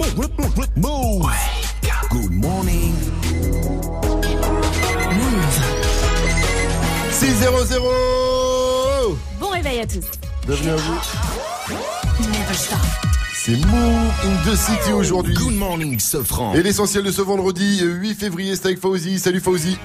Move. Good morning. Move. 6-0-0 Bon réveil à tous. Bienvenue à vous. Never stop. C'est Move in the City aujourd'hui. Good morning, Sofran. Et l'essentiel de ce vendredi 8 février, c'est avec Fauzi. Salut Fauzi.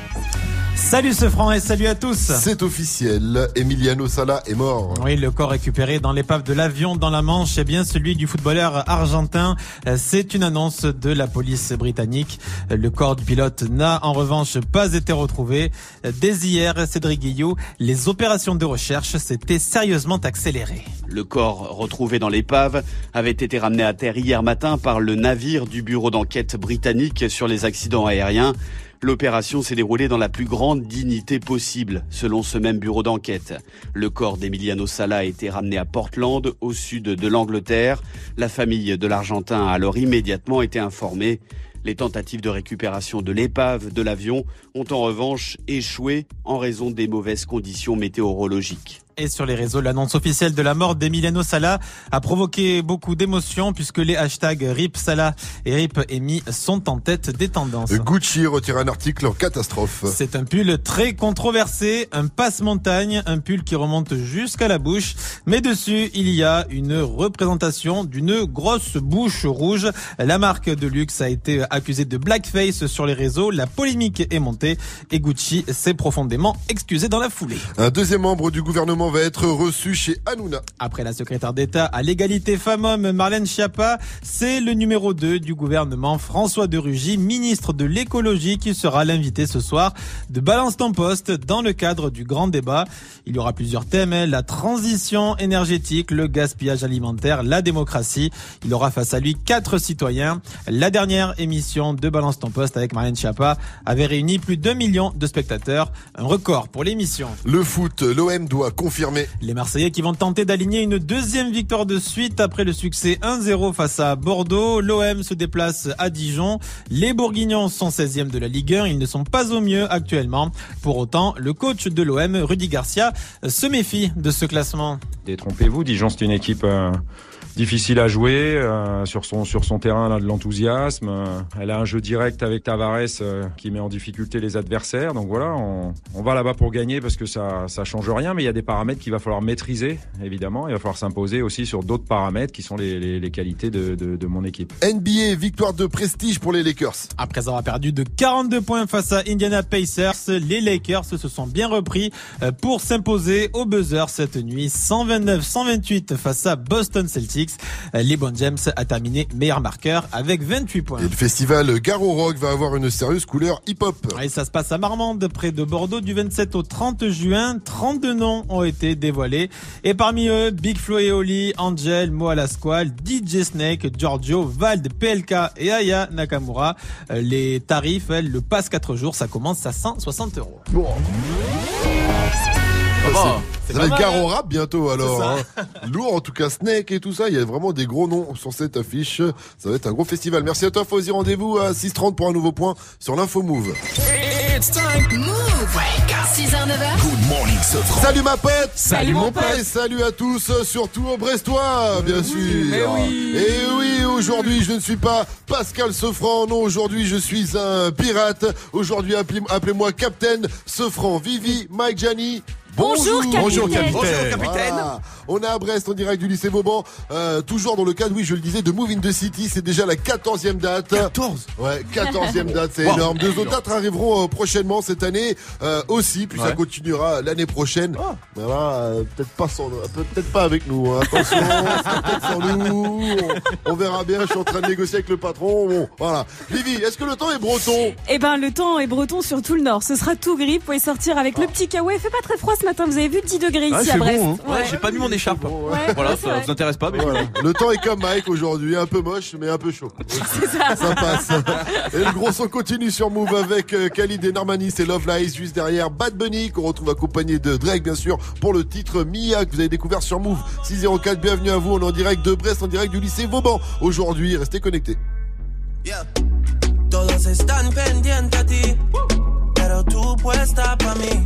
Salut ce franc et salut à tous. C'est officiel, Emiliano Sala est mort. Oui, le corps récupéré dans l'épave de l'avion dans la Manche est bien celui du footballeur argentin. C'est une annonce de la police britannique. Le corps du pilote n'a en revanche pas été retrouvé. Dès hier, Cédric Guillot, les opérations de recherche s'étaient sérieusement accélérées. Le corps retrouvé dans l'épave avait été ramené à terre hier matin par le navire du bureau d'enquête britannique sur les accidents aériens. L'opération s'est déroulée dans la plus grande dignité possible, selon ce même bureau d'enquête. Le corps d'Emiliano Sala a été ramené à Portland, au sud de l'Angleterre. La famille de l'Argentin a alors immédiatement été informée. Les tentatives de récupération de l'épave de l'avion ont en revanche échoué en raison des mauvaises conditions météorologiques. Et sur les réseaux, l'annonce officielle de la mort d'Emiliano Sala a provoqué beaucoup d'émotions puisque les hashtags RIP Salah et RIP Emi sont en tête des tendances. Gucci retire un article en catastrophe. C'est un pull très controversé, un passe-montagne, un pull qui remonte jusqu'à la bouche. Mais dessus, il y a une représentation d'une grosse bouche rouge. La marque de luxe a été accusée de blackface sur les réseaux. La polémique est montée et Gucci s'est profondément excusé dans la foulée. Un deuxième membre du gouvernement va être reçu chez Hanouna. Après la secrétaire d'État à l'égalité femmes-hommes Marlène Schiappa, c'est le numéro 2 du gouvernement François de Rugy, ministre de l'écologie, qui sera l'invité ce soir de Balance ton poste dans le cadre du grand débat. Il y aura plusieurs thèmes, hein, la transition énergétique, le gaspillage alimentaire, la démocratie. Il aura face à lui quatre citoyens. La dernière émission de Balance ton poste avec Marlène Schiappa avait réuni plus d'un million de spectateurs, un record pour l'émission. Le foot, l'OM doit confirmer les Marseillais qui vont tenter d'aligner une deuxième victoire de suite après le succès 1-0 face à Bordeaux. L'OM se déplace à Dijon. Les Bourguignons sont 16e de la Ligue 1. Ils ne sont pas au mieux actuellement. Pour autant, le coach de l'OM, Rudy Garcia, se méfie de ce classement. Détrompez-vous, Dijon c'est une équipe... Euh difficile à jouer euh, sur son sur son terrain là de l'enthousiasme. Euh, elle a un jeu direct avec Tavares euh, qui met en difficulté les adversaires. Donc voilà, on, on va là-bas pour gagner parce que ça ça change rien, mais il y a des paramètres qu'il va falloir maîtriser évidemment. Il va falloir s'imposer aussi sur d'autres paramètres qui sont les, les, les qualités de, de, de, mon équipe. NBA victoire de prestige pour les Lakers. Après avoir perdu de 42 points face à Indiana Pacers, les Lakers se sont bien repris pour s'imposer au buzzer cette nuit 129-128 face à Boston Celtics. LeBron James a terminé meilleur marqueur avec 28 points. Et le festival Garo Rock va avoir une sérieuse couleur hip-hop. Et ça se passe à Marmande, près de Bordeaux, du 27 au 30 juin. 32 noms ont été dévoilés. Et parmi eux, Big Flo et Oli, Angel, Moa Lasquale, DJ Snake, Giorgio, Vald, PLK et Aya Nakamura. Les tarifs, le passe 4 jours, ça commence à 160 euros. Bon. Oh, ça va être Garo Rap bientôt alors. Hein. Lourd en tout cas, Snake et tout ça. Il y a vraiment des gros noms sur cette affiche. Ça va être un gros festival. Merci à toi Fauzi. Rendez-vous à 6h30 pour un nouveau point sur l'info Move. It's time. Move. 6h, 9h. Good morning, Sofran. Salut ma pote. Salut, mon pote. Et salut à tous, surtout aux Brestois, bien sûr. Et oui, aujourd'hui je ne suis pas Pascal Sofran. Non, aujourd'hui je suis un pirate. Aujourd'hui appelez- appelez-moi Captain Sofran. Vivi, Mike, Gianni. Bonjour, capitaine. Bonjour capitaine. Bonjour, capitaine. Voilà. On est à Brest en direct du lycée Vauban. Euh, toujours dans le cadre, oui, je le disais, de Move in the City. C'est déjà la 14e date. 14 Ouais, 14e date, c'est Wow. énorme. Deux autres dates arriveront euh, prochainement cette année euh, aussi, puis ça continuera l'année prochaine. Voilà, euh, peut-être pas sans, peut- peut-être pas avec nous. hein. Attention, c'est peut-être sans nous. On, on verra bien. Je suis en train de négocier avec le patron. Bon, voilà. Vivi, est-ce que le temps est breton? Eh ben, le temps est breton sur tout le nord. Ce sera tout gris. Vous pouvez sortir avec le petit kawaii. Il fait pas très froid ce matin. Vous avez vu 10 degrés Ah, ici à c'est Brest. bon, hein. Ouais, j'ai pas mis mon écharpe. Bon, ouais. Ouais, Voilà, c'est ça vous intéresse pas, mais Voilà. Le temps est comme Mike aujourd'hui, un peu moche, mais un peu chaud. ça. passe. Et le gros son continue sur Move avec euh, Khalid et Normani, c'est Love Lies, juste derrière Bad Bunny, qu'on retrouve accompagné de Drake, bien sûr, pour le titre Mia, que vous avez découvert sur Move 604. Bienvenue à vous, on est en direct de Brest, en direct du lycée Vauban. Aujourd'hui, restez connectés. Yeah. Todos están pendientes a ti, pero tú puesta pa' mí,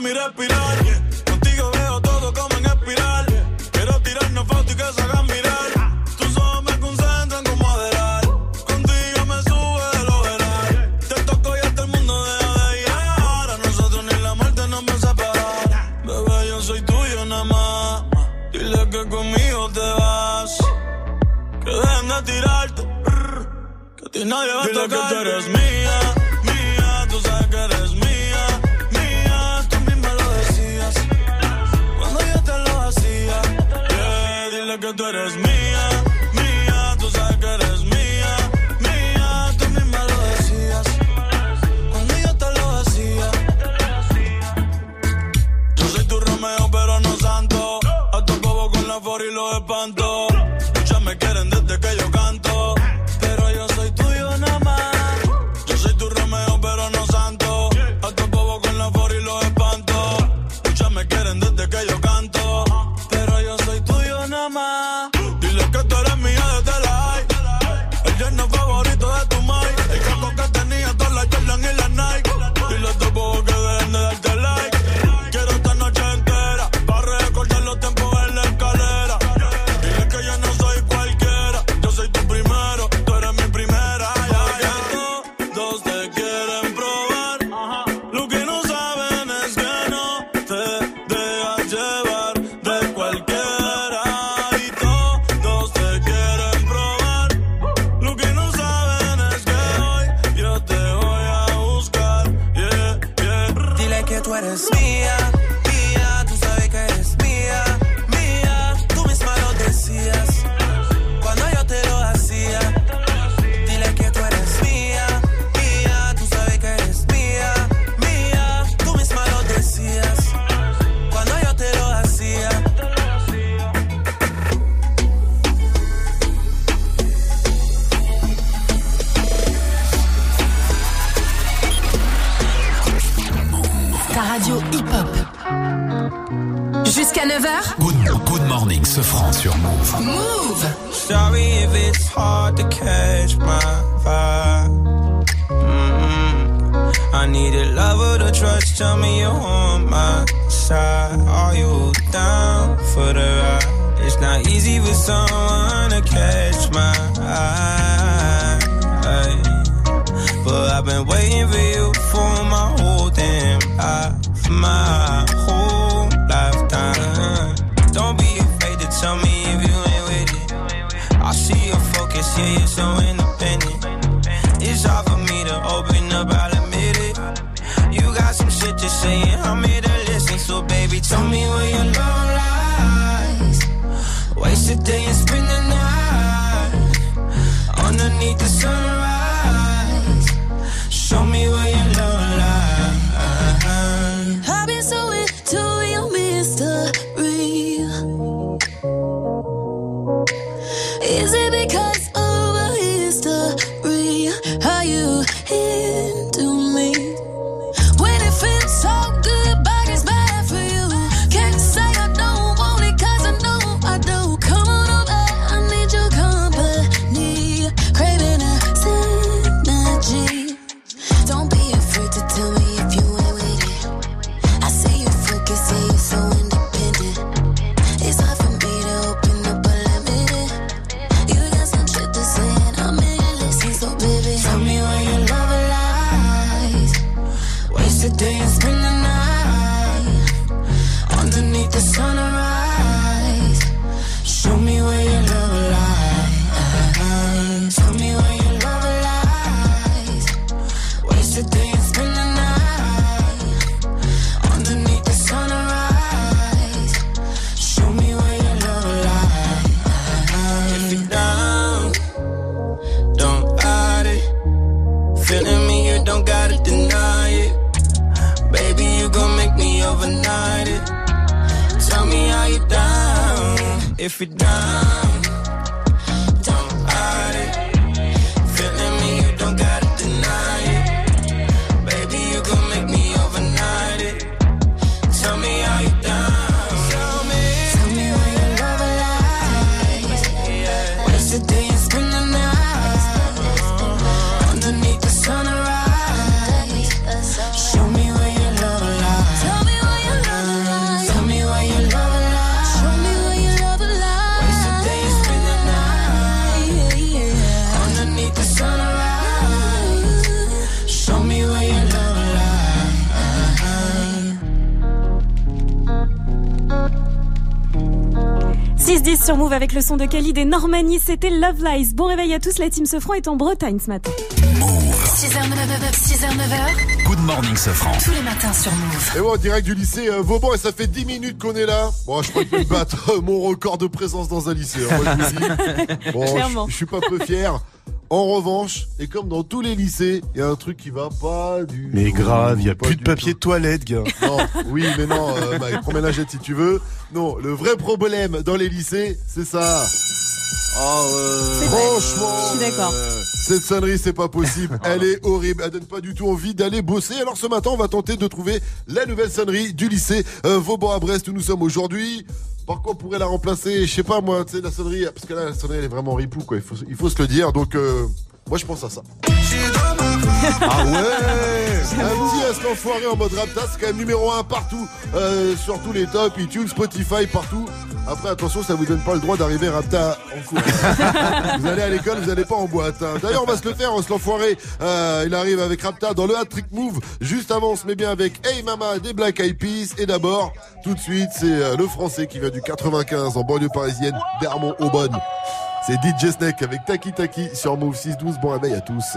Mi respirar. Son de Khalid et Normani, c'était Love Lies. Bon réveil à tous, la team Sofran est en Bretagne ce matin. 6h, 9h, 6h, 9h. Good morning, Sofran. Tous les matins sur Move. Et en direct du lycée euh, Vauban, et ça fait 10 minutes qu'on est là. Bon, je crois que je vais battre euh, mon record de présence dans un lycée. hein, moi, je. Bon, Clairement. je, je suis pas peu fier. En revanche, et comme dans tous les lycées, il y a un truc qui va pas du Mais grave, il y a plus de papier tout. de toilette, gars. Non, oui, mais non, euh, Mike, prends la jette si tu veux. Non, le vrai problème dans les lycées, c'est ça. C'est vrai. Franchement, Je suis d'accord. euh, cette sonnerie, c'est pas possible. Elle est horrible. Elle donne pas du tout envie d'aller bosser. Alors ce matin, on va tenter de trouver la nouvelle sonnerie du lycée euh, Vauban à Brest où nous sommes aujourd'hui. Par quoi on pourrait la remplacer Je sais pas moi, tu sais la sonnerie, parce que là la sonnerie elle est vraiment ripou quoi. Il faut, il faut se le dire. Donc euh, moi je pense à ça. Ah ouais Un petit Est l'enfoiré en mode rapta, c'est quand même numéro 1 partout, euh, sur tous les tops, iTunes, Spotify, partout. Après, attention, ça vous donne pas le droit d'arriver rapta en cours. vous allez à l'école, vous allez pas en boîte. hein. D'ailleurs, on va se le faire, on se l'enfoiré. Euh, il arrive avec rapta dans le hat-trick move. Juste avant, on se met bien avec Hey Mama des Black Eyed Peas. Et d'abord, tout de suite, c'est euh, le français qui vient du 95 en banlieue parisienne, Bermond-Aubonne. C'est DJ Snake avec Taki Taki sur Move 612. Bon réveil à tous.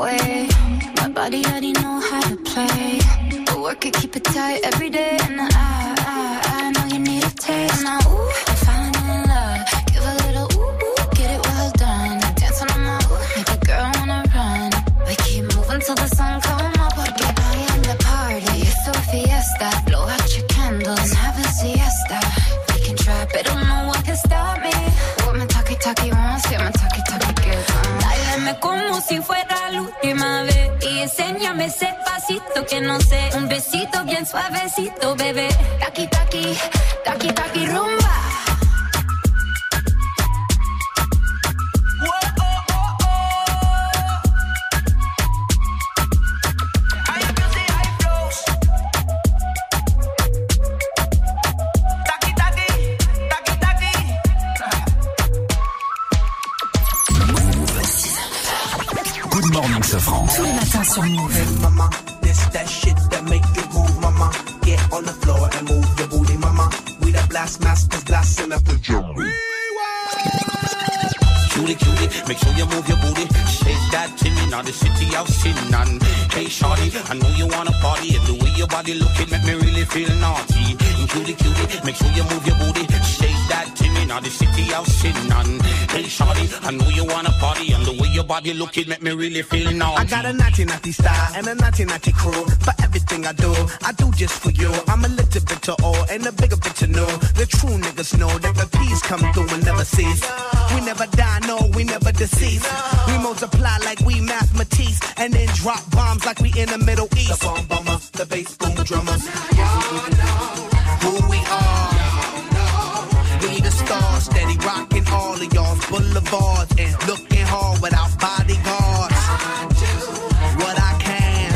Way. My body already know how to play. But work it, keep it tight every day. And I, I, I know you need a taste. Now, ooh, I'm falling in love. Give a little ooh, ooh, get it well done. Dance on my ooh, make a girl wanna run. We keep moving till the sun come up. Porque I am the party. It's so fiesta. Blow out your candles and have a siesta. We can try, but don't know what can stop me. What my talkie talkie wants, yeah, my talkie talkie gets. Báilame como si fuera enséñame ese pasito que no sé, un besito bien suavecito, bebé. Taki taki, taki taki morning, Sofran. Tous les matins sur Move. mama. This that shit that make you move, mama. Get on the floor and move your booty, mama. We the blast masters, blasting up the drum. Cutie, cutie, make sure you move your booty. Shake that Timmy, now the city of sin. And hey, shorty, I know you wanna party. And the way your body looking make me really feel naughty. And cutie, cutie, make sure you move your booty. Shake that Timmy, now the city of sin. And hey, shorty, I know you wanna party. And the way your body looking make me really feel naughty. I got a naughty naughty style and a naughty naughty crew. For everything I do, I do just for you. I'm a little bit to all and a bigger bit to know. The true niggas know that the peace come through and never cease. We never die, no, we never decease. We multiply like we mathematics and then drop bombs like we in the Middle East. The bomb bomber, the bass boom drummers. Who we are. We the stars, steady rocking all of y'all. Full boulevards and looking hard without bodyguards. What I can,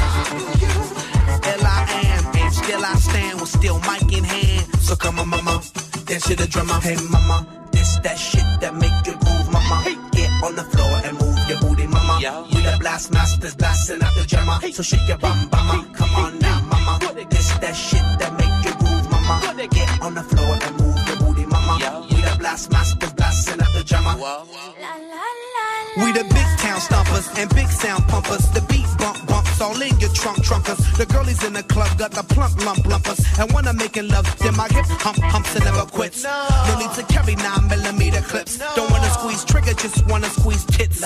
ill I am, and still I stand with still mic in hand. So come on, mama, dance to the drummer. Hey, mama, this that shit that make you groove, mama. Get on the floor and move your booty, mama. We the blast masters, blasting out the drummer. So shake your bum, mama. Come on now, mama. This that shit that make you groove, mama. Get on the floor and move your booty, mama. We the blast masters, blasting out the drummer. We the big town stompers and big sound pumpers. The beat bump bumps all in your trunk trunkers. The girlies in the club got the plump lump lumpers. And when I'm making love, then my hip hump humps and never quits. No need to carry nine millimeter clips. Don't wanna squeeze trigger, just wanna squeeze tits.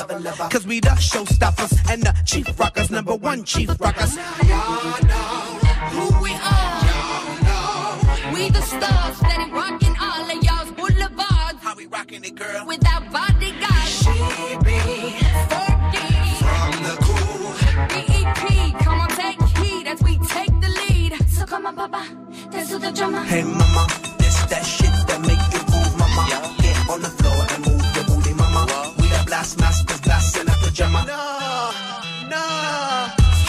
Cause we the showstoppers and the chief rockers, number one chief rockers. Y'all know Who we are. Y'all know We the stars, steady rocking all of y'all's boulevards. How we rocking it, girl? Without bodyguards. She So come Papa, dance to the drummer. Hey mama, this that shit that make you move, mama. Get on the floor and move your booty, mama. We the blast masters, blasting out the drummer. No, no.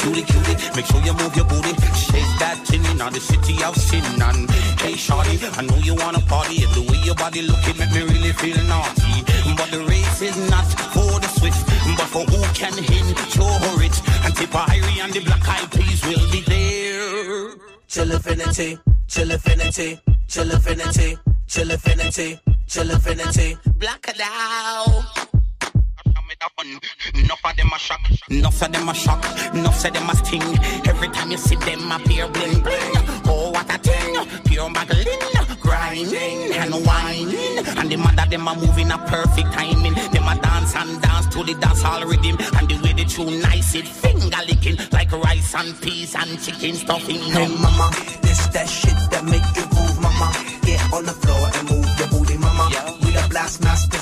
Cutie, cutie, make sure you move your booty. Shake that thing in the city of sin. And hey, shorty, I know you wanna party. And the way your body looking make me really feel naughty. But the race is not for the swift, but for who can endure it. And Tipperary and the black eyed peas will be there. Chill affinity, chill affinity, chill affinity, chill affinity, chill affinity. Black it out. Enough of them a shock, enough of them a shock, enough of them a sting. Every time you see them appear bling bling. Oh what a thing, pure muggling, grinding and whining. And the mother them a moving a perfect timing. Them a dance and dance to the dance hall rhythm. And the way they tune nice it finger licking like rice and peas and chicken stuffing. Hey mama, this that shit that make you move, mama. Get on the floor and move your booty, mama. We the blast masters,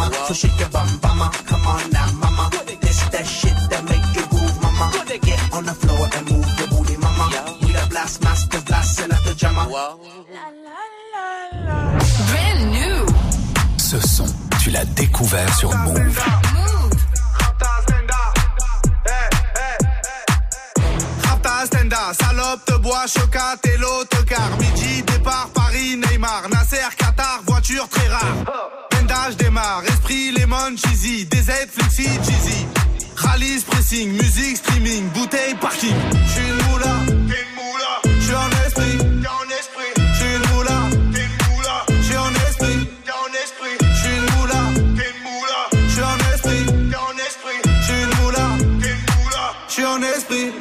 blasting out the drummer. So shake your bum, mama. Come on now, mama. This that shit that make you move, mama. Get on the floor and move your booty, mama. We the blast masters, blasting out the drummer. Brand new. Ce son, tu l'as découvert sur Move. Salope te bois, chocat et l'autocar. Midi, départ, Paris, Neymar, Nasser, Qatar, voiture très rare. Bendage démarre, esprit, lemon, cheesy, DZ, flexi, cheesy. Rallye, pressing, musique, streaming, bouteille, parking. J'suis une moula, t'es une moula. J'suis en esprit, t'es en esprit. J'suis une moula, t'es une moula. J'suis en esprit, t'es en esprit. J'suis une moula, t'es une moula. J'suis en esprit, t'es en esprit. J'suis une moula, t'es une moula. J'suis en esprit.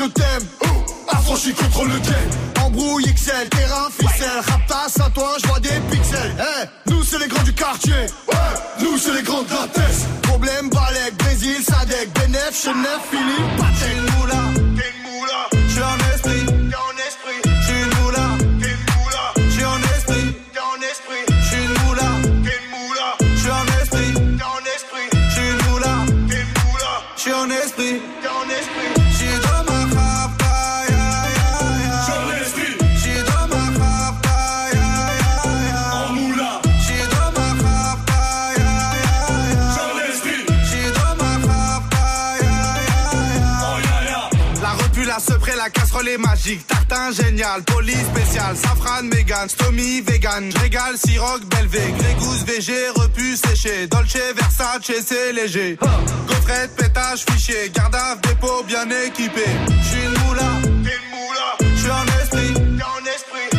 Je t'aime. Affranchi contre le game. Embrouille XL, terrain, ficelle. Raptas à toi, je vois des pixels. Eh, nous c'est les grands du quartier. Nous c'est les grands de la. Problème, Balek, Brésil, Sadek, Benef, Chenef, Philippe. Magique. Tartin génial, police spécial, safran, mégan, stomy, vegan. J'régale, siroc, belvé, grégousse, VG, repu, séché. Dolce, Versace, c'est léger. Gaufrette, pétage, fichier, garde à dépôt bien équipé. J'suis une moula, t'es une moula. J'suis en esprit, t'es en esprit.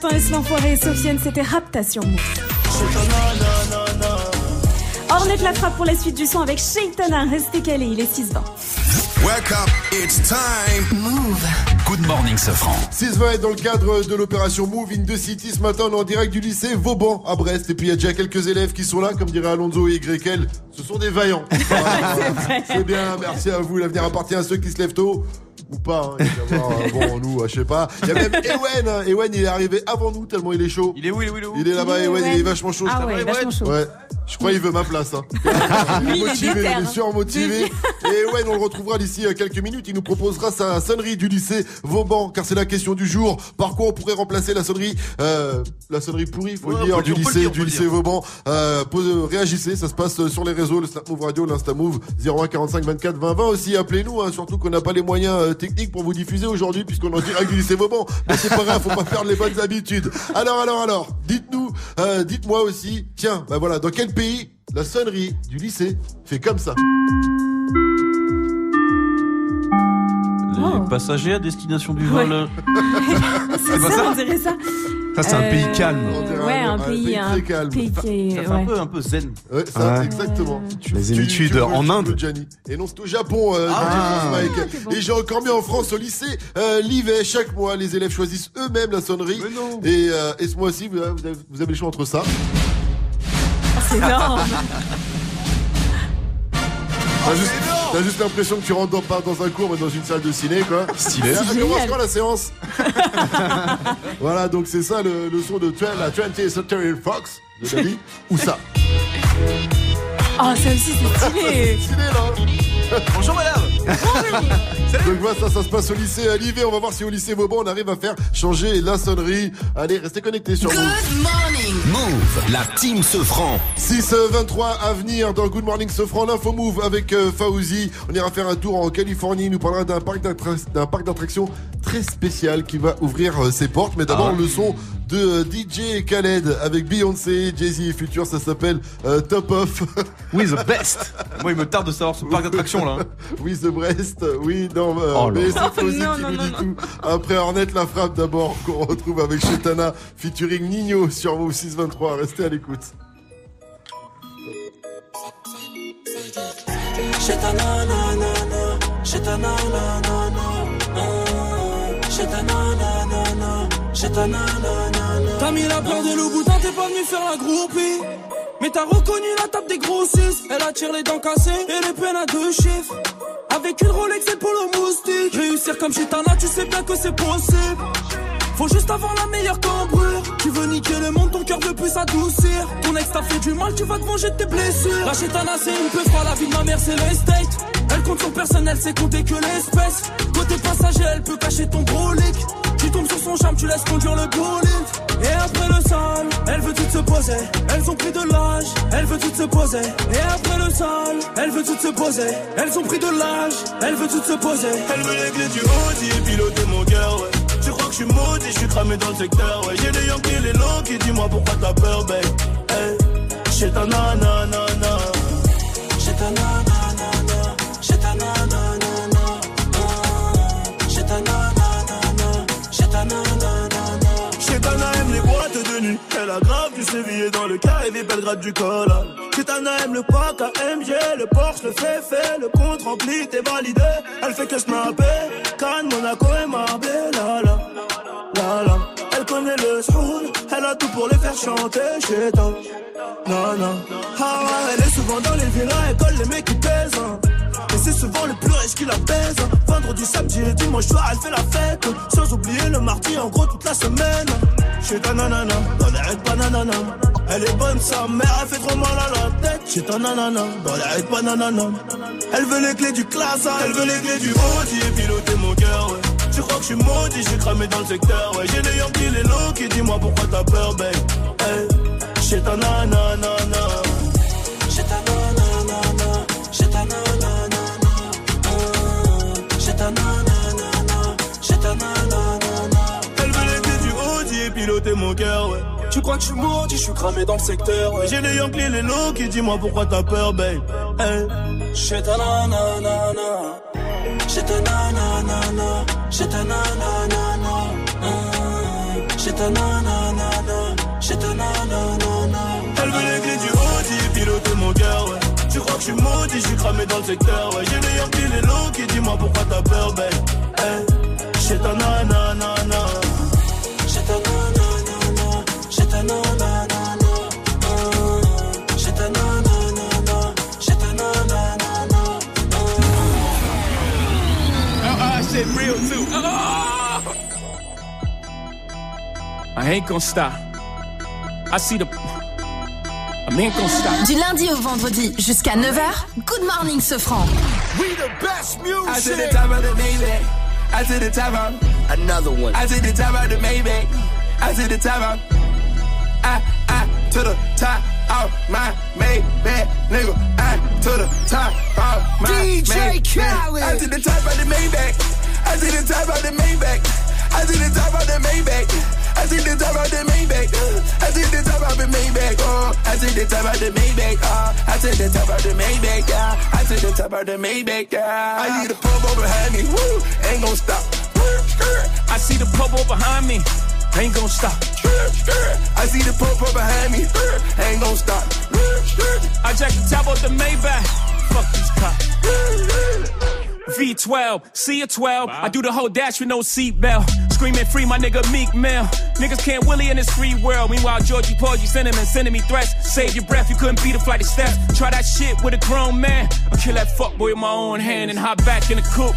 Matin et l'enfoiré et Sofiane, c'était Rapta sur Move. Ornette la frappe pour la suite du son avec Shaitana. Restez calés, il est 6-20. Wake up, it's time. Move. Good morning, Sofran. 6-20 est dans le cadre de l'opération Move in the City. Ce matin, on est en direct du lycée Vauban à Brest. Et puis, il y a déjà quelques élèves qui sont là, comme dirait Alonso et Grekel. Ce sont des vaillants. C'est bien, merci à vous. L'avenir appartient à ceux qui se lèvent tôt. Ou pas, hein. Bon, nous, euh, je sais pas. Il y a même Ewen. hein. Ewen, il est arrivé avant nous, tellement il est chaud. Il est où, il est où, il est où Il est là-bas, Ewen, il est vachement chaud. Ah je ouais, vachement chaud. Ouais. Je crois qu'il veut ma place. Hein. Il est motivé, il est hein. surmotivé. Et Ewen, on le retrouvera d'ici euh, quelques minutes. Il nous proposera sa sonnerie du lycée Vauban, car c'est la question du jour. Par quoi on pourrait remplacer la sonnerie, euh, la sonnerie pourrie, faut Ouais, dire, faut du dire, lycée, dire, du lycée dire. Vauban. Euh, pose- réagissez, ça se passe euh, sur les réseaux, le Snap Move Radio, l'Insta Move, 01 45 24 20 20 aussi. Appelez-nous, hein, surtout qu'on n'a pas les moyens euh, techniques pour vous diffuser aujourd'hui, puisqu'on en direct du lycée Vauban. Mais c'est pas grave, faut pas perdre les bonnes habitudes. Alors, alors, alors, dites-nous, euh, dites-moi aussi, tiens, bah voilà, dans quel pays la sonnerie du lycée fait comme ça Les passagers à destination du vol. C'est pas ça, ça on dirait ça. Ça, c'est un Euh, pays calme. Ouais, un pays, un très calme. pays qui est- Ça fait ouais. un peu, un peu zen. Ouais, ça, Ouais. exactement. Tu- Les tu- en tu- Inde. Gianni. Et non, c'est au Japon, euh, Ah. France, Mike. Et j'ai encore mieux en France, au lycée euh, Livet. Chaque mois, les élèves choisissent eux-mêmes la sonnerie. Mais non. Et, euh, et ce mois-ci, avez- vous avez le choix entre ça. C'est énorme. T'as juste, t'as juste l'impression que tu rentres dans, pas dans un cours, mais dans une salle de ciné, quoi. Stylé. Là, C'est commence quand la séance Voilà, donc c'est ça le, le son de la 20th Century Fox de David. Ou ça? Oh, ça aussi, c'est stylé. Là Bonjour madame Donc voilà, ça, ça se passe au lycée à Livet. On va voir si au lycée Vauban, on arrive à faire changer la sonnerie. Allez, restez connectés sur Move. Good morning. Move. La team Sofran. 6-23 à venir dans Good Morning Sofran, l'info move avec euh, Fauzi. On ira faire un tour en Californie. Il nous parlera d'un parc d'attra- d'un parc d'attractions très spécial qui va ouvrir euh, ses portes. Mais d'abord, Ah. le son de euh, DJ Khaled avec Beyoncé, Jay-Z et Future. Ça s'appelle euh, Top Off. Oui, the best Moi, il me tarde de savoir ce parc d'attractions là. oui, The Brest. Oui, non, euh, Oh mais c'est Fauzi Non, qui non, nous non, dit non. tout. Après Ornette la frappe d'abord, qu'on retrouve avec Chetana featuring Nino sur Move 623. Restez à l'écoute. Nanana, nanana, ta nanana, j'ai ta. T'as mis la peur de loup boutin, t'es pas venu faire la groupie. Mais t'as reconnu la table des grossistes. Elle attire les dents cassées et les peines à deux chiffres. Avec une Rolex et le moustique. Réussir comme Chitana, tu sais bien que c'est possible. Faut juste avoir la meilleure cambrure. Tu veux niquer le monde, ton cœur veut plus s'adoucir. Ton ex t'a fait du mal, tu vas te venger de tes blessures. La chétana, c'est une peu froide, la vie de ma mère, c'est l'estate. Elle compte son personnel, c'est compter que l'espèce. Côté passager, elle peut cacher ton brolic. Tu tombes sur son charme, tu laisses conduire le bolide. Et après le sol, elle veut tout se poser. Elles ont pris de l'âge, elle veut tout se poser. Et après le sol, elle veut tout se poser. Elles ont pris de l'âge, elle veut tout se poser. Elle veut les du Audi et piloter mon cœur, ouais. Suis maudit, je suis cramé dans le secteur, ouais. J'ai des Yankees, les longs qui dis-moi pourquoi t'as peur, babe? Hey, j'ai ta nanana. J'ai ta nanana, j'ai ta nanana, j'ai ta nanana, j'ai ta nanana. Chetana aime les boîtes de nuit. Elle a grave du sévillé dans le carré des Belgrade du col. Chetana aime le pack AMG, le Porsche, le fait fait, le compte rempli, t'es validé. Elle fait que snapper, Cannes, Monaco et Marbella. Elle connaît le soul, elle a tout pour les faire chanter. Non. Ah ouais, elle est souvent dans les villas, elle colle les mecs qui pèsent. hein. Et c'est souvent le plus riche qui la baise. hein. Vendredi, samedi et dimanche soir, elle fait la fête. Sans oublier le mardi, en gros, toute la semaine. Chez ta nanana, dans les raids bananana. Elle est bonne, sa mère, elle fait trop mal à la tête. Chez ta nanana, dans les raids bananana. Elle veut les clés du classe, hein. elle veut les clés du Audi et piloter mon cœur, ouais. Tu crois que je suis maudit, j'ai cramé dans le secteur, ouais. J'ai les Yankees, les low qui dis-moi pourquoi t'as peur, babe. Hey, chez ta nanana. J'ai ta nanana, j'ai ta nanana, j'ai ta nanana, j'ai ta nanana. Elle veut les du Audi et piloter mon cœur, ouais. Tu crois que je suis maudit, je suis cramé dans le secteur. ouais. J'ai les Yankees, les low qui dis-moi pourquoi t'as peur, babe? Hey. J'ai ta nanana, j'ai ta nanana, j'ai ta nanana, j'ai ta nanana, j'ai ta nanana. Elle veut les clés du Audi et piloter mon cœur, ouais. cramé dans le secteur. Ouais, j'ai les Yankees, les loups qui dis-moi pourquoi t'as peur, ben. Eh, j'ai ta nanana. I ain't gonna stop. I see the. I ain't gonna stop. Du lundi au vendredi jusqu'à 9h, Good Morning Sofran. We the best music. I to the top of the Maybach. I to the top of another one. I to the top of the Maybach. I to the top of. I I to the top of my Maybach, nigga. I to the top of my DJ Maybach. Khaled. I to the top of the Maybach. I to the top of the Maybach. I to the top of the Maybach. I see the top of the Maybach. uh, I see the top of the Maybach. Oh, I see the top of the Maybach. Oh, I see the top of the Maybach. Yeah, I see the top of the Maybach. Yeah, I need a pump over behind me. Woo, ain't gon' stop. I see the popo behind me. Ain't gonna stop. I see the pump up behind me. Ain't gon' stop. I jack the top off the Maybach. Fuck these cops. V12, C a 12. I do the whole dash with no seatbelt. Screaming free, my nigga Meek Mill. Niggas can't willy in this free world. Meanwhile, Georgie Porgy sending and sending me threats. Save your breath, you couldn't beat a flight of steps. Try that shit with a grown man. I'll kill that fuckboy with my own hand and hop back in the coupe.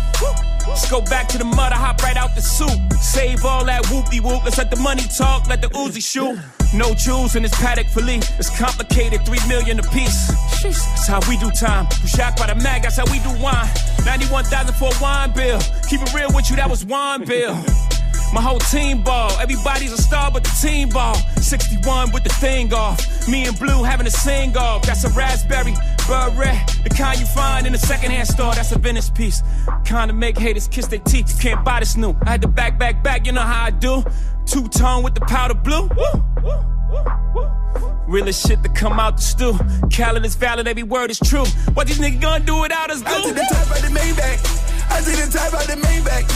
Let's go back to the mud, I hop right out the soup. Save all that whoopty whoop. Let's let the money talk, let the Uzi shoot. No jewels in this paddock fillet. It's complicated, three million a piece. That's how we do time. You shocked by the mag, that's how we do wine. 91,000 for a wine bill. Keep it real with you, that was wine bill. My whole team ball. Everybody's a star but the team ball. 61 with the thing off. Me and Blue having a sing off. That's a raspberry, beret. The kind you find in a secondhand store. That's a Venice piece. Kind of make haters kiss their teeth. You can't buy this new. I had to back, back, back. You know how I do. Two tone with the powder blue. Woo. Realest shit to come out the stew. Khaled is valid, every word is true. What these niggas gonna do without us, I see the top of the Maybach. I see the top of the main Maybach.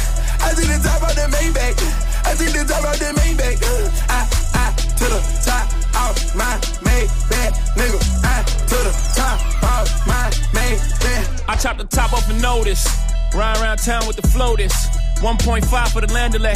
I see the top of the main Maybach. I see the top of the Maybach. Uh, I, I, to the top of my main Maybach, nigga. I, to the top of my main Maybach. I chop the top off a notice. Ride around town with the floaters. 1.5 for the landolay.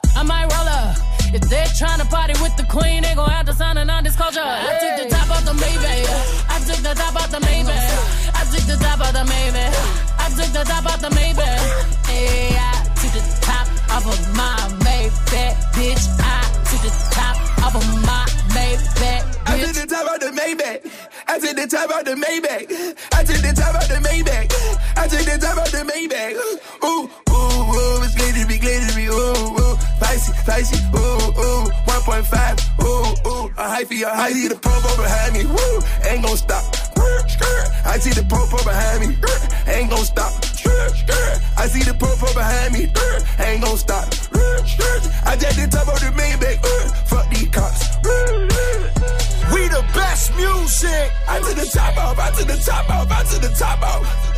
I might roll up. If they're trying to party with the queen, they gon' have to sign a non-disclosure. I took the top off the Maybach. I took the top off the Maybach. I took the top off the Maybach. I took the top off the Maybach. Hey, I took the top off of my Maybach, bitch. I took the top off of my Maybach, I see the top of the Maybach. I see the top of the Maybach. I see the top of the Maybach. I see the top of the Maybach. Ooh, ooh, ooh, it's glittery, glittery, ooh, ooh, spicy, spicy, ooh, ooh, 1.5, ooh, ooh, a hyphy, a hyphy. I see the pump behind me, woo, ain't gon' stop. I see the up behind me, ain't gon' stop. I see the up behind me, ain't gon' stop. I just the top of the Maybach, fuck cops. We the best music. I to the top off, I to the top off, I to the top off.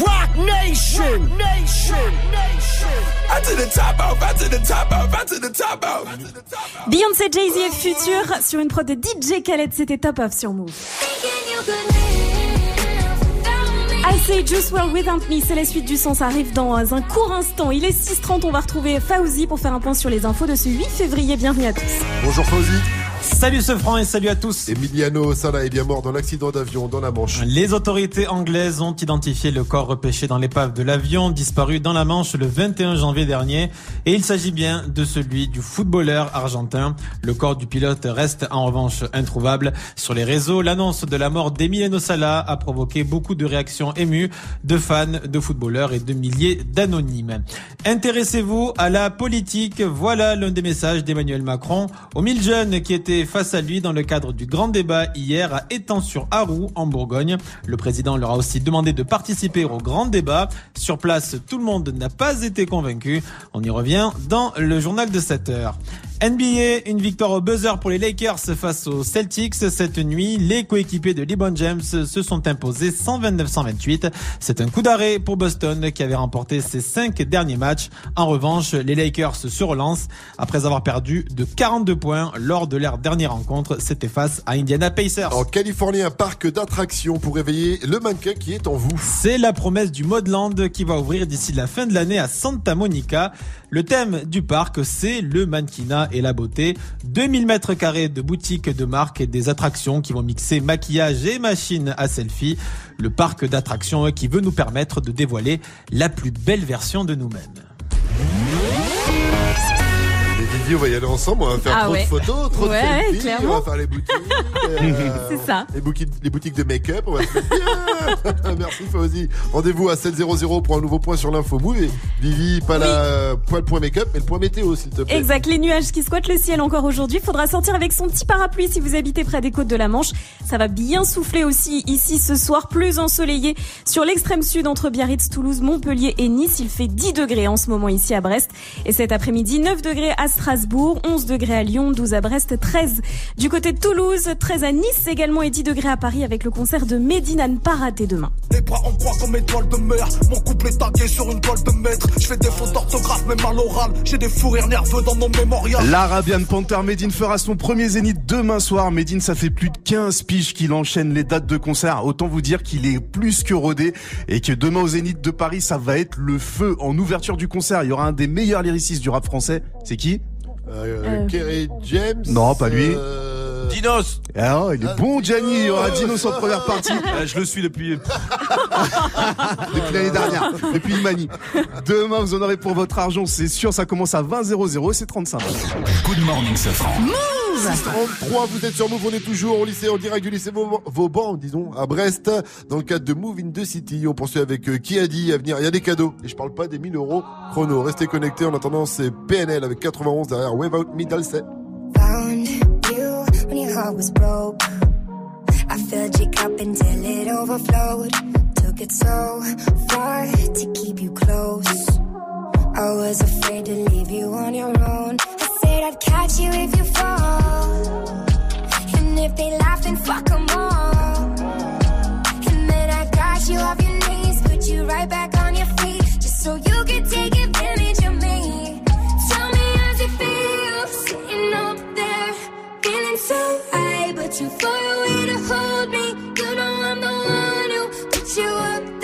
Rock Nation. Nation. I to the top off, I to the top off, I to the top off. Beyoncé, Jay-Z et Future sur une prod de DJ Khaled, c'était top off sur Move. I say Juice World Without Me, c'est la suite du son, ça arrive dans un court instant. Il est 6h30, on va retrouver Fauzi pour faire un point sur les infos de ce 8 février. Bienvenue à tous. Bonjour Fauzi. Salut ce franc et salut à tous. Emiliano Sala est bien mort dans l'accident d'avion dans la Manche. Les autorités anglaises ont identifié le corps repêché dans l'épave de l'avion disparu dans la Manche le 21 janvier dernier et il s'agit bien de celui du footballeur argentin. Le corps du pilote reste en revanche introuvable. Sur les réseaux, l'annonce de la mort d'Emiliano Sala a provoqué beaucoup de réactions émues de fans, de footballeurs et de milliers d'anonymes. Intéressez-vous à la politique. Voilà l'un des messages d'Emmanuel Macron aux mille jeunes qui étaient face à lui dans le cadre du grand débat hier à Étang-sur-Arroux en Bourgogne. Le président leur a aussi demandé de participer au grand débat. Sur place, tout le monde n'a pas été convaincu. On y revient dans le journal de 7 heures. NBA, une victoire au buzzer pour les Lakers face aux Celtics. Cette nuit, les coéquipiers de LeBron James se sont imposés 129-128. C'est un coup d'arrêt pour Boston qui avait remporté ses cinq derniers matchs. En revanche, les Lakers se relancent après avoir perdu de 42 points lors de leur dernière rencontre. C'était face à Indiana Pacers. En Californie, un parc d'attractions pour réveiller le mannequin qui est en vous. C'est la promesse du Modland qui va ouvrir d'ici la fin de l'année à Santa Monica. Le thème du parc, c'est le mannequinat et la beauté. 2000 mètres carrés de boutiques de marque et des attractions qui vont mixer maquillage et machines à selfie. Le parc d'attractions qui veut nous permettre de dévoiler la plus belle version de nous-mêmes. Vivi, on va y aller ensemble, on va faire Ah trop ouais. de photos, trop Ouais, de selfies, clairement. on va faire les boutiques. euh, C'est ça. Les boutiques, les boutiques de make-up, on va se mettre bien. Merci Fauzi. Rendez-vous à 7.00 pour un nouveau point sur l'info move. Et Vivi, pas, la, pas le point make-up, mais le point météo, s'il te plaît. Exact, les nuages qui squattent le ciel encore aujourd'hui. Faudra sortir avec son petit parapluie si vous habitez près des côtes de la Manche. Ça va bien souffler aussi ici ce soir, plus ensoleillé sur l'extrême sud entre Biarritz, Toulouse, Montpellier et Nice. Il fait 10 degrés en ce moment ici à Brest. Et cet après-midi, 9 degrés à Strasbourg, 11 degrés à Lyon, 12 à Brest, 13 du côté de Toulouse, 13 à Nice également et 10 degrés à Paris avec le concert de Medina ne pas rater demain. Les bras en croix comme étoile de mer. Mon couple est tagué sur une toile de maître. Je fais des fautes d'orthographe, même à l'oral. J'ai des fous rires nerveux dans mon mémorial. L'Arabian Panther Medine fera son premier zénith demain soir. Medine, ça fait plus de 15 piges qu'il enchaîne les dates de concert. Autant vous dire qu'il est plus que rodé et que demain au Zénith de Paris, ça va être le feu. En ouverture du concert, il y aura un des meilleurs lyricistes du rap français. C'est qui? Euh, Kerry James. Non, pas lui. euh, Dinos Ah, il est bon, Gianni. Il y aura Dinos en première partie. Euh, Je le suis depuis. depuis l'année dernière, depuis Imani. Demain, vous en aurez pour votre argent, c'est sûr. Ça commence à 20 00 c'est 35. Good morning, Safran. 633, vous êtes sur Move, on est toujours au lycée, en direct du lycée Vau- Vauban, disons, à Brest, dans le cadre de Move in the City. On poursuit avec euh, qui a dit à venir. Il y a des cadeaux, et je parle pas des 1000 euros chrono. Restez connectés, en attendant, c'est PNL avec 91 derrière Wave Out Me Dalsey. Found you when your heart was broke. I filled your cup until it overflowed. Took it so far to keep you close. I was afraid to leave you on your own. Said I'd catch you if you fall. And if they laugh, then fuck 'em all. And then I got you off your knees, put you right back on your feet, just so you could take advantage of me. Tell me how's it feel sitting up there, feeling so high, but too far away to hold me. You know I'm the one who put you up there.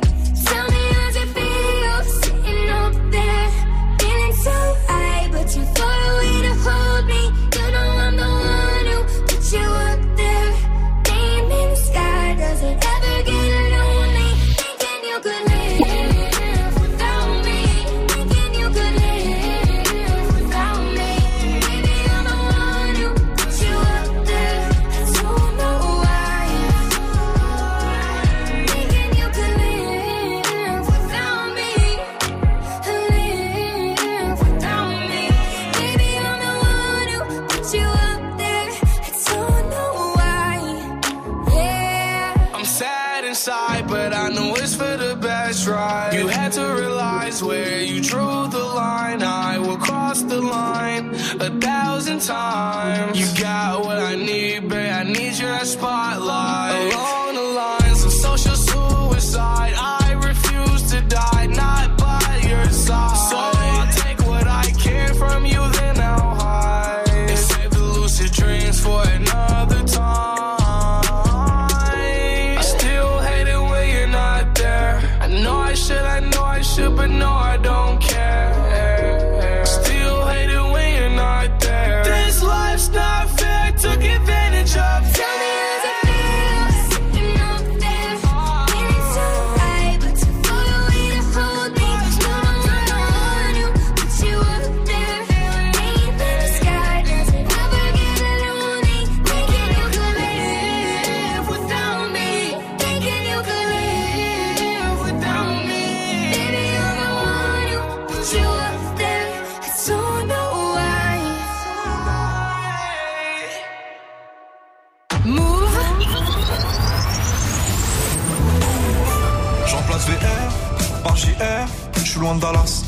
De Dallas.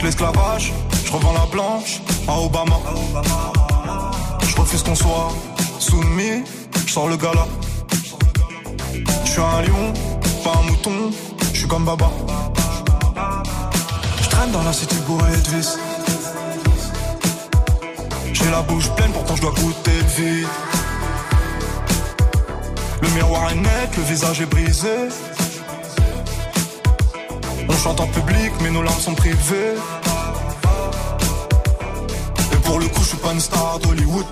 L'esclavage, je revends la blanche à Obama. Je refuse qu'on soit soumis, je sors le gala. Je suis un lion, pas un mouton, je suis comme Baba. Je traîne dans la cité bourrée de vis. J'ai la bouche pleine, pourtant je dois goûter le vide. Le miroir est net, le visage est brisé. On chante en public, mais nos larmes sont privées. Et pour le coup, je suis pas une star d'Hollywood.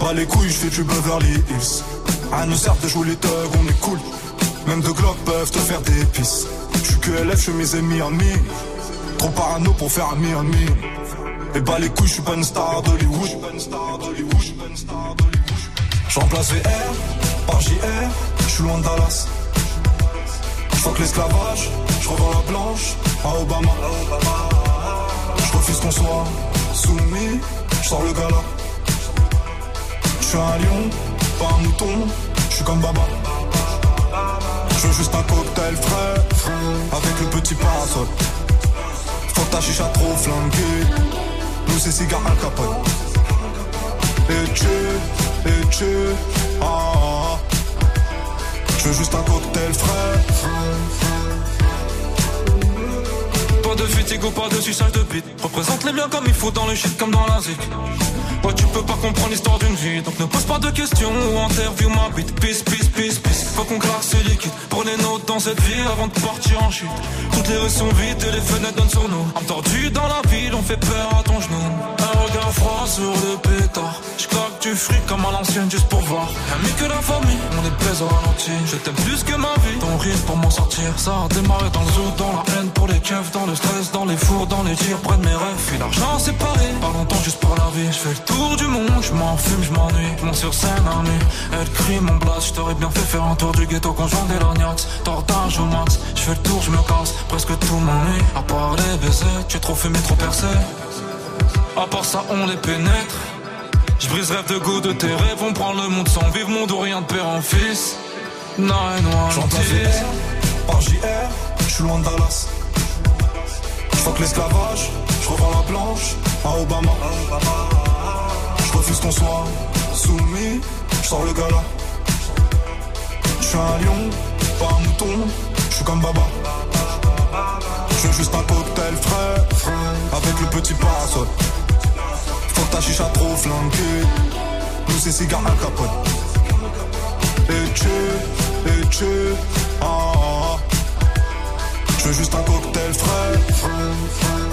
Pas les couilles, je fais du Beverly Hills. À nous sert de jouer les thugs, on est cool. Même deux glocks peuvent te faire des pisses. Je suis que LF, je mes amis. Trop parano pour faire ami ami. Et bah les couilles, je suis pas une star d'Hollywood. J'emplace VR par JR, je suis loin de Dallas. J'fuck l'esclavage, je revends la blanche à Obama. Je refuse qu'on soit soumis, je sors le gala. Je suis un lion, pas un mouton, je suis comme Baba. Je veux juste un cocktail frais, avec le petit parasol. Faut que ta chicha trop flanquée, nous c'est cigare Al Capone. Et tu, et tu, ah, ah, ah. Je veux juste un cocktail frais. De fatigue ou pas de suçage de bite. Représente les biens comme il faut dans le shit comme dans la zik. Tu peux pas comprendre l'histoire d'une vie. Donc ne pose pas de questions ou interview ma bite. Peace, peace, peace, peace. Faut qu'on claque ce liquide. Prenez notes dans cette vie avant de partir en chute. Toutes les rues sont vides et les fenêtres donnent sur nous. Entendu dans la ville, on fait peur à ton genou. Un regard froid sur le pétard. J'claque du fric comme à l'ancienne juste pour voir. Ami que la famille, on est baise au ralenti. Je t'aime plus que ma vie. Ton rire pour m'en sortir. Ça a démarré dans le zoo, dans la haine pour les keufs, dans le stress, dans les fours, dans les tirs, près de mes rêves. Puis l'argent séparé. Pas longtemps juste pour la vie. Je fais le tour du monde, je m'en fume, je m'ennuie. Je monte sur scène nuit. Elle crie mon blast. Je t'aurais bien fait faire un tour du ghetto conjoint des lorgnax. Tortage au max. Je fais le tour, je me casse. Presque tout m'ennuie. À part les baisers, tu es trop fumé, trop percé. À part ça, on les pénètre. Je brise rêve de goût de tes rêves. On prend le monde sans vivre, monde ou rien de père en fils. Nine, one, J'emplace VR par JR, je suis loin de Dallas. J'fuck l'esclavage, je revends la blanche à Obama. Je refuse qu'on soit soumis, je sors le gala. Je suis un lion, pas un mouton, je suis comme Baba. Je veux juste un cocktail frais, avec le petit parasol. Faut que ta chicha trop flanquée, nous c'est cigare Al Capone. Et tu, et tu, ah, ah, ah. Je veux juste un cocktail frais.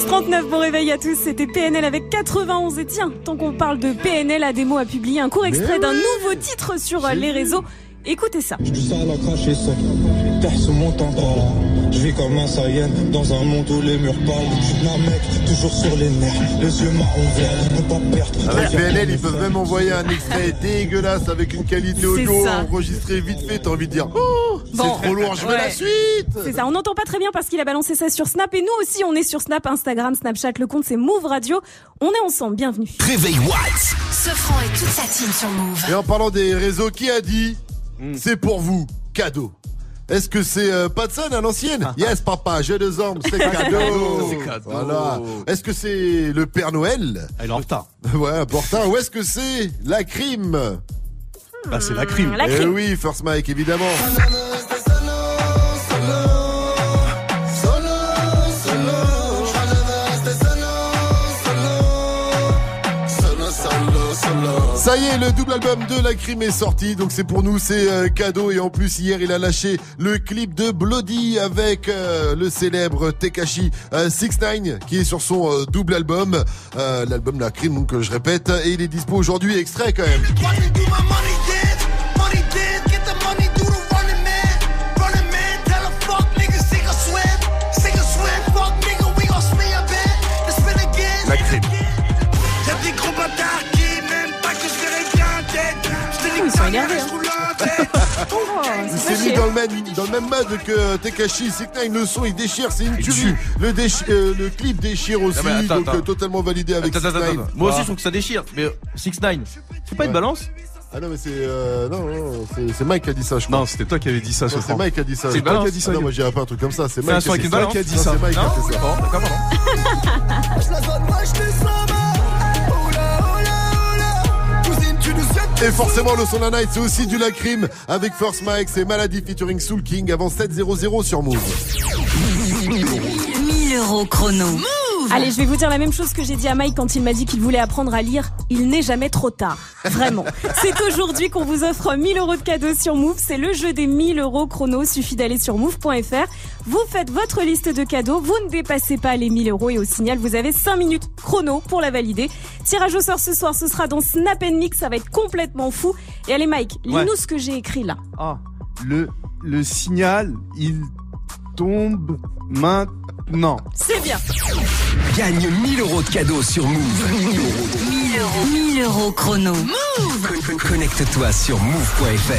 639 bon réveil à tous, c'était PNL avec 91 et tiens, tant qu'on parle de PNL, Ademo a publié un court extrait d'un nouveau titre sur les réseaux. Écoutez ça. Du sale à cracher ça, terre sous mon temps Je vis comme un Saiyan dans un monde où les murs parlent. Je mec toujours sur les nerfs, les yeux marrons verts, ne pas perdre. Avec PNL, ils peuvent même envoyer un extrait dégueulasse avec une qualité audio ça. enregistrée vite fait. T'as envie de dire, oh, c'est trop lourd, je veux ouais. la suite. C'est ça, on n'entend pas très bien parce qu'il a balancé ça sur Snap et nous aussi on est sur Snap, Instagram, Snapchat, le compte c'est Move Radio. On est ensemble, bienvenue. Réveil Watts. Ce franc et toute sa team sur Move. Et en parlant des réseaux, qui a dit c'est pour vous, cadeau? Est-ce que c'est euh, Patson à l'ancienne? Yes, papa, j'ai deux hommes, c'est cadeau. C'est cadeau. Voilà. Est-ce que c'est le Père Noël? Elle est en retard. Ouais, important. Ou est-ce que c'est la crime? Bah, c'est la crime. La Eh crime. oui, First Mike, évidemment. Ça y est, le double album de la crime est sorti, donc c'est pour nous, c'est euh, cadeau. Et en plus, hier, il a lâché le clip de Bloody avec euh, le célèbre Tekashi 69 qui est sur son euh, double album, euh, l'album La crime, donc euh, je répète, et il est dispo aujourd'hui, extrait quand même. Il c'est s'est mis dans le même, dans le même mode que Tekashi 69, le son il déchire, c'est une tuerie. Le, déchi- euh, le clip déchire aussi, mais attends, donc attends. euh, totalement validé avec Attends, attends, 69. attends. Moi aussi, je trouve que ça déchire. Mais 6 9 c'est pas une balance Ah non mais c'est euh, non, non c'est- c'est Mike qui a dit ça je crois. Non, c'était toi qui avais dit ça, ce c'est. Mike qui a dit ça. C'est C'est toi qui a dit ça. non, moi j'irai pas un truc comme ça. C'est C'est Mike qui a balance qui a dit ça. C'est Mike qui a fait ça. Et forcément le son de night c'est aussi du Lacrim avec First Mike, c'est Maladie featuring Soul King avant 7-0-0 sur Move. 1000 euros chrono. Allez, je vais vous dire la même chose que j'ai dit à Mike quand il m'a dit qu'il voulait apprendre à lire. Il n'est jamais trop tard. Vraiment. C'est aujourd'hui qu'on vous offre 1000 euros de cadeaux sur Move. C'est le jeu des 1000 euros chrono. Suffit d'aller sur move.fr. Vous faites votre liste de cadeaux. Vous ne dépassez pas les 1000 euros et au signal, vous avez 5 minutes chrono pour la valider. Tirage au sort ce soir, ce sera dans Snap Mix. Ça va être complètement fou. Et allez, Mike, lis-nous Ouais. ce que j'ai écrit là. Ah, le, le signal, il tombe maintenant. C'est bien. Gagne 1000 euros de cadeaux sur Move. 1000 euros. 1000 euros chrono. Con- Connecte-toi sur move.fr.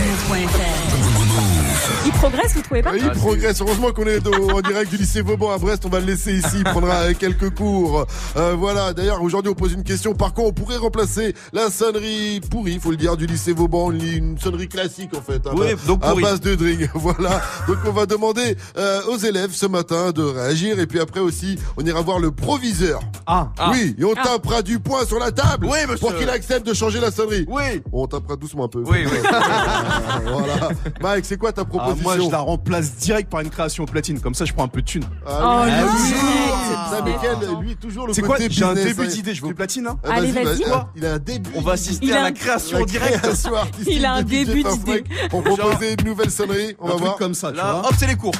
Il progresse, vous trouvez pas Il progresse. Heureusement qu'on est au- en direct du lycée Vauban à Brest. On va le laisser ici. Il prendra euh, quelques cours. Euh, voilà. D'ailleurs, aujourd'hui, on pose une question. Par quoi on pourrait remplacer la sonnerie pourrie, faut le dire, du lycée Vauban, une, une sonnerie classique en fait. hein, Oui, à- donc à pourrie. base de drink. Voilà. Donc on va demander euh, aux élèves ce matin de réagir et puis après aussi, on ira voir le proviseur. Ah, Oui, et on Ah. tapera du poing sur la table Oui, monsieur. pour qu'il accepte de changer la sonnerie. Oui. On tapera doucement un peu. Oui, oui. voilà. Mike, c'est quoi ta Ah, proposition moi, je la remplace direct par une création platine. Comme ça, je prends un peu de thune. Ah Oh, oui. Ah oui. Ah. Quel, lui, toujours le C'est quoi J'ai un début hein. d'idée. Je fais platine, hein Ah, Allez, vas-y. ah, Il a un début. On va assister à la création La en direct. création artistique Il a un début d'idée. On proposait une nouvelle sonnerie. On va voir. comme ça, hop, c'est les cours.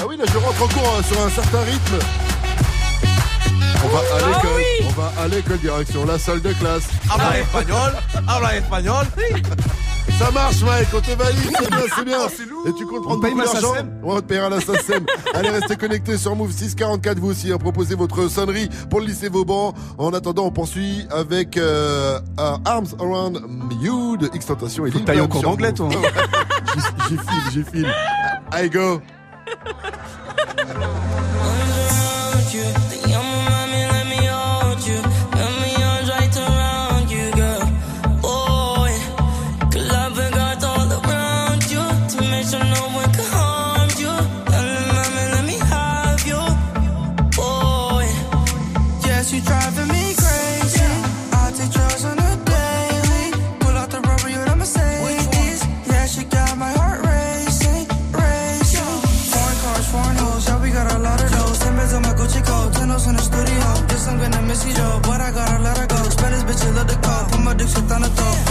Ah oui, là, je rentre en cours euh, sur un certain rythme. On va à l'école. oui. On va à l'école direction la salle de classe. Habla espagnol. Habla espagnol. Ça marche, Mike, on te valide, c'est bien, c'est bien. Et tu comptes prendre paye beaucoup d'argent on te payera la SACEM. Allez, restez connectés sur Move 644, vous aussi, hein, proposez votre sonnerie pour le lycée Vauban. En attendant, on poursuit avec euh, euh, Arms Around You de X-Tentation et Faut t'ailles en cours d'anglais, toi. J'y j'y file, j'y file. I go. aan het hoofd.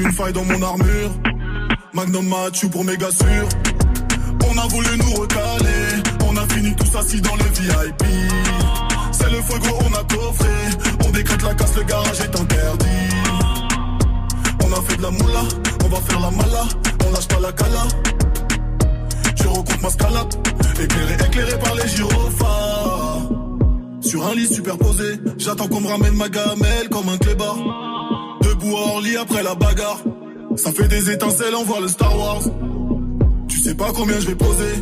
Une faille dans mon armure. Magnum Mathieu pour méga sûr. On a voulu nous recaler. On a fini tous assis dans le VIP. C'est le fuego, on a coffré. On décrète la casse, le garage est interdit. On a fait de la moula, on va faire la mala. On lâche pas la cala. Je recompte ma scala. Éclairé, éclairé par les gyrophares. Sur un lit superposé, j'attends qu'on me ramène ma gamelle comme un clébard. Après la bagarre. Ça fait des étincelles, on voit le Star Wars. Tu sais pas combien je vais poser.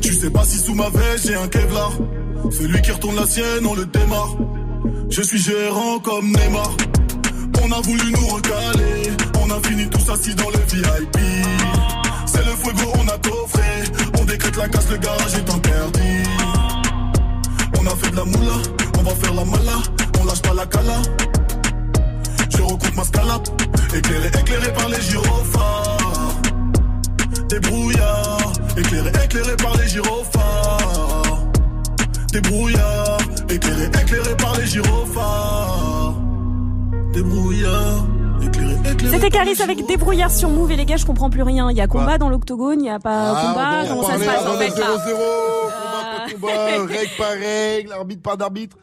Tu sais pas si sous ma veste j'ai un Kevlar. Celui qui retourne la sienne, on le démarre. Je suis gérant comme Neymar. On a voulu nous recaler. On a fini tous assis dans le VIP. C'est le fuego, on a coffré. On décrète la casse, le garage est interdit. On a fait de la moula, on va faire la mala. On lâche pas la cala. Je recompte ma scala. Éclairé, éclairé par les gyrophares. Des brouillards. Éclairé, éclairé par les gyrophares. Des brouillards. Éclairé, éclairé par les gyrophares. Des brouillards. Éclairé, éclairé. C'était Caris avec des brouillards sur Move et les gars, je comprends plus rien. Il y a combat dans l'octogone, il y a pas Ah, combat, comment ça se passe en fait le là 0-0, combat par combat, règle par règle, arbitre par arbitre.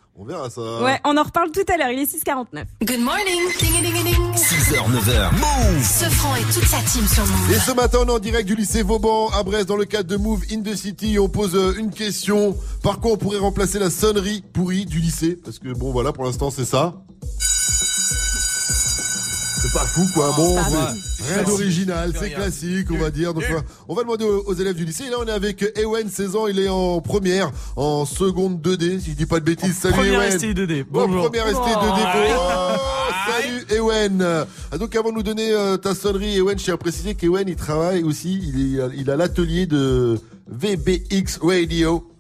Ça. Ouais, on en reparle tout à l'heure, il est 6h49. Good morning. Ding, ding, ding. 6h, 9h. Move Sofran et toute sa team sur Move. Et ce matin, on est en direct du lycée Vauban à Brest dans le cadre de Move in the City. On pose euh, une question. Par quoi on pourrait remplacer la sonnerie pourrie du lycée? Parce que bon, voilà, pour l'instant, c'est ça. C'est pas fou, quoi. Bon, c'est rien d'original, C'est classique, on va dire. Donc, voilà. on va demander aux, aux élèves du lycée. Et là, on est avec Ewen, 16 ans. Il est en première, en seconde 2D, si je dis pas de bêtises. Salut, première Ewen. STI 2D. Bon, Bonjour. première STI 2D. Ouais. Oh, salut, Ewen. Ah, donc, avant de nous donner euh, ta sonnerie, Ewen, je tiens à préciser qu'Ewen, il travaille aussi. Il, est, il a l'atelier de VBX Radio.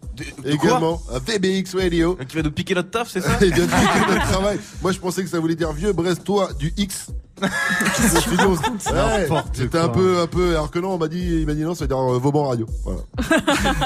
Également, à VBX Radio. Qui va nous piquer notre taf, c'est ça Il vient de piquer notre travail. Moi, je pensais que ça voulait dire vieux Brestois du X. C'était un peu, un peu, alors que non, on m'a dit, il m'a dit non, ça veut dire euh, Vauban Radio. Voilà.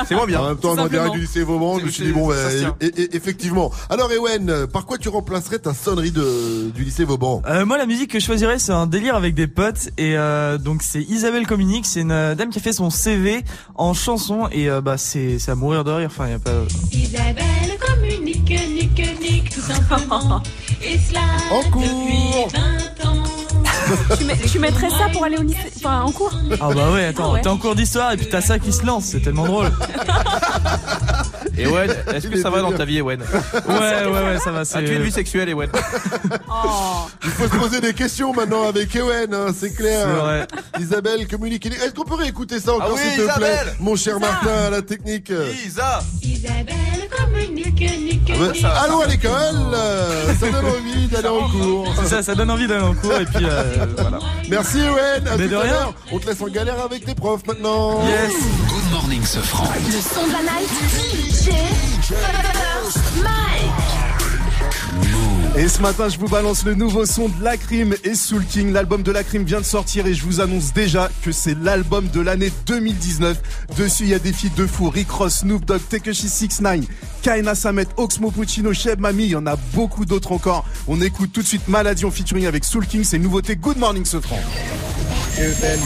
C'est moins bien. En même temps, on simplement. du lycée Vauban, je me suis dit bon, bah, et- et- effectivement. Alors, Ewen, par quoi tu remplacerais ta sonnerie de, du lycée Vauban? Euh, moi, la musique que je choisirais, c'est un délire avec des potes. Et euh, donc, c'est Isabelle Communique. C'est une euh, dame qui a fait son CV en chanson. Et euh, bah, c'est c'est à mourir de rire. Enfin, y a pas. Isabelle communique, nique, nique, tout simplement. Et cela En cours. depuis 20 ans. Tu, mets- tu mettrais ça pour aller au lycée, enfin en cours Ah bah ouais, attends, Ah ouais. t'es en cours d'histoire et puis t'as ça qui se lance, c'est tellement drôle. Et Ewen, est-ce que ça va dans ta vie, Ewen Ouais, ouais, ouais, ça va. As-tu une vie sexuelle, Ewen Il faut se poser des questions maintenant avec Ewen, hein, c'est clair. C'est vrai. Isabelle communique. Est-ce qu'on peut réécouter ça encore, Ah oui, s'il te plaît Isabelle Mon cher Martin, à la technique. Isa Isabelle communique, nique, Ah ouais. Allô à l'école Ça donne envie d'aller en cours. C'est ça, ça donne envie d'aller en cours et puis euh, voilà. Merci Ewen, à Mais tout de à rien. l'heure. On te laisse en galère avec tes profs maintenant. Yes Good morning, ce franc. Le son de la night. DJ Mike. Et ce matin, je vous balance le nouveau son de Lacrim et Soul King. L'album de Lacrim vient de sortir et je vous annonce déjà que c'est l'album de l'année 2019. Dessus, il y a des feats de fou. Rick Ross, Snoop Dogg, Takeshi 69, Kaina Samet, Oxmo Puccino, Cheb Mami. Il y en a beaucoup d'autres encore. On écoute tout de suite Maladie en featuring avec Soul King. C'est une nouveauté Good Morning ce franc. Tu fais le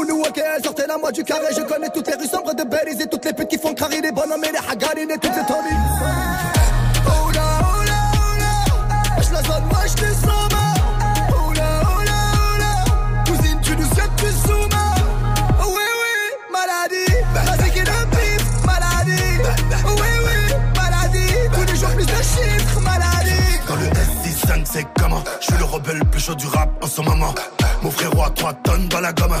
Mounou, ok, sortez la moi du carré. Je connais toutes les rues sombres de Belize Et toutes les putes qui font carrer les bonhommes et les hagarines Et toutes ces tomies Oh là, oh là, Je la zone, moi je te somme Oh là, oh là, oh Cousine, tu nous sais, tu soumets Oh oui, oui, maladie. Vas-y, qui le pif, maladie. Oh oui, oui, maladie. Tous les jours plus de chiffres, maladie. Dans le S65 c'est comment? Je suis le rebelle le plus chaud du rap en ce moment. Mon frérot a 3 tonnes dans la gomme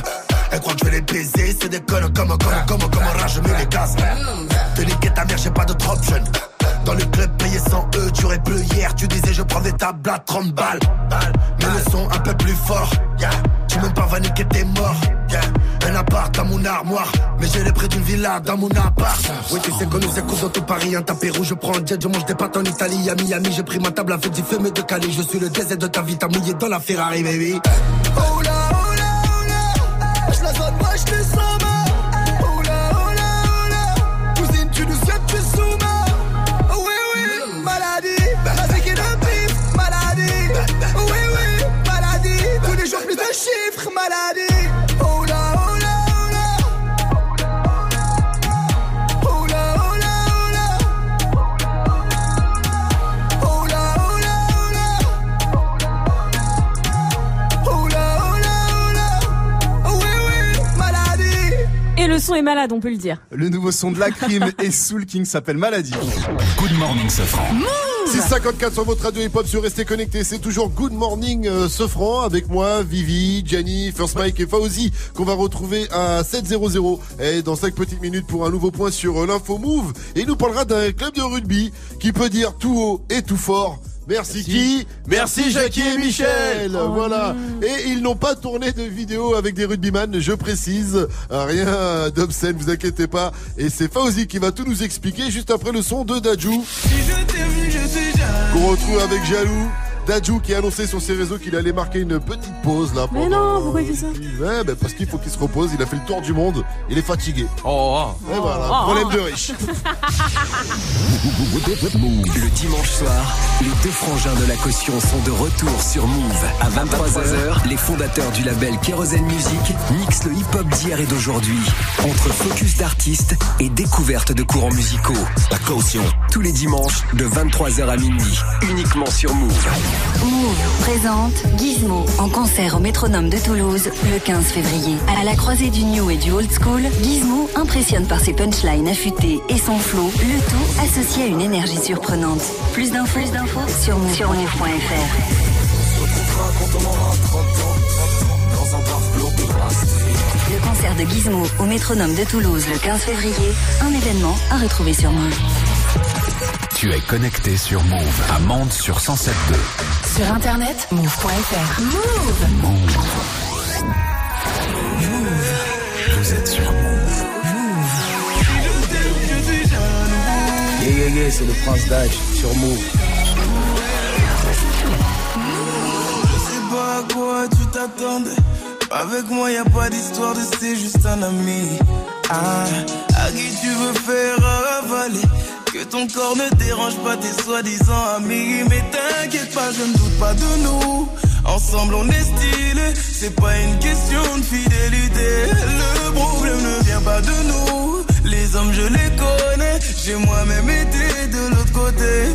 Elle croit que je vais les baiser C'est des connes comme comme comme comme rage je mets les gaz Te niquer ta mère j'ai pas d'autre option dans le club payé 100 E, tu aurais bleu hier, tu disais je prends des tables à 30 balles. Mais le son un peu plus fort. Tu même pas va niquer t'es mort. Un appart dans mon armoire, mais j'ai les prix d'une villa dans mon appart. Oui, tu sais qu'on nous écoute dans tout Paris, un tapis rouge, je prends un jet, je mange des pâtes en Italie, à Miami, j'ai pris ma table avec du fumé de Cali, je suis le désert de ta vie, t'as mouillé dans la Ferrari, baby. Oh là, son est malade, on peut le dire. Le nouveau son de Lacrim et Soul King s'appelle Maladie. Good morning, ce franc. 654 sur votre radio hip-hop sur Restez Connectés. C'est toujours Good Morning euh, Sofran avec moi, Vivi, Gianni, First Mike et Fauzi qu'on va retrouver à 7.00 et dans 5 petites minutes pour un nouveau point sur euh, l'info move. Et il nous parlera d'un club de rugby qui peut dire tout haut et tout fort. Merci, qui Merci Jackie et Michel Voilà Et ils n'ont pas tourné de vidéo avec des rugbyman, je précise. Rien d'obscène, vous inquiétez pas. Et c'est Fauzi qui va tout nous expliquer juste après le son de Dajou. Qu'on retrouve avec Jaloux. Dajou qui a annoncé sur ses réseaux qu'il allait marquer une petite pause là. Mais non, pourquoi il fait ça Ouais, ben parce qu'il faut qu'il se repose. Il a fait le tour du monde. Il est fatigué. Oh, Et voilà, Oh. problème de riche. Le dimanche soir, les deux frangins de la caution sont de retour sur Move. À 23h, les fondateurs du label Kerosene Music mixent le hip-hop d'hier et d'aujourd'hui. Entre focus d'artistes et découverte de courants musicaux. La caution. Tous les dimanches, de 23h à minuit. Uniquement sur Move. Move présente Gizmo en concert au Métronome de Toulouse le 15 février. À la croisée du new et du old school, Gizmo impressionne par ses punchlines affûtées et son flow, le tout associé à une énergie surprenante. Plus d'infos, sur move.fr. Se retrouvera quand on aura 30 ans Dans un bar flotté dans la street Le concert de Gizmo au Métronome de Toulouse le 15 février, un événement à retrouver sur Move. Tu es connecté sur Move à Mende sur 107.2. Sur internet, move.fr. Move. Vous êtes sur Move. Yeah, yeah, yeah, c'est le prince d'âge sur Move. Je sais pas à quoi tu t'attendais. Avec moi, y a pas d'histoire de c'est juste un ami. Ah, à qui tu veux faire avaler? Que ton corps ne dérange pas tes soi-disant amis. Mais t'inquiète pas, je ne doute pas de nous. Ensemble, on est stylé. C'est pas une question de fidélité. Le problème ne vient pas de nous. Les hommes, je les connais. J'ai moi-même été de l'autre côté.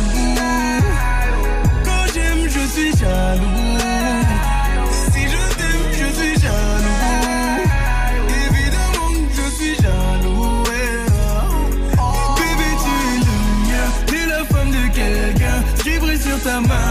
Suis jaloux. Si je t'aime, je suis jaloux. Évidemment je suis jaloux. Bébé, tu es le mien, t'es la femme de quelqu'un. Ce qui brille sur ta main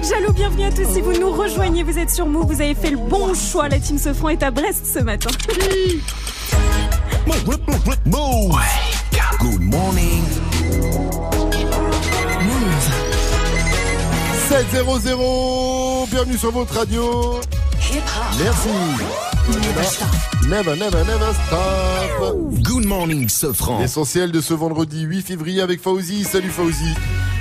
Avec Jaloux, bienvenue à tous. Si vous nous rejoignez, vous êtes sur Move, vous avez fait le bon choix. La team Sofran est à Brest ce matin. Good morning. 7-0-0, bienvenue sur votre radio. Merci. Never, never, never stop. Good morning, Sofran. L'essentiel de ce vendredi 8 février avec Fauzi. Salut Fauzi.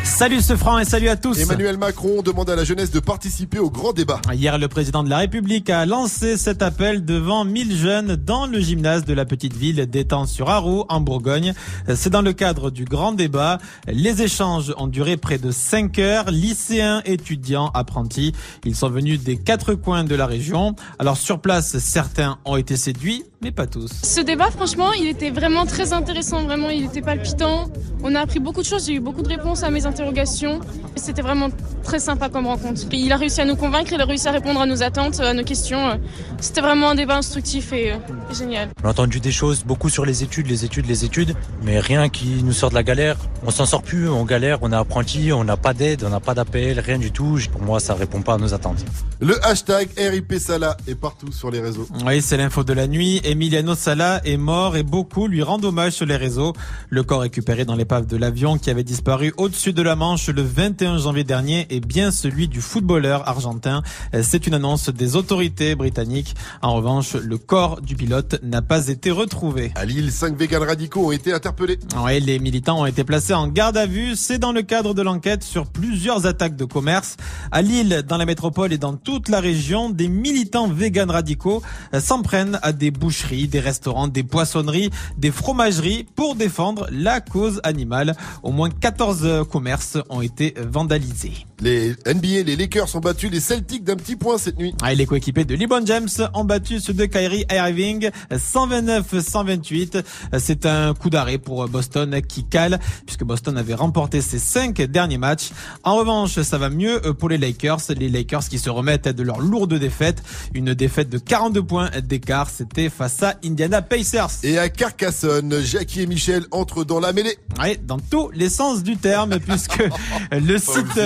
Salut ce franc et salut à tous. Emmanuel Macron demande à la jeunesse de participer au grand débat. Hier, le président de la République a lancé cet appel devant 1000 jeunes dans le gymnase de la petite ville d'Étang sur Arroux, en Bourgogne. C'est dans le cadre du grand débat. Les échanges ont duré près de 5 heures. Lycéens, étudiants, apprentis, ils sont venus des quatre coins de la région. Alors sur place, certains ont été séduits, mais pas tous. Ce débat, franchement, il était vraiment très intéressant, vraiment, il était palpitant. On a appris beaucoup de choses, j'ai eu beaucoup de réponses à mes interrogations. C'était vraiment très sympa comme rencontre. Et il a réussi à nous convaincre, il a réussi à répondre à nos attentes, à nos questions. C'était vraiment un débat instructif et, euh, et génial. On a entendu des choses beaucoup sur les études, les études, les études, mais rien qui nous sort de la galère. On s'en sort plus, on galère, on est apprenti, on n'a pas d'aide, on n'a pas d'appel, rien du tout. Pour moi, ça répond pas à nos attentes. Le hashtag RIP Salah est partout sur les réseaux. Oui, c'est l'info de la nuit. Emiliano Sala est mort et beaucoup lui rendent hommage sur les réseaux. Le corps récupéré dans l'épave de l'avion qui avait disparu au-dessus de la Manche le 21 janvier dernier est bien celui du footballeur argentin. Euh, C'est une annonce des autorités britanniques. En revanche, le corps du pilote n'a pas été retrouvé. À Lille, cinq véganes radicaux ont été interpellés. Ouais, les militants ont été placés en garde à vue. C'est dans le cadre de l'enquête sur plusieurs attaques de commerce. À Lille, dans la métropole et dans toute la région, des militants véganes radicaux euh, s'en prennent à des des restaurants, des poissonneries, des fromageries pour défendre la cause animale. Au moins 14 commerces ont été vandalisés. Les NBA, les Lakers ont battu les Celtics d'un petit point cette nuit. Ah, et les coéquipiers de LeBron James ont battu ceux de Kyrie Irving 129-128. C'est un coup d'arrêt pour Boston qui cale puisque Boston avait remporté ses cinq derniers matchs. En revanche, ça va mieux pour les Lakers. Les Lakers qui se remettent de leur lourde défaite. Une défaite de 42 points d'écart. C'était face à Indiana Pacers. Et à Carcassonne, Jackie et Michel entrent dans la mêlée. Oui, dans tous les sens du terme, puisque le site,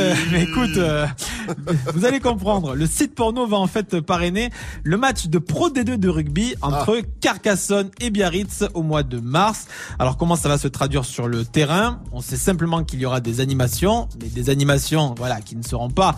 écoute, euh, vous allez comprendre, le site porno va en fait parrainer le match de Pro D2 de rugby entre Carcassonne et Biarritz au mois de mars. Alors comment ça va se traduire sur le terrain? On sait simplement qu'il y aura des animations, mais des animations, voilà, qui ne seront pas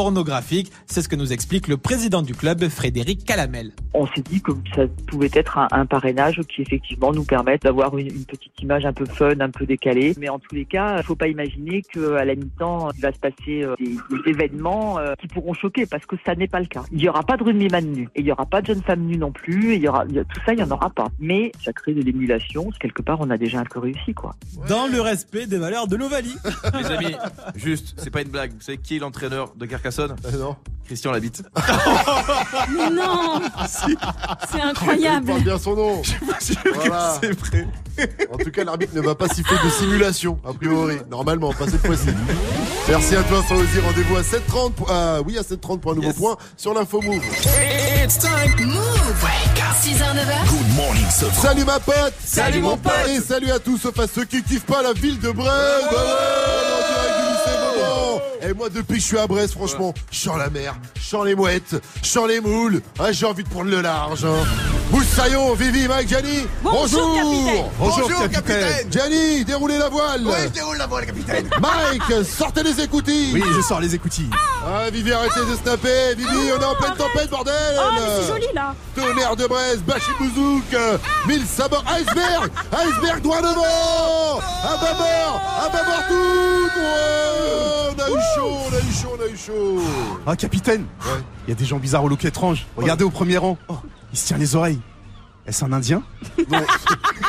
pornographiques. C'est ce que nous explique le président du club, Frédéric Calamel. on s'est dit que ça pouvait être un, un parrainage qui effectivement nous permette d'avoir une, une petite image un peu fun, un peu décalée. Mais en tous les cas, il faut pas imaginer qu'à la mi-temps, il va se passer euh, des, des événements euh, qui pourront choquer parce que ça n'est pas le cas. Il y aura pas de rugbyman nu et il y aura pas de jeune femme nue non plus. Et il y aura il y a- tout ça, il y en aura pas. Mais ça crée de l'émulation. Quelque part, on a déjà un peu réussi, quoi. Dans le respect des valeurs de l'Ovalie. Les amis, juste, c'est pas une blague. Vous savez qui est l'entraîneur de Carcassonne? Non. Christian Labitte. Mais non C'est incroyable. Il porte bien son nom. Voilà. c'est vrai. En tout cas, l'arbitre ne va pas siffler de simulation, a priori. Normalement, pas cette fois-ci. Merci à toi, Fauzi. Rendez-vous à 7h30. Pour... Ah, oui, à 7h30 pour un nouveau point sur l'info Move. It's time. Move. Wake up. 6h, 9h. Good morning, Salut ma pote Salut, mon pote. Et salut à tous, sauf à ceux qui kiffent pas la ville de Brest Bah Et moi, depuis que je suis à Brest, franchement, je sens la mer, je sens les mouettes, je sens les moules. J'ai envie de prendre le large. Hein. Moussaillon, Vivi, Mike, Gianni. Bonjour, capitaine. Bonjour, Bonjour, capitaine. capitaine. Gianni, déroulez la voile. Oui, je déroule la voile, capitaine. Mike, sortez les écoutilles. Oui, je sors les écoutilles. Ah, Vivi, arrêtez de snapper. Vivi, on est en pleine tempête, bordel. Oh, mais c'est joli là. Tonnerre de Brest, Bachibouzouk, mille sabords, iceberg, iceberg droit devant, à bâbord, à bâbord tout. Ouais, on a eu chaud, on a eu chaud, on a eu chaud. Ah, capitaine Il y a des gens bizarres au look étrange. Regardez au premier rang. Oh, il se tient les oreilles. Est-ce un Indien Non,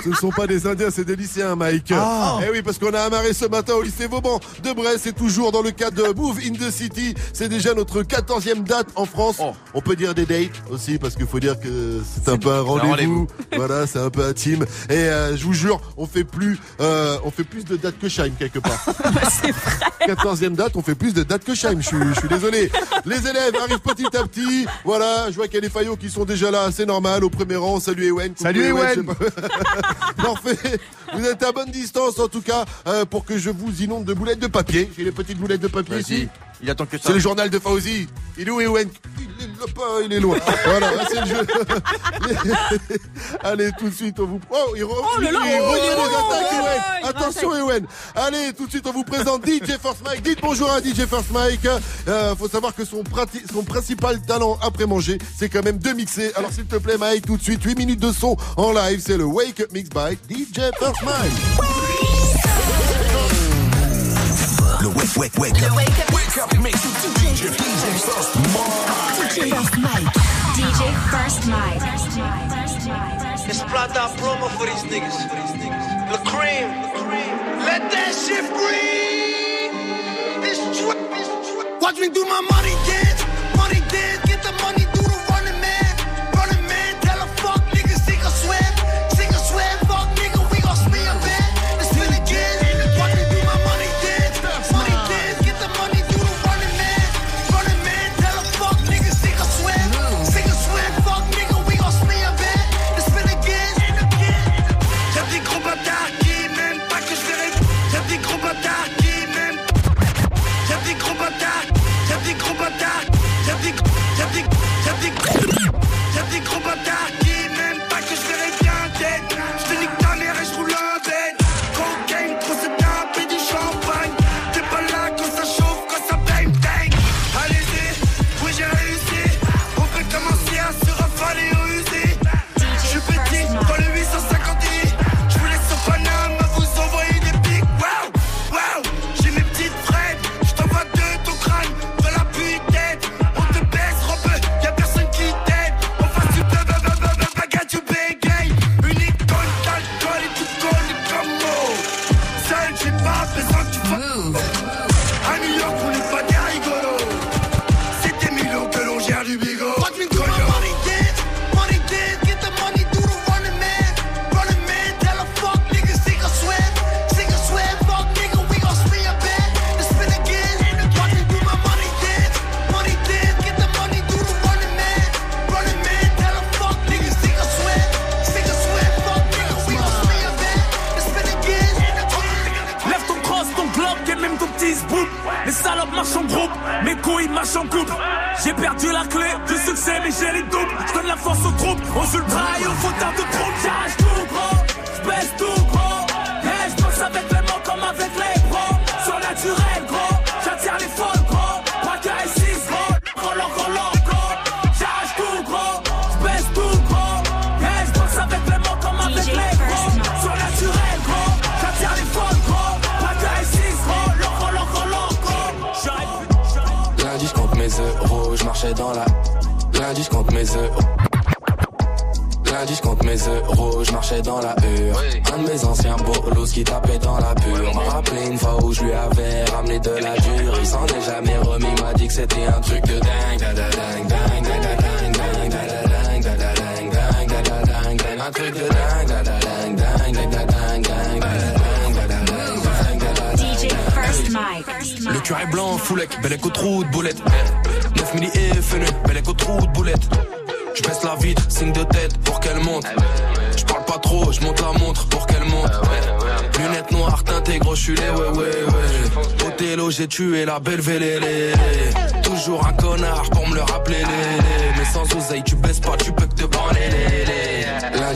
ce ne sont pas des Indiens, c'est des lycéens, Mike. Ah. Eh oui, parce qu'on a amarré ce matin au lycée Vauban de Brest. C'est toujours dans le cadre de Move in the City. C'est déjà notre 14e date en France. On peut dire des dates aussi, parce qu'il faut dire que c'est un peu un rendez-vous. rendez-vous. voilà, c'est un peu intime. Et euh, je vous jure, on fait plus, euh, on fait plus de dates que Shine quelque part. c'est vrai. 14e date, on fait plus de dates que Shine. Je suis, je suis désolé. Les élèves arrivent petit à petit. Voilà, je vois qu'il y a les faillots qui sont déjà là, c'est normal. Au premier rang, salut Ewen. Salut, Ewen. Parfait. Vous êtes à bonne distance en tout cas euh, pour que je vous inonde de boulettes de papier. J'ai les petites boulettes de papier ici. Il attend que ça. C'est le journal de Fauzi. Il est où Ewen Il est là pas, il est loin. voilà, là, c'est le jeu. Allez, tout de suite, on vous. Oh, il, re... Oh il oh, les attaques, Oh, Ewen. Attention, Ewen. Allez, tout de suite, on vous présente DJ First Mike. Dites bonjour à DJ First Mike. Euh, faut savoir que son, prati- son principal talent après manger, c'est quand même de mixer. Alors, s'il te plaît, Mike, tout de suite, 8 minutes de son en live. C'est le Wake Up Mix by DJ First Mike. Le wake, wake, wake up. Wake up, mix. DJ First DJ First Mike. DJ First Mike. It's plata promo for these niggas. The cream. Let that shit breathe. It's true. Watch me do my money dance. Money dance. Get the money perdu la clé du succès, mais j'ai les doubles. Je donne la force aux troupes, aux ultras et aux fauteurs de troupes. mes euros. Lundi, je compte mes euros, je marchais dans la hure. Un de mes anciens bolos qui tapait dans la pure. M'a rappelé une fois où je lui avais ramené de la dure. Il s'en est jamais remis, m'a dit que c'était un truc de dingue. Un truc de dingue. Le curé blanc, foulec, belle écho trou de boulette. 9 milli et FNE, bel écho de boulette. Je baisse la vitre, signe de tête pour qu'elle monte. Je parle pas trop, je monte la montre pour qu'elle monte. Lunettes noires, teintées gros, les ouais ouais ouais. Othello, j'ai tué la belle vélélé. Toujours un connard pour me le rappeler. Mais sans oseille, tu baisses pas, tu peux que te lélé.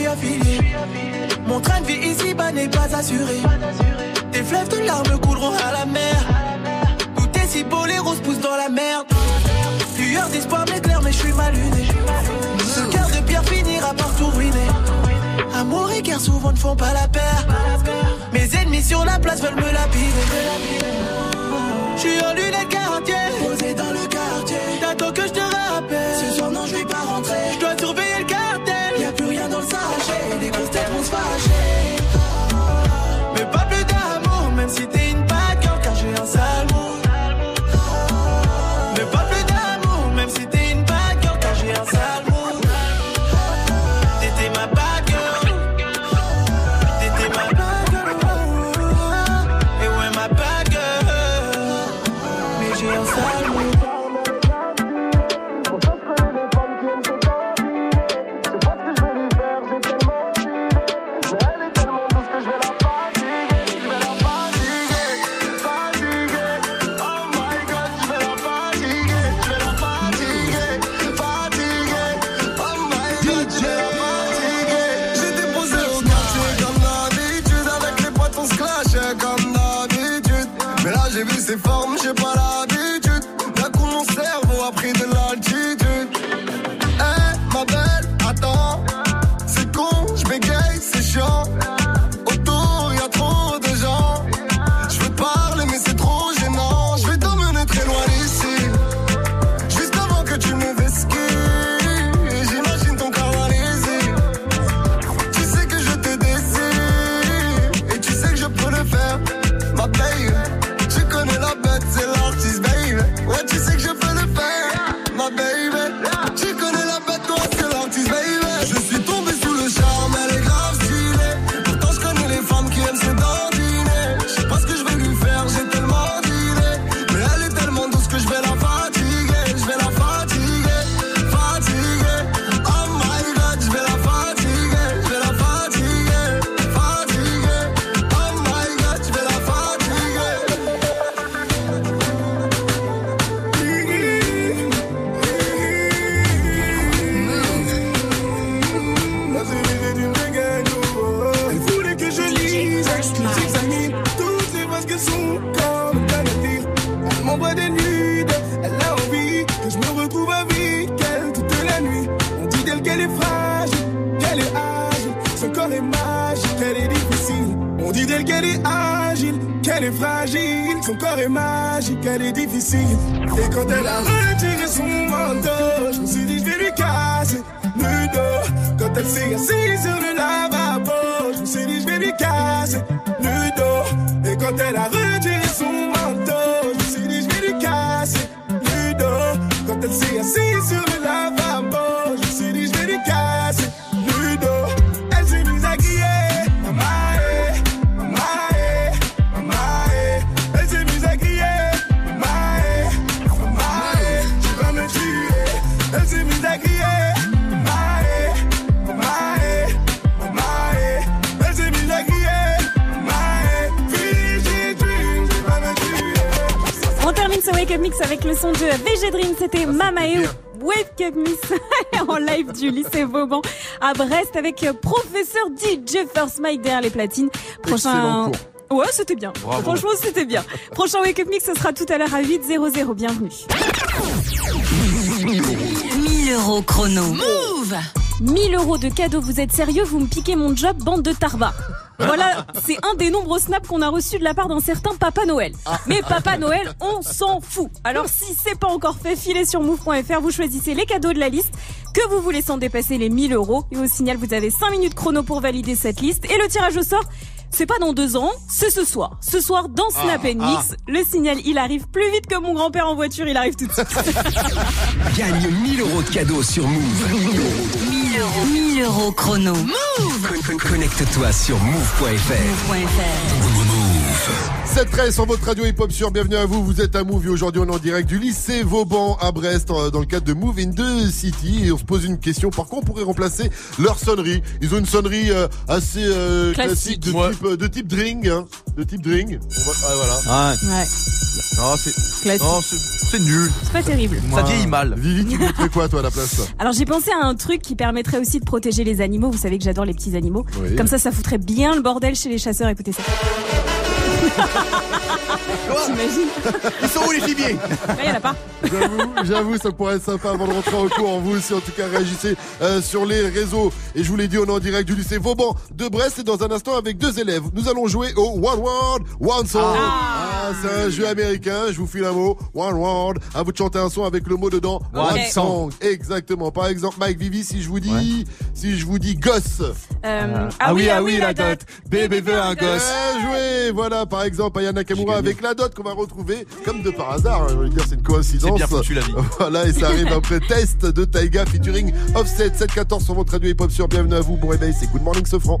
suis affilié. Mon train de vie ici-bas n'est pas assuré. Tes fleuves de larmes couleront à la mer. Tout est si beau, les roses poussent dans la merde. Lueur d'espoir m'éclaire, mais je suis mal luné. Ce cœur de pierre finira par tout ruiner. Amour et guerre souvent ne font pas la paire. Mes ennemis sur la place veulent me lapider. Je suis en lunettes quartier, posé dans le quartier. Dream. C'était Mama et Wake Up Mix en live du lycée Vauban à Brest avec euh, professeur DJ First Mike derrière les platines. Excellent Ouais, c'était bien. Bravo. Franchement, c'était bien. Prochain Wake Up Mix, ce sera tout à l'heure à 8.00. Bienvenue. 1000 euros chrono. Move 1000 euros de cadeaux, vous êtes sérieux? Vous me piquez mon job, bande de tarba. Voilà, c'est un des nombreux snaps qu'on a reçus de la part d'un certain Papa Noël. Mais Papa Noël, on s'en fout. Alors si c'est pas encore fait, filez sur move.fr, vous choisissez les cadeaux de la liste que vous voulez sans dépasser les 1000 euros. Et au signal, vous avez 5 minutes chrono pour valider cette liste. Et le tirage au sort, c'est pas dans deux ans, c'est ce soir. Ce soir, dans Snap Ah, Mix, le signal, il arrive plus vite que mon grand-père en voiture, il arrive tout de suite. Gagne 1000 euros de cadeaux sur Move. 1000 euros. 1000 euros chrono. Move Con- Connecte-toi sur move.fr. 7-13 sur votre radio hip-hop sur bienvenue à vous, vous êtes à Move et aujourd'hui on est en direct du lycée Vauban à Brest euh, dans le cadre de Move in the City et on se pose une question, par quoi on pourrait remplacer leur sonnerie? Ils ont une sonnerie euh, assez euh, classique, Classique. de, Ouais. type, euh, de type drink, hein, de type drink. On va- ah, voilà. Ouais. Non, c'est. Classique. Non, c'est c'est nul. C'est pas terrible. Ça vieillit mal. Vivi, tu mettrais quoi toi à la place? Alors j'ai pensé à un truc qui permettrait aussi de protéger les animaux. Vous savez que j'adore les petits animaux. Oui. Comme ça, ça foutrait bien le bordel chez les chasseurs. Écoutez ça. Ils sont où les gibiers il y en a pas. J'avoue, j'avoue, ça pourrait être sympa avant de rentrer en cours. Vous aussi, en tout cas, réagissez euh, sur les réseaux. Et je vous l'ai dit, on est en direct du lycée Vauban de Brest. Et dans un instant, avec deux élèves, nous allons jouer au One Word, One Song. Ah, c'est un jeu américain. Je vous file un mot. One Word. À vous de chanter un son avec le mot dedans. One One Song. Exactement. Par exemple, Mike Vivi, si je vous dis, si je vous dis gosse. Euh, Ah oui, ah oui, la dot. Bébé veut un gosse. Bien joué Voilà, par exemple, Aya Nakamura avec la dot qu'on va retrouver, comme de par hasard, hein, je veux dire, c'est une coïncidence. Bien foutu, la vie. Voilà, et ça arrive après test de Taiga featuring Offset 714 sur votre radio hip-hop sur Bienvenue à vous, bon réveil, c'est Good Morning Sofran.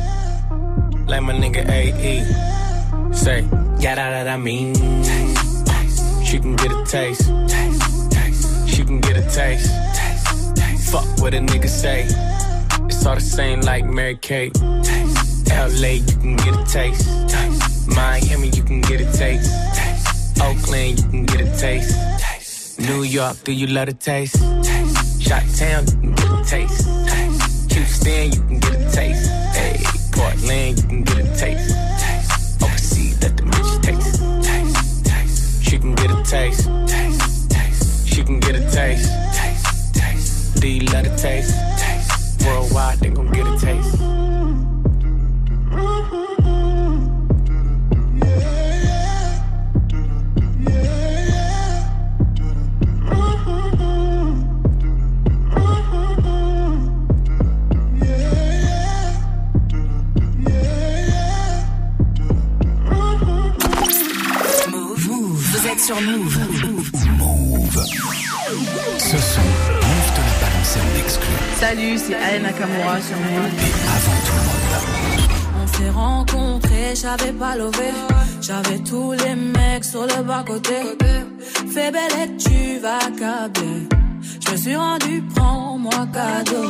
like my nigga AE. Say, yeah, that, that I mean. Taste, taste. She can get a taste. Taste, taste. She can get a taste. Taste, taste. Fuck what a nigga say. It's all the same like Mary Kate. Taste, LA, you can get a taste. taste. Miami, you can get a taste. taste. Oakland, you can get a taste. taste. New York, do you love a taste? Shot Town, you can get a taste. taste. Houston, you can get a taste. Hey, Portland, you can get a taste. Overseas, let the bitch taste. taste. taste. She can get a taste. taste. taste. She can get a taste. taste. taste. You love the taste? taste. Worldwide, they gon' get a taste. Êtes sur Move. Move. Ce son, Move te l'a balancé en exclu. Salut, c'est Aya Nakamura sur Move. Avant tout le monde. On s'est rencontrés, j'avais pas levé. J'avais tous les mecs sur le bas côté. Fais belle et tu vas câbler. Je me suis rendu, prends-moi cadeau.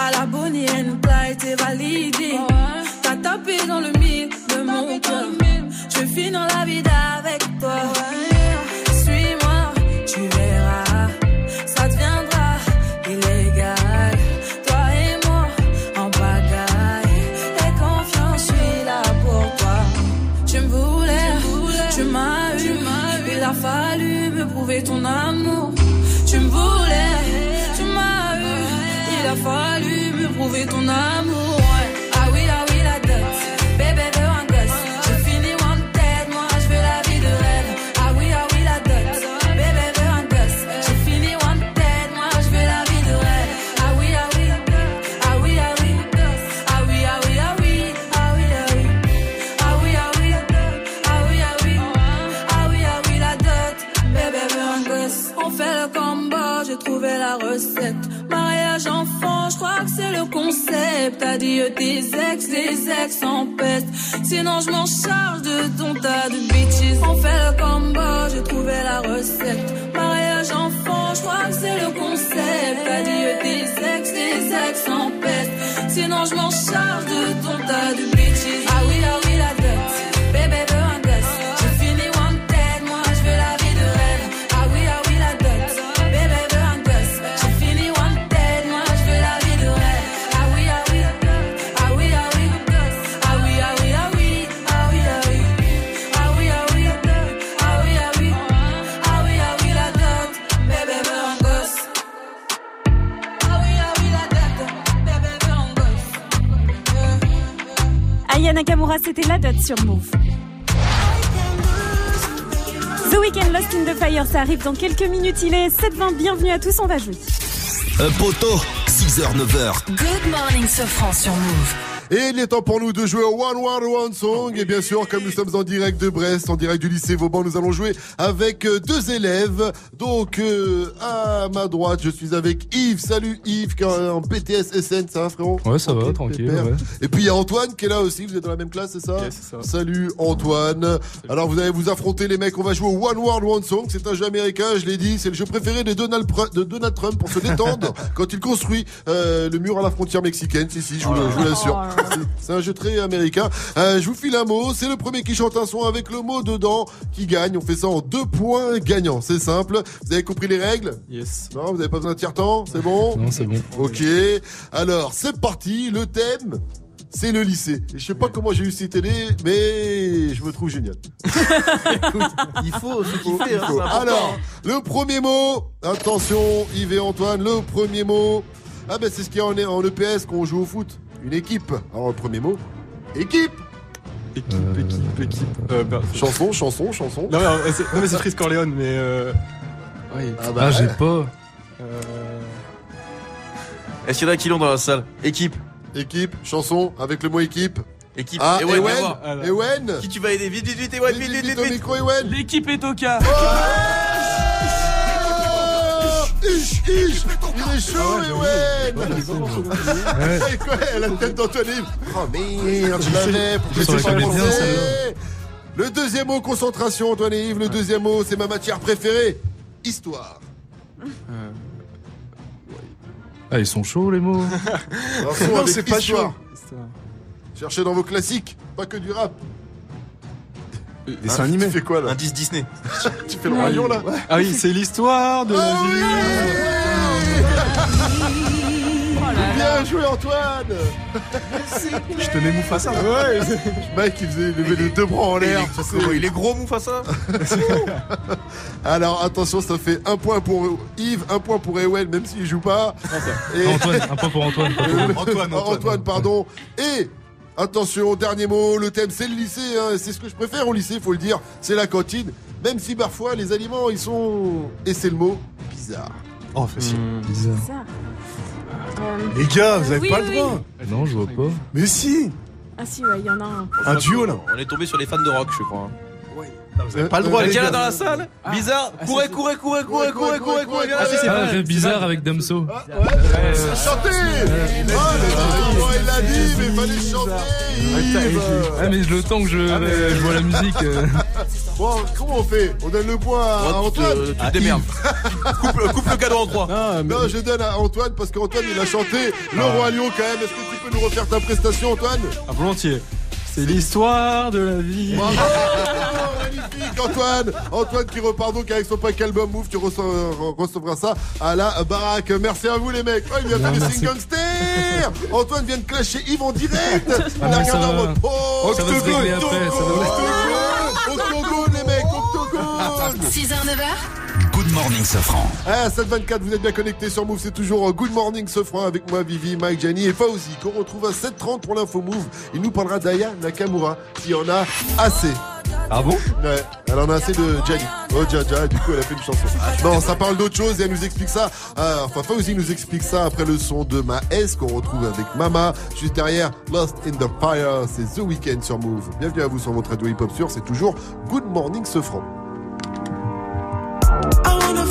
I love. Concept. Adieu tes ex, des ex en peste. Sinon, je m'en charge de ton tas de bitches. On fait le combo, j'ai trouvé la recette. Mariage enfant, je crois que c'est le concept. Adieu tes ex, des ex en peste. Sinon, je m'en charge de ton tas de bitches. Aya Nakamura, c'était la dot sur Move. The Weeknd Lost in the Fire, ça arrive dans quelques minutes. Il est 7h20. Bienvenue à tous, on va jouer. Un poteau, 6h, 9h. Good morning, Sofran sur Move. Et il est temps pour nous de jouer au One One One Song. Et bien sûr, comme nous sommes en direct de Brest, en direct du lycée Vauban, nous allons jouer avec euh, deux élèves. Donc, euh, à ma droite, je suis avec Yves. Salut Yves, qui est en BTS SN, ça va frérot? Ouais, ça va, tranquille. ouais. Et puis il y a Antoine qui est là aussi, vous êtes dans la même classe, c'est ça, Yes, ça. Salut Antoine. Alors vous allez vous affronter les mecs, on va jouer au One World One Song, c'est un jeu américain, je l'ai dit, c'est le jeu préféré de Donald, Pr- de Donald Trump pour se détendre quand il construit euh, le mur à la frontière mexicaine, si si, je vous, le- je vous l'assure. C'est- un jeu très américain. Euh, je vous file un mot, c'est le premier qui chante un son avec le mot dedans qui gagne. On fait ça en deux points gagnants, c'est simple. Vous avez compris les règles Yes. Non, vous avez pas besoin de tiers-temps, c'est bon Non, c'est bon. Ok. Alors, c'est parti. Le thème, c'est le lycée. Je sais pas comment j'ai eu cette idée, mais je me trouve génial. Il faut Il faut. Alors, le premier mot. Attention, Yves et Antoine. Le premier mot. Ah ben c'est ce qu'il y a en, en EPS quand on joue au foot. Une équipe. Alors le premier mot. Équipe. Équipe, équipe, équipe. Euh, bah, Chanson, chanson, chanson. Non, mais, euh, c'est- non, mais c'est Chris Corleone, mais. Euh... Oui. Ah bah, j'ai pas. Est-ce qu'il y en a qui l'ont dans la salle? Équipe. Équipe, chanson, avec le mot équipe. Équipe. Ah, Ewen, Ewen. Ah. Ewen. Qui tu vas aider? Vite, vite, vite, Ewen, vite, vite, vite, vite. est au cas. Ish, ish, il est chaud, Ewen C'est quoi la tête d'Antoine Yves Oh merde, je l'avais, pour que Ça aurait c'est pas. Le deuxième mot, concentration, Antoine et Yves. Le deuxième mot, c'est ma matière préférée. Histoire. Ah, ils sont chauds les mots. Non, c'est pas chaud. Cherchez dans vos classiques, pas que du rap. Dessin animé. Tu fais quoi là Indice Disney. Tu fais le rayon là Ah oui, c'est l'histoire de la vie. Bien joué Antoine Je te mets Mufasa. Ouais, Mike il faisait lever les deux bras en l'air. Il est gros, Mufasa Alors attention, ça fait un point pour Yves, un point pour Ewell, même s'il joue pas. Et- Antoine, un point pour Antoine. Antoine, Ah, Antoine, pardon. Et attention, dernier mot, le thème c'est le lycée, hein. c'est ce que je préfère au lycée, faut le dire, c'est la cantine. Même si parfois les aliments ils sont, et c'est le mot, bizarre. Oh, facile. Ça. Euh, Les gars, vous avez Oui, pas oui, le droit. Non, je vois pas. Mais si Ah si, ouais, il y en a un. Un duo là. On est tombé sur les fans de rock, je crois. Vous avez pas le droit, les Quelqu'un là gars. dans la salle Bizarre Courez, courez, courez, courez, courez, courez, courez, Ah, si, c'est viens. rêve bizarre avec Damso. Chantez Ah, mais non, il l'a dit, mais fallait chanter Yves. Ah, mais le temps que je, euh, je vois la musique. euh, Bon, comment on fait? On donne le point à Ouais, tu te- Antoine tu te démerdes. coupe, coupe le cadeau en trois. Non, je donne à Antoine parce qu'Antoine il a chanté Le Roi Lion quand même. Est-ce que tu peux nous refaire ta prestation, Antoine? À volontiers. C'est l'histoire de la vie. Bravo Magnifique Antoine Antoine qui repart donc avec son pack album Move, tu recevras ça à la baraque. Merci à vous les mecs. Oh, il vient faire les merci. Gangster Antoine vient de clasher Yves en direct Il a mais ça regardé en mode Oh, Ça va se Octogone, régler après, ça va. Octogone, Octogone les mecs, Octogone 6h, 9h, Good morning, Safran. Ah, 724, vous êtes bien connectés sur Move, c'est toujours euh, Good Morning Sofran avec moi, Vivi, Mike, Gianni et Fauzi, qu'on retrouve à 7h30 pour l'info Move. Il nous parlera d'Aya Nakamura, qui en a assez. Ah bon? Ouais, elle en a assez de Gianni. Oh, Jaja, du coup, elle a fait une chanson. Non, ça parle d'autre chose et elle nous explique ça. euh, enfin, Fauzi nous explique ça après le son de Ma S qu'on retrouve avec Mama. Juste derrière, Lost in the Fire, c'est The Weeknd sur Move. Bienvenue à vous sur votre radio hip-hop sûr, c'est toujours Good Morning Sofran. I wanna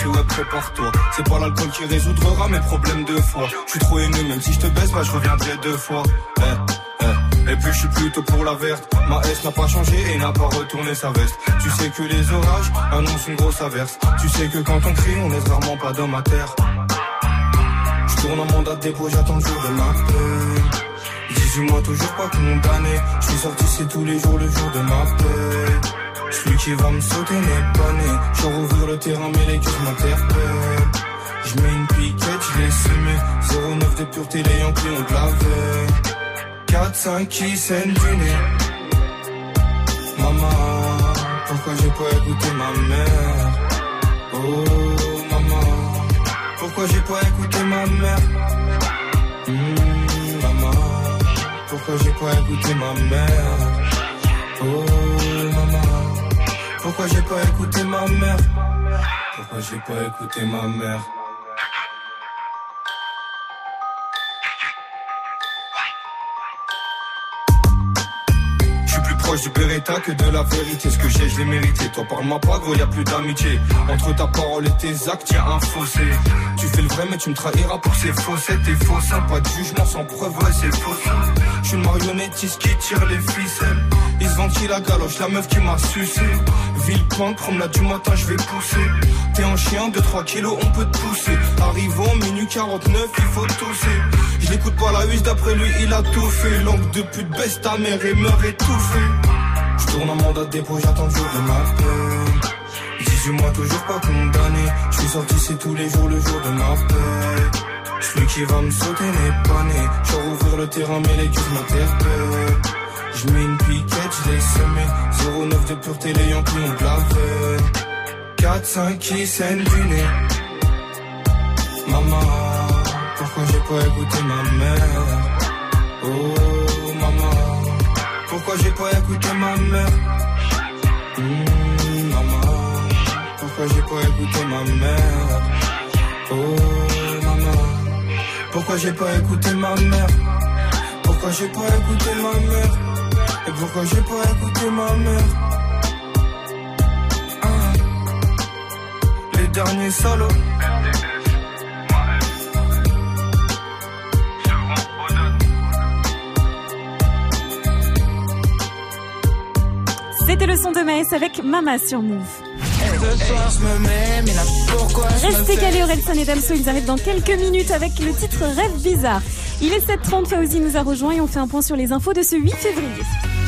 crie ouais prépare-toi. C'est pas l'alcool qui résoudra mes problèmes de foi. Je suis trop haineux, même si je te baisse, bah je reviendrai deux fois. Eh, eh. Et puis je suis plutôt pour la verte. Ma S n'a pas changé et n'a pas retourné sa veste. Tu sais que les orages annoncent une grosse averse. Tu sais que quand on crie, on laisse rarement pas d'homme à terre. Je tourne en mandat de dépôt, j'attends le jour de ma paix. 18 mois toujours pas condamné. Je suis sorti, c'est tous les jours le jour de ma paix. Celui qui va me sauter n'est pas né. Je rouvrir le terrain, mais les cœurs m'interpellent. Je mets une piquette, je l'ai semé. 09 de pureté, les Yankees ont de la veille. 4-5 qui saignent nez. Maman, pourquoi j'ai pas écouté ma mère? Oh, maman, pourquoi j'ai pas écouté ma mère? Hmm, maman, pourquoi j'ai pas écouté ma mère? Oh, pourquoi j'ai pas écouté ma mère? Pourquoi j'ai pas écouté ma mère? Proche du Beretta que de la vérité. Ce que j'ai, je mérité. Toi, parle-moi pas, gros, y a plus d'amitié. Entre ta parole et tes actes, y a un fossé. Tu fais le vrai, mais tu me trahiras pour ces faussettes. T'es faux, pas de jugement sans preuve, ouais, c'est faux. Je suis une marionnettiste qui tire les ficelles. Ils se ventilent la galoche, la meuf qui m'a sucé. Villepinte, promenade du matin, je vais pousser. T'es un chien de 3 kilos, on peut te pousser. Arrivant, minute 49, il faut tousser. Je l'écoute pas la huisse, d'après lui, il a tout fait. Langue de pute, baisse ta mère et meurt étouffé. Je tourne en mandat de dépôt, j'attends le jour de ma paix. 18 mois, toujours pas condamné. Je suis sorti, c'est tous les jours le jour de ma paix. Celui qui va me sauter n'est pas né. Je rouvrir le terrain, mais les culs m'interpellent. Je mets une piquette, je l'ai semé. 09 de pureté, les Yankees ont de la veille. 4-5 qui saignent du nez. Maman, pourquoi j'ai pas écouté ma mère? Oh, maman, pourquoi j'ai pas écouté ma mère? Hmm, maman, pourquoi j'ai pas écouté ma mère? Oh, maman, pourquoi j'ai pas écouté ma mère? Pourquoi j'ai pas écouté ma mère? Et pourquoi j'ai pas écouté ma mère? Ah, les derniers solos. C'était le son de Maës avec Mama sur Move. Restez calés, Orelsan et Damso, ils arrivent dans quelques minutes avec le titre Rêve bizarre. Il est 7h30, Fauzi nous a rejoint et on fait un point sur les infos de ce 8 février.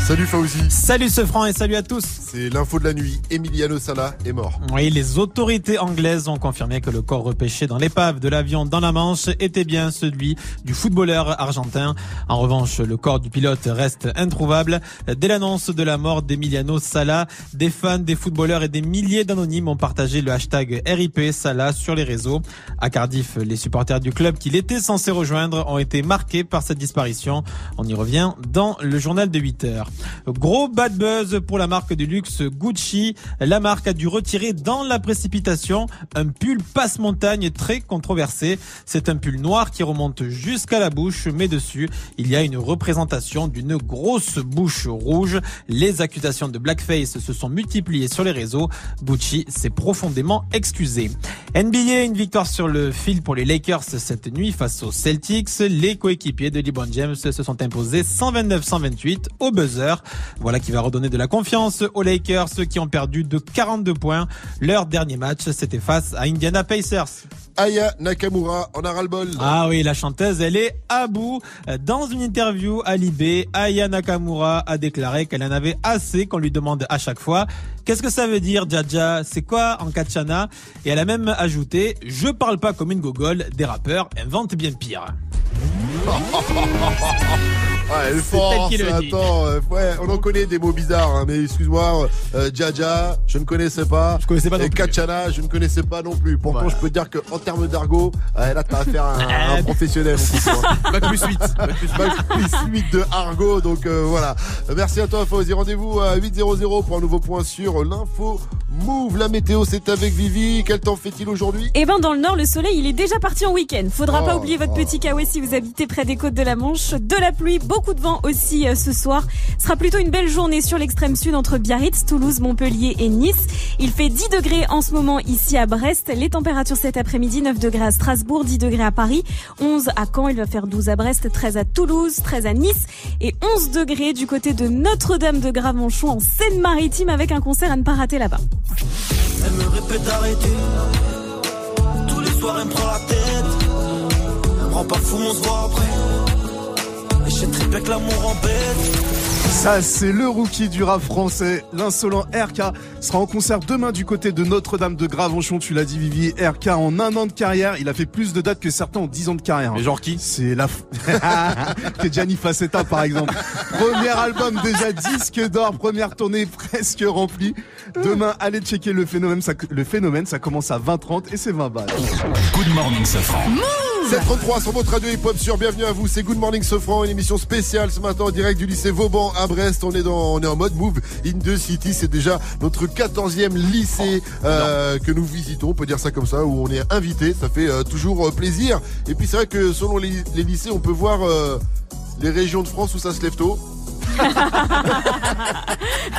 Salut Fauzi. Salut ce franc et salut à tous. C'est l'info de la nuit. Emiliano Sala est mort. Oui, les autorités anglaises ont confirmé que le corps repêché dans l'épave de l'avion dans la Manche était bien celui du footballeur argentin. En revanche, le corps du pilote reste introuvable. Dès l'annonce de la mort d'Emiliano Sala, des fans, des footballeurs et des milliers d'anonymes ont partagé le hashtag RIP Sala sur les réseaux. À Cardiff, les supporters du club qu'il était censé rejoindre ont été marqués par cette disparition. On y revient dans le journal de 8 heures. Gros bad buzz pour la marque de luxe Gucci. La marque a dû retirer dans la précipitation un pull passe-montagne très controversé. C'est un pull noir qui remonte jusqu'à la bouche, mais dessus, il y a une représentation d'une grosse bouche rouge. Les accusations de blackface se sont multipliées sur les réseaux. Gucci s'est profondément excusé. NBA, une victoire sur le fil pour les Lakers cette nuit face aux Celtics. Les coéquipiers de LeBron James se sont imposés 129-128 au buzzer. Voilà qui va redonner de la confiance aux Lakers qui ont perdu de 42 points. Leur dernier match, c'était face à Indiana Pacers. Aya Nakamura en a ras-le-bol. Ah oui, la chanteuse, elle est à bout. Dans une interview à Libé, Aya Nakamura a déclaré qu'elle en avait assez qu'on lui demande à chaque fois Qu'est-ce que ça veut dire, Jaja C'est quoi en Kachana Et elle a même ajouté Je parle pas comme une gogole, des rappeurs inventent bien pire. Qui le dit. attends, euh, ouais, on en connaît des mots bizarres, hein, mais excuse-moi, euh, Jaja, je ne connaissais pas. Je connaissais pas Et non plus. Kachana, je ne connaissais pas non plus. Pourtant, je peux te dire qu'en termes d'argot, euh, là, t'as affaire à un, un professionnel. coin. Bac plus 8. Bac plus Bac plus 8 de argot, donc euh, voilà. Euh, Merci à toi, Fauzi. Rendez-vous à 8.00 pour un nouveau point sur l'info Move. La météo, c'est avec Vivi. Quel temps fait-il aujourd'hui? Eh ben dans le nord, le soleil il est déjà parti en week-end. Faudra Oh, pas oublier votre oh. petit kawaii si vous habitez près des côtes de la Manche. De la pluie, beaucoup beaucoup de vent aussi euh, ce soir. Ce sera plutôt une belle journée sur l'extrême sud entre Biarritz, Toulouse, Montpellier et Nice. Il fait 10 degrés en ce moment ici à Brest. Les températures cet après-midi, 9 degrés à Strasbourg, 10 degrés à Paris, 11 à Caen, il va faire 12 à Brest, 13 à Toulouse, 13 à Nice et 11 degrés du côté de Notre-Dame de Gravenchon en Seine-Maritime avec un concert à ne pas rater là-bas. Elle me répète. Tous les soirs, elle me prend la tête. Pas fou, on se voit après. Et je sais très bien que l'amour embête. Ça, c'est le rookie du rap français. L'insolent RK sera en concert demain du côté de Notre-Dame de Gravenchon. Tu l'as dit, Vivi. RK, en un an de carrière, il a fait plus de dates que certains en 10 ans de carrière. Mais genre qui? C'est la, f- que Gianni Facetta, par exemple. Premier album déjà disque d'or, première tournée presque remplie. Demain, allez checker le phénomène. Ça, le phénomène, ça commence à 20h30 et c'est 20 balles. Good morning, Safran. 733 sur votre radio hip-hop sur Bienvenue à vous, c'est Good Morning Sofran, une émission spéciale ce matin en direct du lycée Vauban à Brest. On est dans, on est en mode Move in the City. C'est déjà notre 14e lycée euh, que nous visitons, on peut dire ça comme ça, où on est invité. Ça fait euh, toujours euh, plaisir. Et puis c'est vrai que selon les, les lycées, on peut voir les régions de France où ça se lève tôt.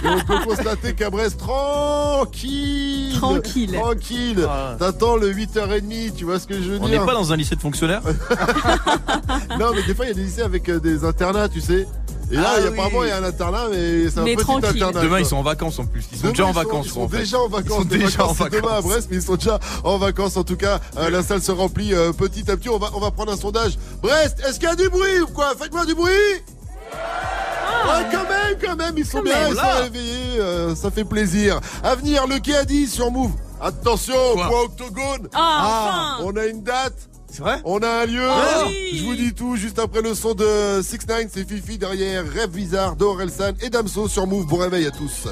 Et on peut constater qu'à Brest, tranquille Tranquille. Tranquille T'attends le 8h30, tu vois ce que je veux On dire n'est pas dans un lycée de fonctionnaires non, mais des fois, il y a des lycées avec euh, des internats, tu sais. Et là, Ah il y a, oui. apparemment, il y a un internat, mais c'est un Mais petit tranquille. internat. Demain, quoi. ils sont en vacances en plus. Ils sont Demain, déjà en ils sont- vacances. Ils sont déjà en vacances. Ils sont déjà en vacances, demain à. Brest, mais ils sont déjà en vacances. En tout cas, euh, la salle se remplit euh, petit à petit. On va, on va prendre un sondage. Brest, est-ce qu'il y a du bruit ou quoi? Faites-moi du bruit Ouais, quand même, quand même, ils sont Quand bien, ils sont réveillés, euh, ça fait plaisir. À venir, le quai a dit sur Move. Attention, Quoi point octogone. Ah, enfin on a une date. C'est vrai? On a un lieu. Ah oui. Je vous dis tout juste après le son de 6 9 c'est Fifi derrière Rêve Bizarre d'Orelsan et Damso sur Move. Bon réveil à tous.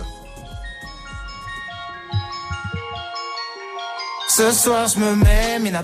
Ce soir je me mets, Mina,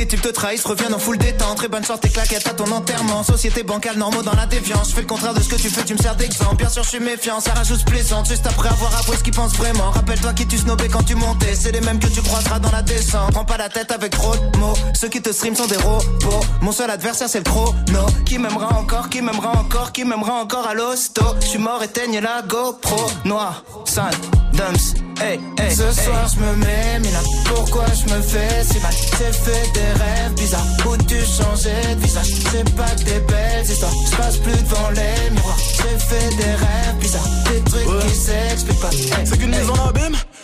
les types te trahissent, reviennent en full détente. Très bonne chance, tes claquettes à ton enterrement. Société bancale, normaux dans la défiance. Je fais le contraire de ce que tu fais, tu me sers d'exemple. Bien sûr, je suis méfiant, ça rajoute plaisante. Juste après avoir avoué ce qu'ils pensent vraiment. Rappelle-toi qui tu snobais quand tu montais. C'est les mêmes que tu croiseras dans la descente. Prends pas la tête avec trop de mots. Ceux qui te stream sont des robots. Mon seul adversaire, c'est le chrono. Qui m'aimera encore, qui m'aimera encore, qui m'aimera encore à l'hosto. Je suis mort, éteigne la GoPro. Noir, sale, dumps. Hey, hey, Ce soir je me mets, Mina, pourquoi je me fais si mal? J'ai fait des rêves bizarres. Où tu changeais de visage? C'est pas que des belles histoires, je passe plus devant les miroirs. J'ai fait des rêves bizarres, des trucs qui s'expliquent pas. Hey, C'est qu'une hey. mise en abîme?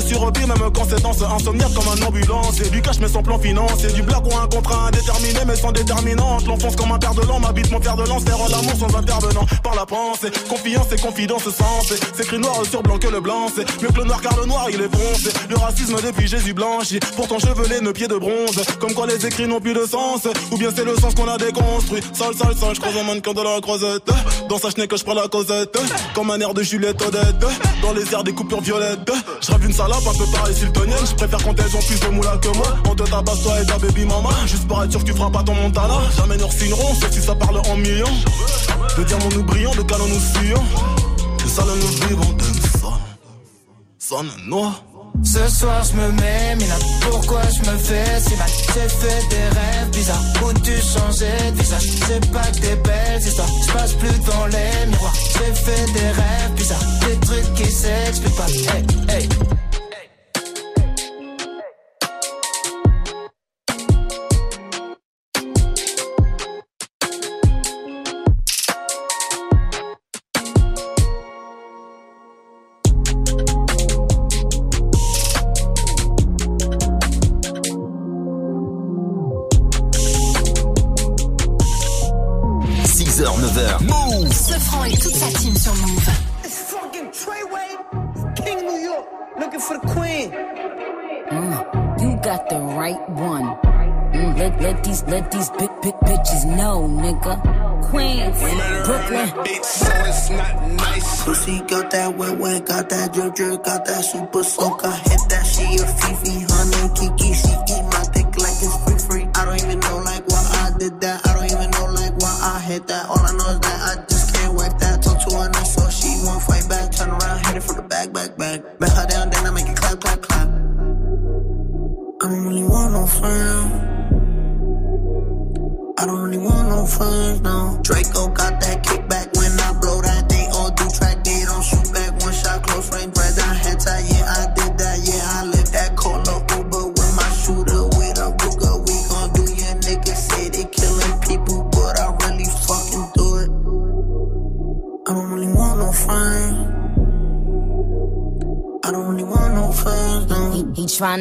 sur repli, même quand c'est danse insomniaque comme un ambulance. Et du cash mais sans plan financier, du blague ou un contrat indéterminé mais sans déterminante. Je l'enfonce comme un père de l'an, m'habite mon père de lance, faire l'amour sans intervenant. Par la pensée, confiance et confidence sens. C'est écrit noir sur blanc que le blanc, c'est mieux que le noir car le noir il est foncé. Le racisme depuis Jésus blanchi, pourtant chevelé, nos pieds de bronze. Comme quoi les écrits n'ont plus de sens, ou bien c'est le sens qu'on a déconstruit. Sale, sale, sale, je croise un mannequin de la croisette. Dans sa chenille que je prends la causette, comme un air de Juliette Odette. Dans les airs des coupures violettes, je rêve une salope un peu pareil sultonienne. Je préfère quand elles ont plus de moula que moi. On te tabasse toi et ta baby mama. Juste pour être sûr que tu feras pas ton montana. Jamais nous signerons, sauf si ça parle en millions. De diamants nous brillons, de canons nous fuyons. De salon nous vivons, de son. Son noir. Ce soir je me mets, mina, pourquoi je me fais si mal? J'ai fait des rêves bizarres où tu changeais de visage? C'est pas que des belles histoires, je passe plus dans les miroirs J'ai fait des rêves bizarres, des trucs qui s'expliquent pas Hey, hey 9h. Move Sofran et toute sa team sur Move. It's fucking Treyway, King New York, looking for the queen. Mm, you got the right one. Mm, let, let these let these big big bitches know, nigga. Queens, Brooklyn. bitch, so it's not nice. Pussy got that wet wet, got that drip drip, got that super soak. I hit that she a Fifi, honey Kiki, she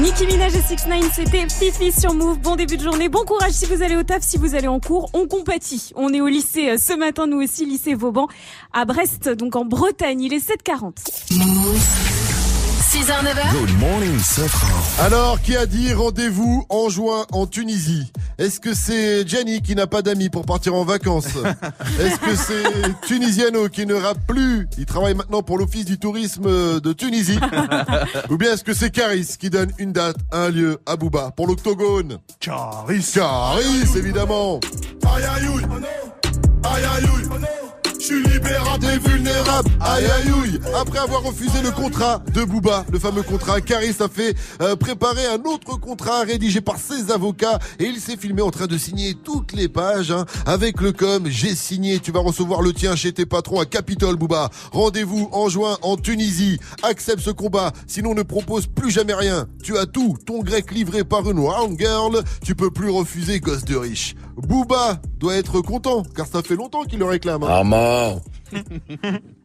Nicki Minaj et 6 9 c'était Fifi sur Move. Bon début de journée, bon courage si vous allez au taf, si vous allez en cours, on compatit. On est au lycée euh, ce matin, nous aussi, lycée Vauban, à Brest, donc en Bretagne. Il est 7h40. 6h, 9h. Good morning, Safran. Alors, qui a dit rendez-vous en juin en Tunisie? Est-ce que c'est Gianni qui n'a pas d'amis pour partir en vacances? Est-ce que c'est Tunisiano qui ne rappe plus? Il travaille maintenant pour l'office du tourisme de Tunisie. Ou bien est-ce que c'est Caris qui donne une date, un lieu à Bouba pour l'octogone? Caris. Caris, évidemment. Aïe aïe aïe, aïe aïe aïe, je suis libérable des vulnérables. Aïe aïe aïe. Après avoir refusé le contrat de Booba, le fameux contrat, Caris a fait euh, préparer un autre contrat rédigé par ses avocats et il s'est filmé en train de signer toutes les pages hein, avec le com j'ai signé, tu vas recevoir le tien chez tes patrons à Capitole Booba. Rendez-vous en juin en Tunisie. Accepte ce combat, sinon ne propose plus jamais rien. Tu as tout, ton grec livré par une round girl, tu peux plus refuser gosse de riche. Booba doit être content car ça fait longtemps qu'il le réclame. hein. Armand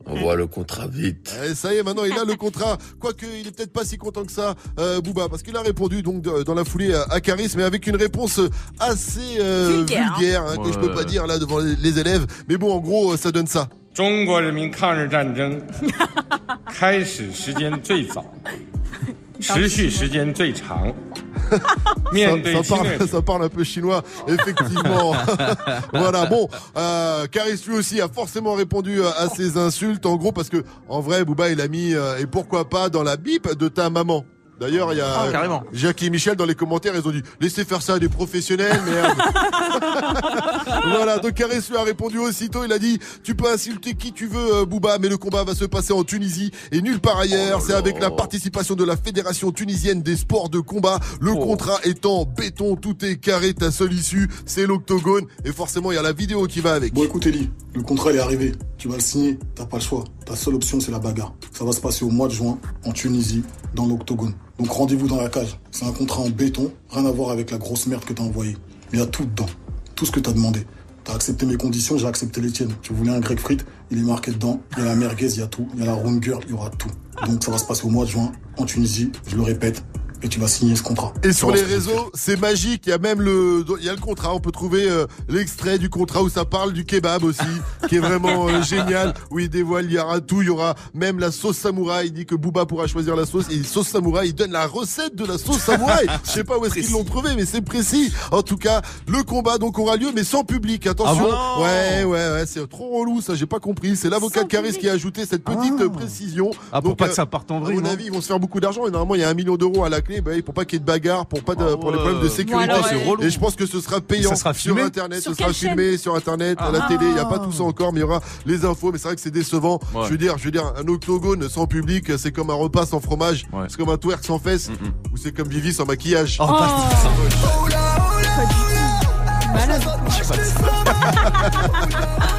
Envoie le contrat vite. Eh, ça y est, maintenant il a le contrat. Quoique il est peut-être pas si content que ça, euh, Booba, parce qu'il a répondu donc de- dans la foulée à, à Caris, mais avec une réponse assez euh, Vulgaire, hein. vulgaire, hein, que je peux pas dire là devant les élèves. Mais bon, en gros, ça donne ça. 中国人民抗日战争开始时间最早，持续时间最长。面对 ça, ça 侵略 parle, ça parle un peu chinois, effectivement. voilà, bon, euh, Caris lui aussi a forcément répondu à, à ces insultes, en gros, parce que en vrai, Booba, il a mis, euh, et pourquoi pas, dans la bip de ta maman. D'ailleurs, il y a Ah, carrément. Et Michel dans les commentaires, ils ont dit laissez faire ça à des professionnels, merde. voilà, donc Caris lui a répondu aussitôt, il a dit tu peux insulter qui tu veux, euh, Booba, mais le combat va se passer en Tunisie et nulle part ailleurs. C'est avec la participation de la Fédération tunisienne des sports de combat. Le contrat étant béton, tout est carré, ta seule issue, c'est l'octogone et forcément il y a la vidéo qui va avec. Bon, écoute, Eli, le contrat il est arrivé. Tu vas le signer. T'as pas le choix. Ta seule option, c'est la bagarre. Ça va se passer au mois de juin, en Tunisie, dans l'octogone. Donc rendez-vous dans la cage. C'est un contrat en béton, rien à voir avec la grosse merde que t'as envoyée. Mais il y a tout dedans. Tout ce que t'as demandé. T'as accepté mes conditions, j'ai accepté les tiennes. Tu voulais un grec frites, il est marqué dedans. Il y a la merguez, il y a tout. Il y a la runger, il y aura tout. Donc ça va se passer au mois de juin, en Tunisie, je le répète, et tu vas signer ce contrat. Et sur les réseaux, c'est magique. Il y a même le, il y a le contrat. On peut trouver euh, l'extrait du contrat où ça parle du kebab aussi, qui est vraiment euh, génial. Où il dévoile, il y aura tout. Il y aura même la sauce samouraï. Il dit que Booba pourra choisir la sauce. Et sauce samouraï, il donne la recette de la sauce samouraï. Je sais pas où est-ce qu'ils l'ont trouvé, mais c'est précis. En tout cas, le combat donc aura lieu, mais sans public. Attention. Ah bon ouais, ouais, ouais. C'est trop relou, ça. J'ai pas compris. C'est l'avocat de Caris qui a ajouté cette petite euh, précision. Ah, pour Donc, pas euh, que ça parte en à vrille, mon non avis, ils vont se faire beaucoup d'argent. Et normalement, il y a un million d'euros à la clé. Bah, pour pas qu'il y ait de bagarre, pour pas de, pour les problèmes de sécurité. Ouais. C'est relou. Et je pense que ce sera payant Ça sera sur Internet. Sur ce sera filmé sur Internet, à la Ah. télé. Il n'y a pas tout ça encore, mais il y aura les infos. Mais c'est vrai que c'est décevant. Ouais. Je veux dire, je veux dire, un octogone sans public, c'est comme un repas sans fromage. C'est comme un twerk sans fesses. Ou c'est comme Vivi sans maquillage. Oh, pas-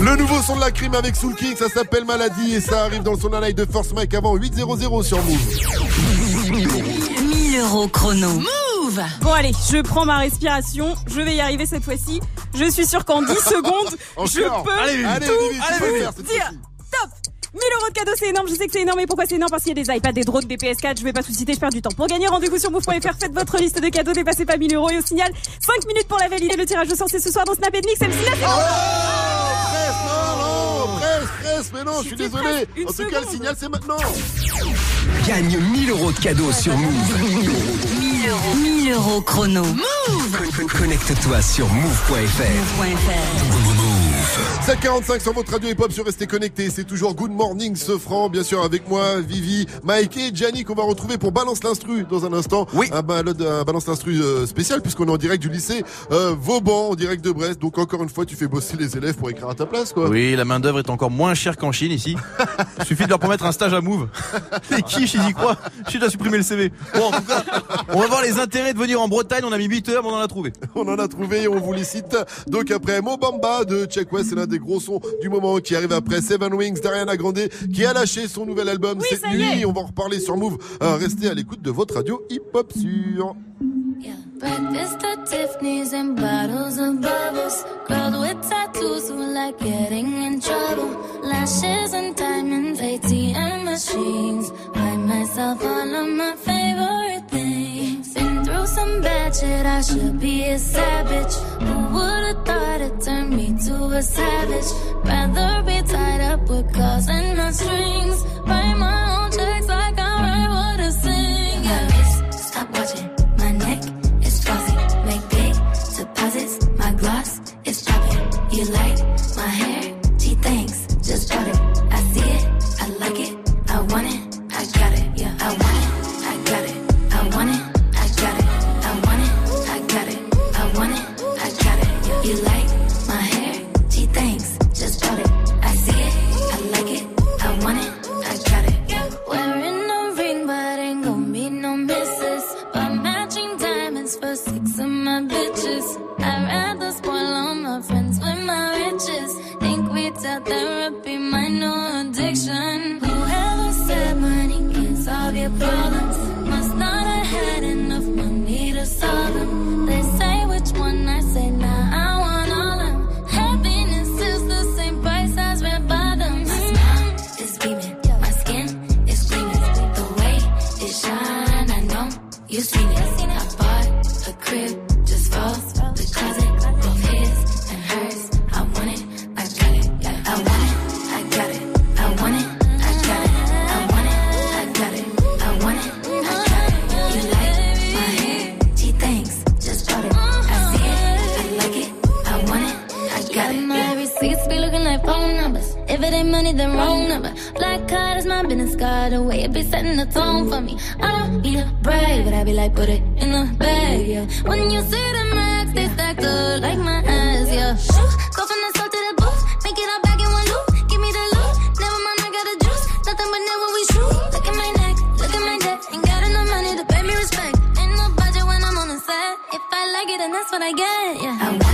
Le nouveau son de la crime avec Soul King, ça s'appelle Maladie et ça arrive dans le son d'un live de Force Mike avant 8-0-0 sur Move. 1000 euros chrono. Move Bon allez, je prends ma respiration, je vais y arriver cette fois-ci. Je suis sûre qu'en 10 secondes, je peux Allez, allez, tout tu peux faire cette dire. Top 1000 euros de cadeaux, c'est énorme. Je sais que c'est énorme. Et pourquoi c'est énorme? Parce qu'il y a des iPads, des drones, des PS4. Je vais pas tout citer, je perds du temps. Pour gagner, rendez-vous sur move.fr. Faites votre liste de cadeaux. Dépassez pas 1000 euros. Et au signal, 5 minutes pour la valider. Le tirage au sort, c'est ce soir dans Snap Mix. C'est le signal. c'est Presse, non, non, presse, presse, mais non, je suis désolé. En tout cas, le signal, c'est maintenant. Gagne 1000 euros de cadeaux sur Move. 1000 euros. 1000 euros chrono. Con- Connecte-toi sur move.fr. 745 sur votre radio hip-hop sur Restez Connectés. C'est toujours Good Morning Sofran, bien sûr, avec moi, Vivi, Mike et Gianni qu'on va retrouver pour Balance l'Instru dans un instant. Oui. Un, Balance l'Instru euh, spécial puisqu'on est en direct du lycée euh, Vauban, en direct de Brest. Donc encore une fois, tu fais bosser les élèves pour écrire à ta place, quoi. Oui, la main d'œuvre est encore moins chère qu'en Chine ici. Il suffit de leur promettre un stage à Move. Les quiches, ils y croient. Je suis déjà supprimé le CV. Bon, en tout cas, on va voir les intérêts de venir en Bretagne. On a mis 8 heures, mais on en a trouvé. On en a trouvé et on vous les cite. Donc après Mobamba de Check West, c'est l'un des gros sons du moment qui arrive après Seven Wings d'Ariana Grande qui a lâché son nouvel album cette ça y nuit. est. On va en reparler sur Move. Euh, restez à l'écoute de votre radio hip-hop sur. Breakfast at Tiffany's and bottles of bubbles. Girls with tattoos who like getting in trouble. Lashes and diamonds, ATM machines. Buy myself all of my favorite things. Been through some bad shit, I should be a savage. Who would've thought it turned me to a savage? Rather be tied up with calls and not strings. Write my own checks like I write what I sing. Yeah. Stop watching my neck is flossy. Make big deposits. My gloss is popping. You like car, that's my business card. Way it be setting the tone for me. I don't be the brave, but I be like, put it in the bag, yeah. When you see the max, they stack up like my ass, yeah. Go from the south to the booth, make it all back in one loop. Give me the loot, never mind, I got a juice. Nothing but never we shoot. Look at my neck, look at my neck. Ain't got enough money to pay me respect. Ain't no budget when I'm on the set. If I like it, then that's what I get, yeah. I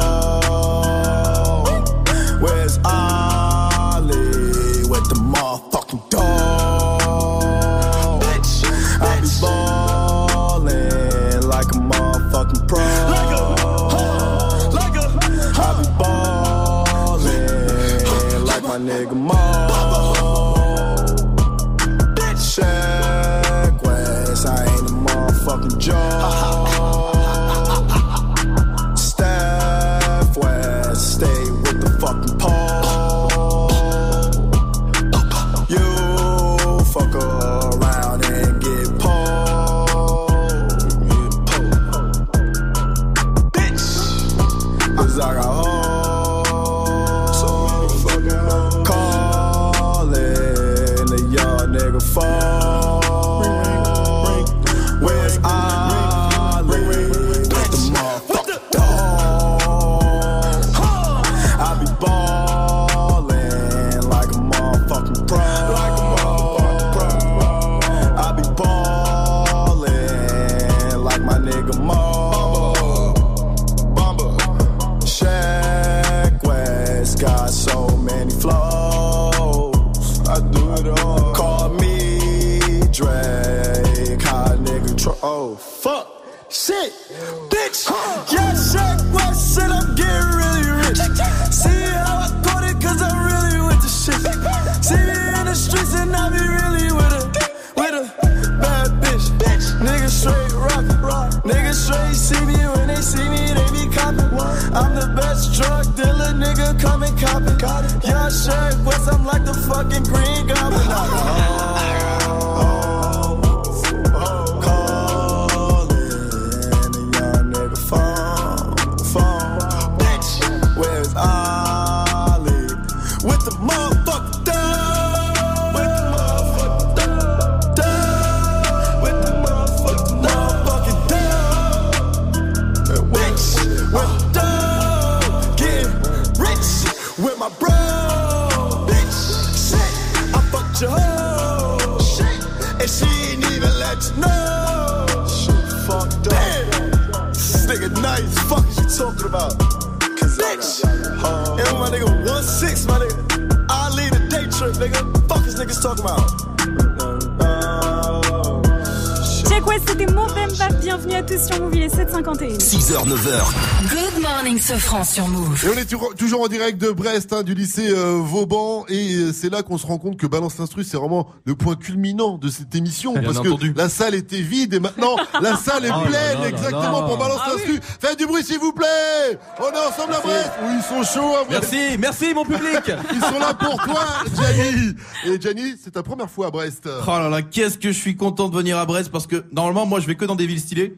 Et on est toujours- en direct de Brest, hein, du lycée euh, Vauban, et euh, c'est là qu'on se rend compte que Balance l'Instru, c'est vraiment le point culminant de cette émission, Bien parce entendu. que la salle était vide, et maintenant, la salle est Oh là pleine, là là exactement, là. pour Balance Ah l'Instru. Faites du bruit, s'il vous plaît On est ensemble à Brest Oui, ils sont chauds à Brest Merci, merci mon public. Ils sont là pour toi, Gianni Et Gianni, c'est ta première fois à Brest. Oh là là, qu'est-ce que je suis content de venir à Brest parce que normalement moi je vais que dans des villes stylées.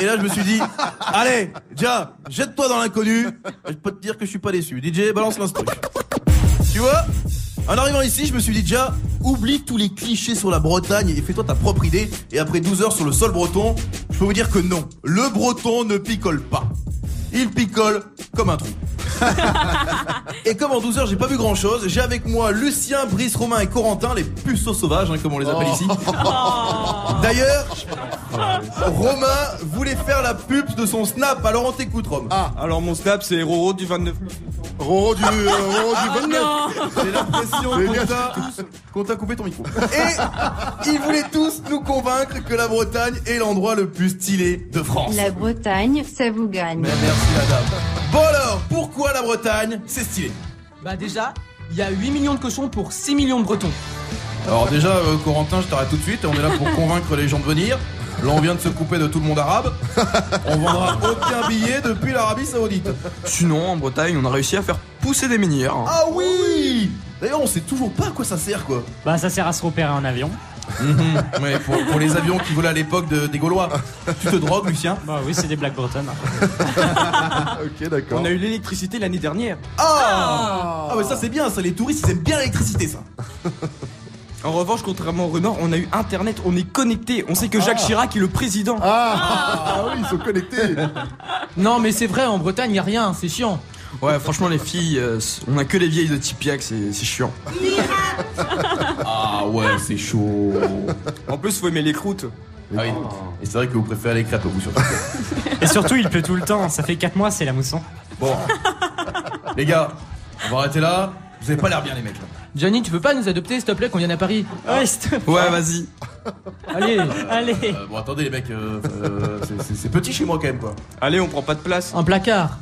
Et là je me suis dit, allez, déjà, jette-toi dans l'inconnu. Je peux te dire que je suis pas déçu. DJ, balance l'instru. Tu vois? En arrivant ici, je me suis dit déjà, oublie tous les clichés sur la Bretagne et fais-toi ta propre idée. Et après 12 heures sur le sol breton, je peux vous dire que non, le breton ne picole pas. Il picole comme un trou. et comme en 12 heures j'ai pas vu grand chose, j'ai avec moi Lucien, Brice, Romain et Corentin, les puceaux sauvages, hein, comme on les appelle ici. D'ailleurs, Romain voulait faire la pub de son snap, alors on t'écoute Rome. Ah, alors mon snap c'est Roro du 29. Roro du, euh, Roro du 29. J'ai l'impression qu'on t'a- qu'on t'a coupé ton micro. Et ils voulaient tous nous convaincre que la Bretagne est l'endroit le plus stylé de France. La Bretagne, ça vous gagne. Mais merci la dame. Bon alors, pourquoi la Bretagne C'est stylé. Bah déjà, Il y a 8 millions de cochons pour 6 millions de bretons. Alors déjà, euh, Corentin, je t'arrête tout de suite. On est là pour convaincre les gens de venir. Là, on vient de se couper de tout le monde arabe. On vendra aucun billet depuis l'Arabie Saoudite. Sinon, en Bretagne, on a réussi à faire pousser des minières. Ah oui D'ailleurs, on sait toujours pas à quoi ça sert, quoi. Bah, ça sert à se repérer en avion. Mhm. Ouais, pour, pour les avions qui volaient à l'époque de- des Gaulois. Tu te drogues, Lucien? Bah oui, c'est des blagues bretonnes. ok, d'accord. On a eu l'électricité l'année dernière. Ah Ah, mais ça, c'est bien, ça. Les touristes, ils aiment bien l'électricité, ça. En revanche, contrairement au Renard, on a eu Internet, on est connecté. On sait que Jacques Ah. Chirac est le président. Ah, oui, ils sont connectés. Non, mais c'est vrai, en Bretagne, y a rien, c'est chiant. Ouais, franchement, les filles, euh, on a que les vieilles de Tipiac, c'est c'est chiant. Ah ouais, c'est chaud. En plus, faut aimer les croûtes. Ah oui. Et c'est vrai que vous préférez les crêpes, vous, surtout. Et surtout, il pleut tout le temps. Ça fait 4 mois, c'est la mousson. Bon. les gars, on va arrêter là. Vous avez pas l'air bien, les mecs. là. Johnny, tu peux pas nous adopter, s'il te plaît, qu'on vienne à Paris Ouais, s'il te plaît. Ouais, vas-y. Allez, allez. Euh, bon, attendez, les mecs, euh, euh, c'est- c'est- c'est petit chez moi quand même, quoi. Allez, on prend pas de place. Un placard.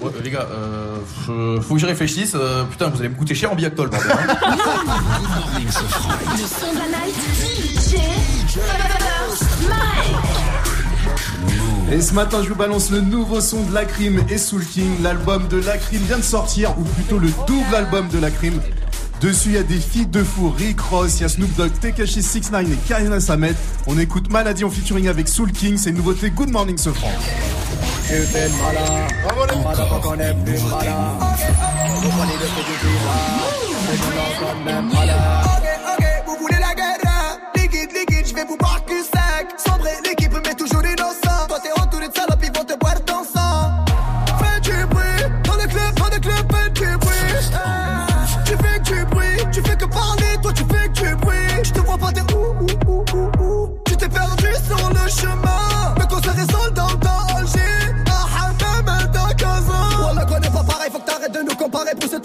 Ouais, les gars, euh, je- faut que j'y réfléchisse. euh, putain, vous allez me coûter cher en biactol, bordel. hein. Le son de la night. DJ First Mike. Et ce matin, je vous balance le nouveau son de Lacrim et Soul King. L'album de Lacrim vient de sortir, ou plutôt le double album de Lacrim. Dessus, il y a des feats de fou, Rick Ross, il y a Snoop Dogg, Tekashi 69 et Karina Samet. On écoute Maladie en featuring avec Soul King, c'est une nouveauté Good Morning ce franc.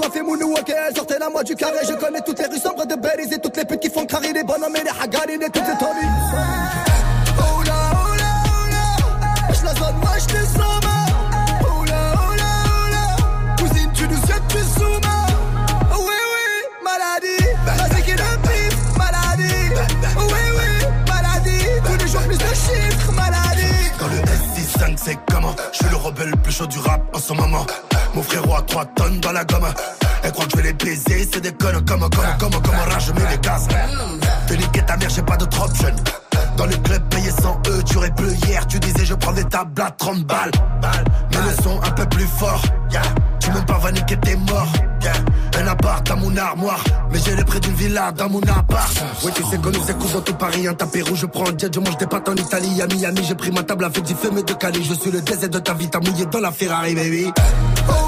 Pousse-toi, fais mounou, ok Sortez la moi du carré, je connais toutes les rues sombres de Belize Et toutes les putes qui font crari Les bonhommes et les hagarines et toutes les Tommy Oh là, oh là, oh là Je la zone, moi je te sens Oh là, oh oh Cousine, tu nous jettes, tu zoomes. Oui, oui, maladie. Vas-y qui le pif, maladie. Oui, oui, maladie. Tous les jours plus de chiffres, maladie. Quand le S65 c'est comment? Je suis le rebelle le plus chaud du rap en ce moment Mon frérot a 3 tonnes dans la gomme. Elle croit que je vais les baiser C'est des connes comme comme comme comme rage je mets les gaz. Te niquer ta mère j'ai pas d'autre option. Dans le club payé 100 E tu aurais plus hier. Tu disais je prends des tables à 30 balles. Mais le son un peu plus fort. Tu même pas niquer t'es mort. Un appart dans mon armoire. Mais j'ai les prix d'une villa dans mon appart. Oui tu sais qu'on nous écoute dans tout Paris Un tapis rouge je prends un Je mange des pâtes en Italie À Miami j'ai pris ma table avec du fumé de Cali. Je suis le désert de ta vie T'as mouillé dans la Ferrari baby. Oh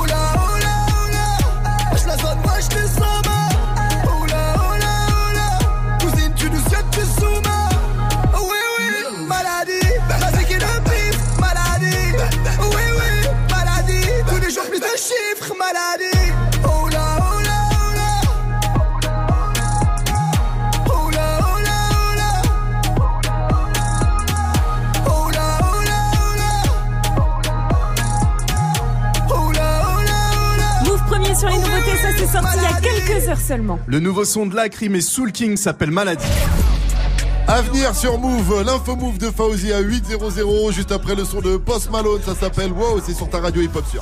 Le nouveau son de Lacrim et Soul King s'appelle Maladie. À venir sur Move, l'info Move de Fauzi à 8.00, juste après le son de Post Malone, ça s'appelle Wow, c'est sur ta radio hip-hop sur.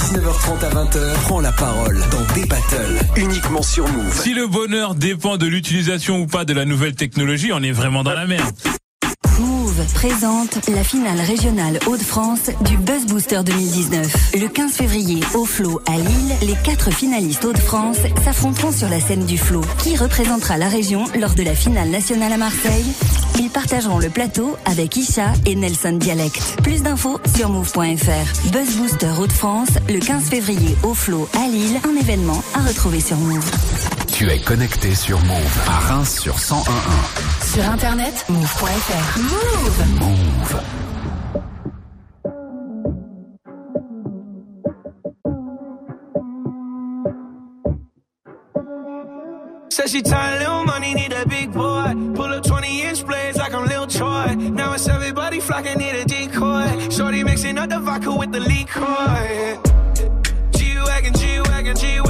19h30 à 20h, prends la parole dans des battles, uniquement sur Move. Si le bonheur dépend de l'utilisation ou pas de la nouvelle technologie, on est vraiment dans la merde. Présente la finale régionale Hauts-de-France du Buzz Booster 2019. Le 15 février, au Flot à Lille, les quatre finalistes Hauts-de-France s'affronteront sur la scène du Flot. Qui représentera la région lors de la finale nationale à Marseille Ils partageront le plateau avec Isha et Nelson Dialect. Plus d'infos sur move.fr. Buzz Booster Hauts-de-France, le 15 février, au Flot à Lille, un événement à retrouver sur Move. Tu es connecté sur Move à Reims sur 101.1. Sur internet, move.fr. Move. Move. Said she tired, little money, need a big boy. Pull up 20 inch blades like I'm Lil Troy. Now it's everybody flocking, need a decoy. Shorty mixing up the vodka with the liquor. G-Wagon, G-Wagon, G-Wagon.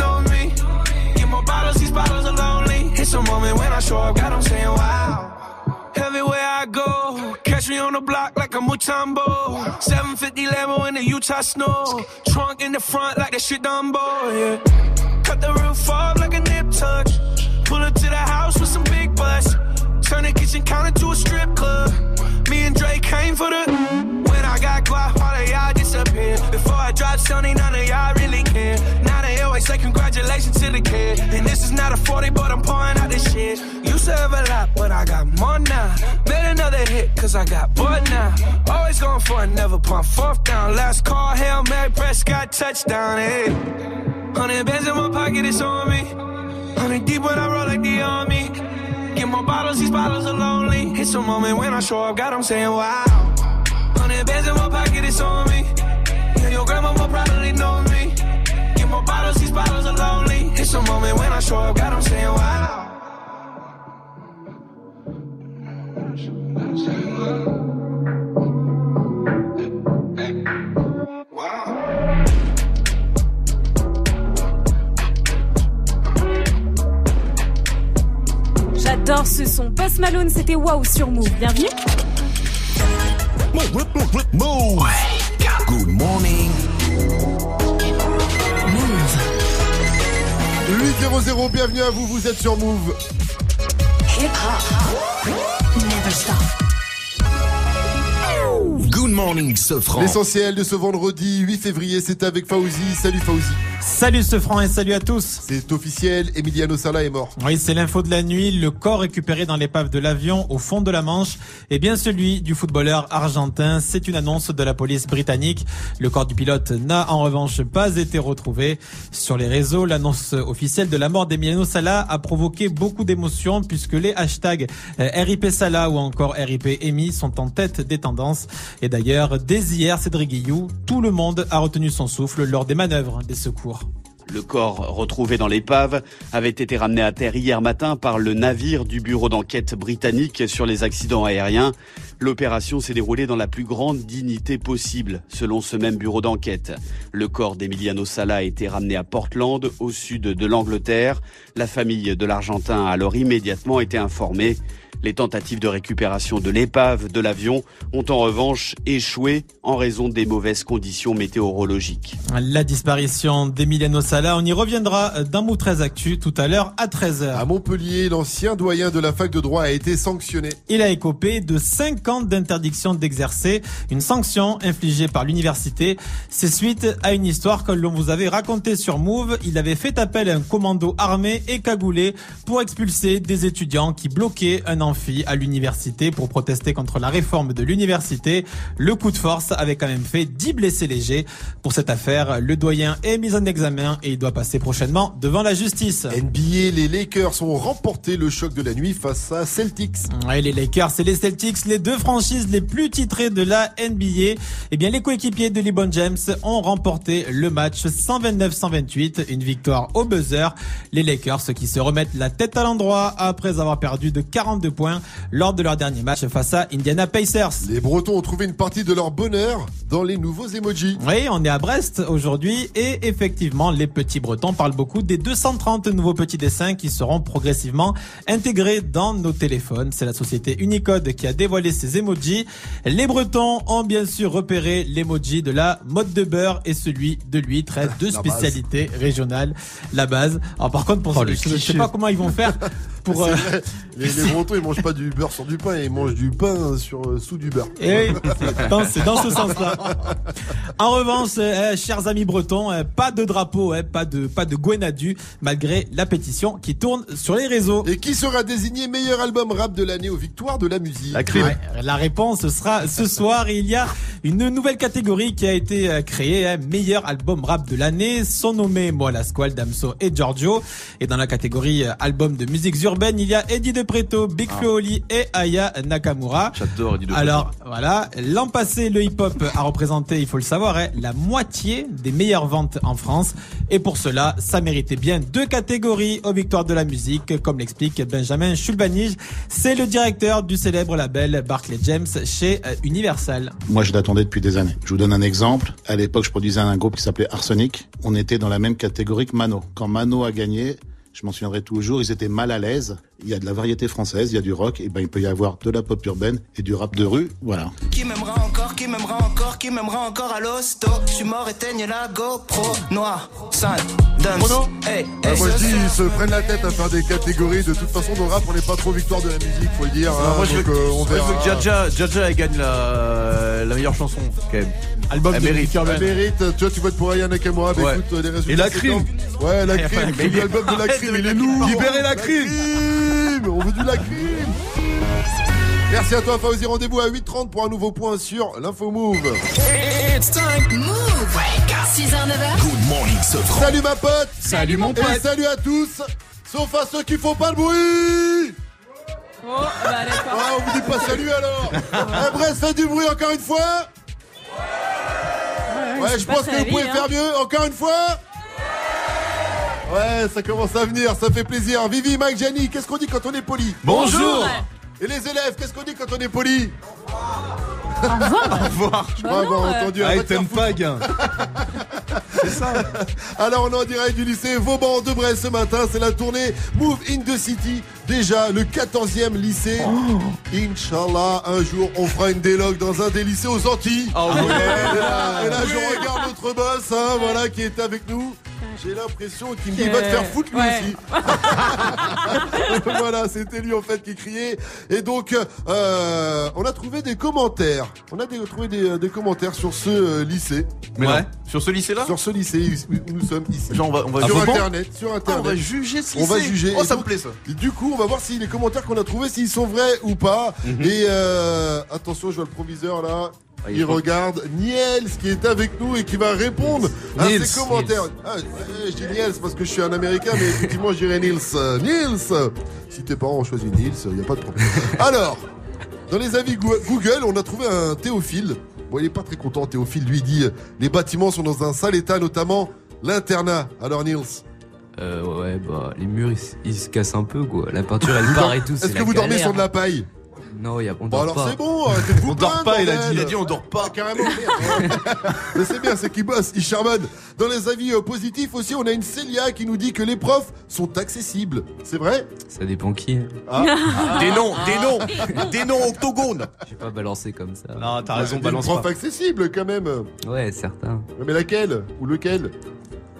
Moment when I show up, God, I'm saying wow. Everywhere I go, catch me on the block like a Mutombo. 750 Lambo in the Utah snow. Trunk in the front like that shit Dumbo, yeah. Cut the roof off like a nip tuck. Pull up to the house with some big butts. Turn the kitchen counter to a strip club. Me and Drake came for the. Got guap, all of y'all disappear. Before I drop Sony, none of y'all really care. Now they always say congratulations to the kid. And this is not a 40, but I'm pouring out this shit. Used to have a lot, but I got more now. Made another hit, cause I got bored now. Always going for it, never pump fourth down. Last call, Hail Mary, Prescott, touchdown, hey. Hundred bands in my pocket, it's on me. Hundred deep when I roll like the army. Get more bottles, these bottles are lonely. It's a moment when I show up, God, I'm saying wow. J'adore ce son. Post Malone, c'était waouh sur Move. Bienvenue. Move. Good morning. 800, bienvenue à vous, vous êtes sur Move. Hip hop. Never stop. Good morning, Sofran. L'essentiel de ce vendredi 8 février, c'est avec Fauzi. Salut Fauzi. Salut ce franc et salut à tous. C'est officiel, Emiliano Sala est mort. Oui, c'est l'info de la nuit. Le corps récupéré dans l'épave de l'avion au fond de la Manche est bien celui du footballeur argentin. C'est une annonce de la police britannique. Le corps du pilote n'a en revanche pas été retrouvé. Sur les réseaux, l'annonce officielle de la mort d'Emiliano Sala a provoqué beaucoup d'émotions puisque les hashtags euh, RIP Sala ou encore RIP Emi sont en tête des tendances. Et d'ailleurs, dès hier, Cédric Guillou, tout le monde a retenu son souffle lors des manœuvres des secours. Le corps retrouvé dans l'épave avait été ramené à terre hier matin par le navire du bureau d'enquête britannique sur les accidents aériens. L'opération s'est déroulée dans la plus grande dignité possible, selon ce même bureau d'enquête. Le corps d'Emiliano Sala a été ramené à Portland, au sud de l'Angleterre. La famille de l'Argentin a alors immédiatement été informée. Les tentatives de récupération de l'épave de l'avion ont en revanche échoué en raison des mauvaises conditions météorologiques. La disparition d'Emiliano Sala, on y reviendra d'un mot très actu tout à l'heure à 13h. À Montpellier, l'ancien doyen de la fac de droit a été sanctionné. Il a écopé de 5 ans d'interdiction d'exercer, une sanction infligée par l'université. C'est suite à une histoire que l'on vous avait racontée sur Move. Il avait fait appel à un commando armé et cagoulé pour expulser des étudiants qui bloquaient un amphi à l'université pour protester contre la réforme de l'université. Le coup de force avait quand même fait 10 blessés légers. Pour cette affaire, le doyen est mis en examen et il doit passer prochainement devant la justice. NBA, les Lakers ont remporté le choc de la nuit face à Celtics. Ouais, les Lakers et les Celtics, les deux franchises les plus titrées de la NBA. Eh bien, les coéquipiers de LeBron James ont remporté le match 129-128, une victoire au buzzer. Les Lakers qui se remettent la tête à l'endroit après avoir perdu de 42 points lors de leur dernier match face à Indiana Pacers. Les Bretons ont trouvé une partie de leur bonheur dans les nouveaux emojis. Oui, on est à Brest aujourd'hui et effectivement, les petits Bretons parlent beaucoup des 230 nouveaux petits dessins qui seront progressivement intégrés dans nos téléphones. C'est la société Unicode qui a dévoilé ces emojis. Les Bretons ont bien sûr repéré l'emoji de la mode de beurre et celui de l'huître, hein, deux spécialités régionales, la base. Alors par contre, pour Oh, je le je sais cliché. pas comment ils vont faire pour euh, les, les Bretons ils mangent pas du beurre sur du pain, ils mangent du pain sur euh, sous du beurre. Et oui, c'est dans, c'est dans ce sens-là. En revanche, euh, chers amis bretons, euh, pas de drapeau, euh, pas de pas de Gwenadu, malgré la pétition qui tourne sur les réseaux. Et qui sera désigné meilleur album rap de l'année aux victoires de la musique Ouais, la réponse sera ce soir. Il y a une nouvelle catégorie qui a été euh, créée, meilleur album rap de l'année, sont nommés Moala Squal, Damso et Giorgio. Et dans la catégorie euh, album de musiques urbaines, il y a Eddie De Preto, Big Ah. Flo Oli et Aya Nakamura. J'adore Eddie De Preto. Alors voilà, l'an passé, le hip-hop a représenté, il faut le savoir, hein, la moitié des meilleures ventes en France. Et pour cela, ça méritait bien deux catégories aux victoires de la musique, comme l'explique Benjamin Schulbanige. C'est le directeur du célèbre label Barclay James chez euh, Universal. Moi, je l'attendais depuis des années. Je vous donne un exemple. À l'époque, je produisais un groupe qui s'appelait Arsenic. On était dans la même catégorie que Mano. Quand Mano a gagné, je m'en souviendrai toujours, ils étaient mal à l'aise. Il y a de la variété française, il y a du rock, et ben il peut y avoir de la pop urbaine et du rap de rue. Voilà. Qui m'aimera encore, qui m'aimera encore, qui m'aimera encore à l'hosto? Je suis mort, éteigne la GoPro Noir, sale, dance Hey, Ah, hey, moi je dis, ils se prennent la tête à faire des catégories. De toute façon, dans le rap, on n'est pas trop victoire de la musique, faut le dire. Hein. moi, je veux, Donc, euh, on je verra. veux que Jaja, Jaja elle gagne la, la meilleure chanson, quand même. Album Elle de mérite. Elle mérite, tu vois, tu votes pour Aya Nakamura, bah Ouais. écoute, euh, les résultats. Et la crime. Ouais, la Mais crime, mais l'album de la crime, il est lourd. Libérez la crime. On veut du la crime. Merci à toi, Fauzi. Rendez-vous à 8h30 pour un nouveau point sur l'info Move. It's time. Move. 6h, 9h. Good morning, Sofran. Salut ma pote. Salut, mon Et pote. salut à tous. Sauf à ceux qui font pas le bruit. Oh, bah d'accord. Ah, on vous dit pas salut alors. Eh, Brest, faites du bruit encore une fois. Ouais, je pas pense que vous pouvez hein. faire mieux. Encore une fois. Ouais, ça commence à venir, ça fait plaisir. Vivi, Mike, Jenny, qu'est-ce qu'on dit quand on est poli Bonjour. Et les élèves, qu'est-ce qu'on dit quand on est poli Au revoir. Au revoir. Je crois Bah non, avoir euh. entendu un Ah, t'aimes pas, gain. Alors on est en direct du lycée Vauban de Brest ce matin, c'est la tournée Move in the City, déjà le 14e lycée. Oh. Inch'Allah, un jour on fera une délogue dans un des lycées aux Antilles. Ah ouais. Et là, et là, je regarde notre boss, hein, voilà, qui est avec nous. J'ai l'impression qu'il me dit va te faire foutre lui Ouais. aussi. voilà, c'était lui en fait qui criait. Et donc, euh, on a trouvé des commentaires. On a des- trouvé des, des commentaires sur ce euh, lycée. Mais Ouais. Sur ce lycée-là Sur ce lycée où nous sommes ici. Genre, on va, on va sur Ah, internet, sur Ah, internet. on va juger ce On va lycée. juger. Oh, ça donc, me plaît, ça. et Du coup, on va voir si les commentaires qu'on a trouvés, s'ils sont vrais ou pas. Mhm. Et euh, attention, je vois le proviseur là. Ah, il regarde Niels qui est avec nous et qui va répondre à Niels. ces commentaires. Ah, ouais, je dis Niels parce que je suis un américain, mais effectivement, je dirais Niels. Euh, Niels Si tes parents ont choisi Niels, il n'y a pas de problème. Alors, dans les avis Goo- Google, on a trouvé un Théophile. Bon, il est pas très content, Théophile. Lui dit les bâtiments sont dans un sale état, notamment l'internat. Alors, Niels Euh, ouais, bah, les murs, ils, se- ils se cassent un peu, quoi. La peinture, elle part et tout. Est-ce que vous dormez sur de la paille? Non, y a, on Bon dort alors pas. c'est bon, arrêtez de vous On dort pas, il a dit. Il a dit on dort pas. Ah, carrément, merde. Mais c'est bien, c'est qu'il bosse, il charbonne. Dans les avis euh, positifs aussi, on a une Célia qui nous dit que les profs sont accessibles. C'est vrai? Ça dépend qui. hein. Ah. Des noms, des noms, des noms octogones. J'ai pas balancé comme ça. Non, t'as raison, Une balance prof pas. accessible quand même. Ouais, certain. Mais laquelle? Ou lequel?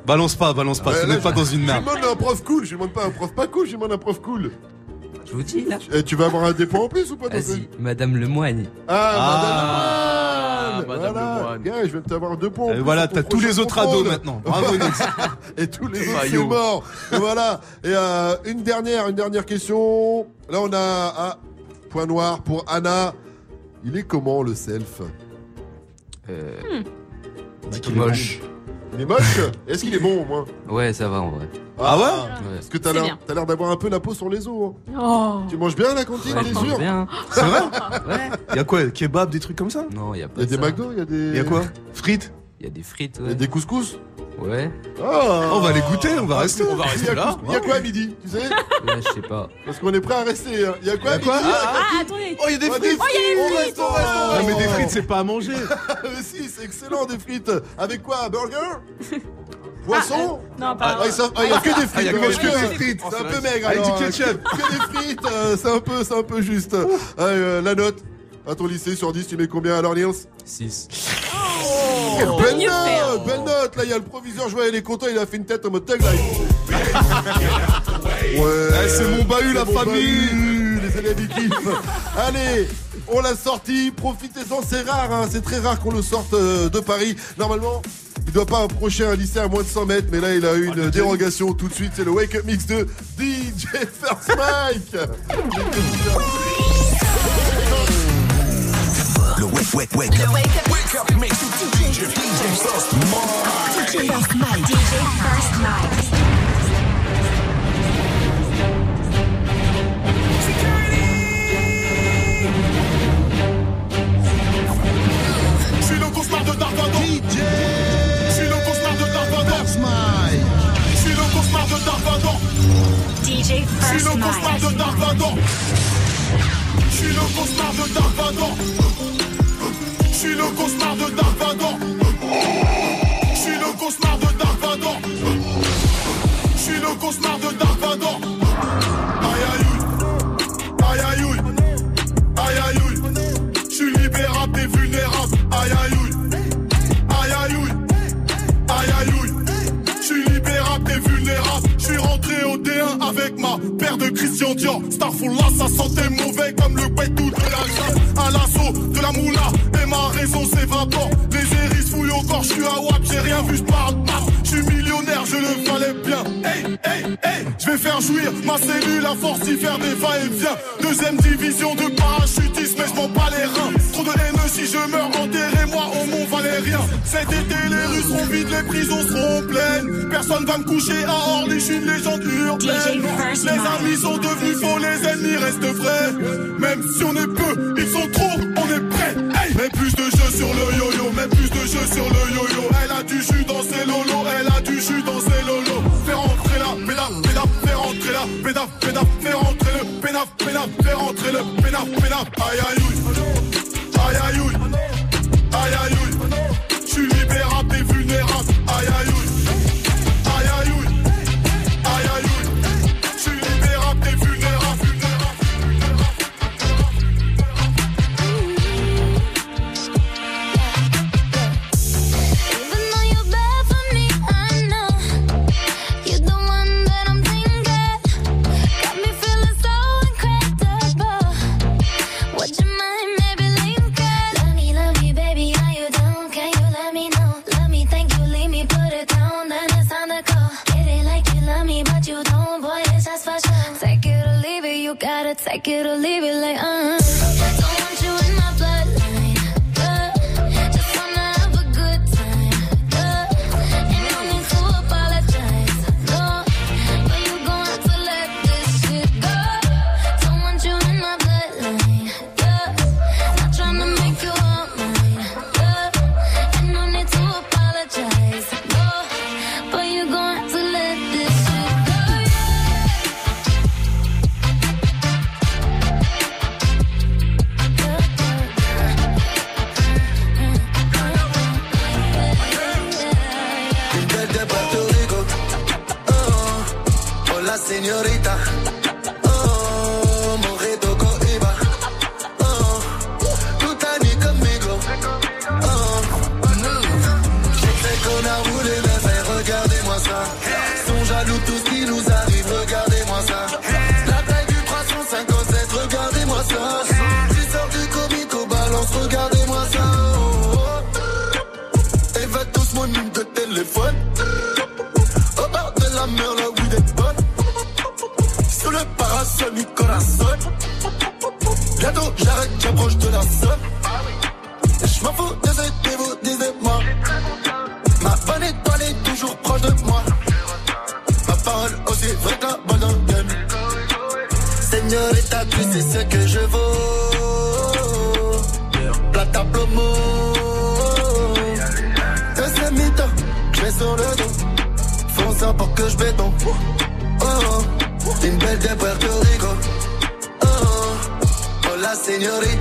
Balance pas, balance pas. Ouais, là, n'es pas je- dans une Je merde. demande un prof cool, je demande pas un prof pas cool, je demande un prof cool. Je vous dis, là. Eh, tu vas avoir un dépôt en plus ou pas Vas-y, Madame Lemoigne. Ah, Ah, Madame Madame Voilà. Lemoine. Gars, je vais t'avoir deux points. en Et plus voilà, sur ton t'as tous prochain les autres contrôle. ados maintenant. Bravo, Nils. Et tous les autres, Ah, c'est yo. mort. Et voilà. Et euh, une dernière, une dernière question. Là, on a ah, point noir pour Anna. Il est comment le self? Euh. Bah, moche. Il est moche Est-ce qu'il est bon au moins Ouais, ça va en vrai. Ah ouais Ouais. Parce que t'as C'est l'air bien. t'as l'air d'avoir un peu la peau sur les os. hein. Oh. Tu manges bien à la cantine, Ouais, t'es je mange sûr bien. C'est vrai Ouais. Il y a quoi Kebab, des trucs comme ça? Non, y a pas Il y a des ça. McDo, il y a des. Il y a quoi? Frites? Il y a des frites, Il y a ouais. des couscous Ouais. Ah On va les goûter, on va rester. On va rester a là. Il y a quoi à midi Tu sais Ouais, je sais pas. Parce qu'on est prêt à rester. hein. Il y a quoi à Il y a quoi midi Ah, attendez. Oh, il y a des Oh, frites Oh, il y a des On frites. reste, on reste, on Non, reste. mais des frites, c'est pas à manger. Mais si, c'est excellent des frites. Avec quoi Burger Poisson Non, pas. Ah, il ah, y a que des Ah, il frites. y a que mange des que frites. des frites. C'est un peu maigre. Avec du euh, ketchup. Que, des frites, euh, c'est un peu, c'est un peu juste. Euh, la note à ton lycée sur 10, tu mets combien alors Niels 6. Oh, peut belle mieux faire. note, belle note. Là, il y a le proviseur, je vois, il est content, il a fait une tête en mode tag là. Ouais. Eh, c'est mon bahut, la mon famille. bahut, Les élèves ils kiffent. Allez, on l'a sorti, profitez-en, c'est rare, hein, c'est très rare qu'on le sorte euh, de Paris. Normalement, il doit pas approcher un lycée à moins de 100 mètres, mais là il a eu une dérogation tout de suite, c'est le Wake Up Mix de DJ First Mike. Le wake, wake, wake up. Wake up mix with DJ, DJ First Mike. DJ First Mike. DJ First Mike. Je suis le cauchemar de Dark Vador. Je suis le cauchemar de Dark Vador. Je suis le cauchemar de. DJ Je suis First le cauchemar de suis le cauchemar de Dark. Je suis le cauchemar de Dark. Je suis le cauchemar de Dark. Je suis le cauchemar de Dark Vador. Aïe aïe aïe. Aïe aïe aïe. Aïe. Je suis libérable des vulnérables. Aïe aïe. Aïe aïe aïe. Aïe aïe aïe. Je suis libérable des vulnérables. Je suis rentré au D1 avec ma paire de Christian Dior. Starful là, ça sentait mauvais comme le tout de la glace. À l'assaut de la moula et ma raison s'évapore. Les hérisses fouillent corps, je suis à WAP, j'ai rien vu, je parle. Je suis millionnaire, je le valais bien. Hey, hey, hey, je vais faire jouir ma cellule à force d'y faire des va-et-vient. Deuxième division de parachutisme, mais je m'en bats les reins. Trop de haine si je meurs, enterrez-moi Cet été, les rues seront vides, les prisons seront pleines. Personne va me coucher à Orly, je suis une légende urbaine. Les amis sont devenus faux, les ennemis restent vrais. Même si on est peu, ils sont trop, on est prêts. Hey plus de jeux sur le yo-yo, mets plus de jeux sur le yo-yo. Elle a du jus dans ses lolos, elle a du jus dans ses lolos. Fais rentrer la pédaf, pédaf, fais rentrer la pédaf, pédaf, fais rentrer le pénaf, pénaf, fais rentrer le pénaf, pénaf. Aïe aïe aïe, aïe aïe aïe, aïe aïe aïe. Vulnérables. Aïe gotta take it or leave it, like uh. Señorita.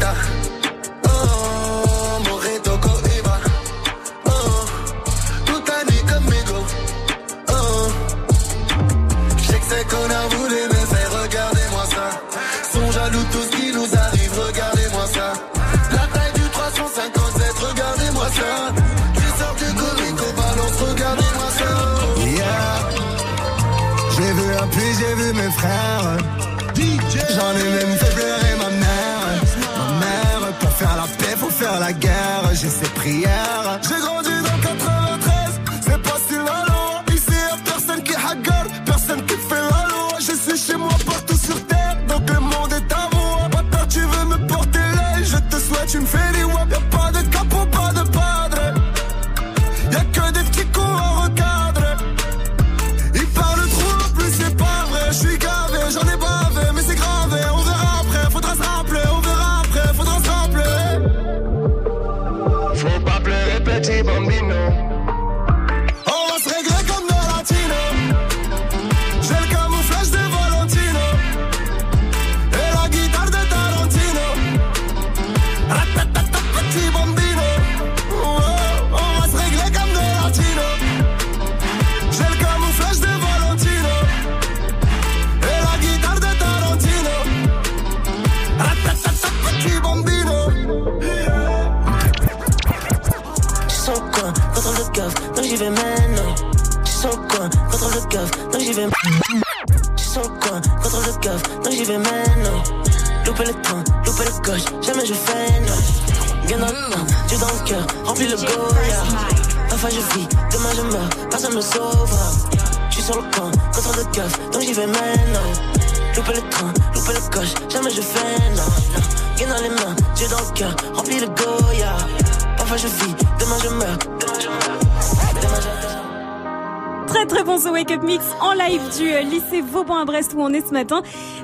À Brest où on est ce matin.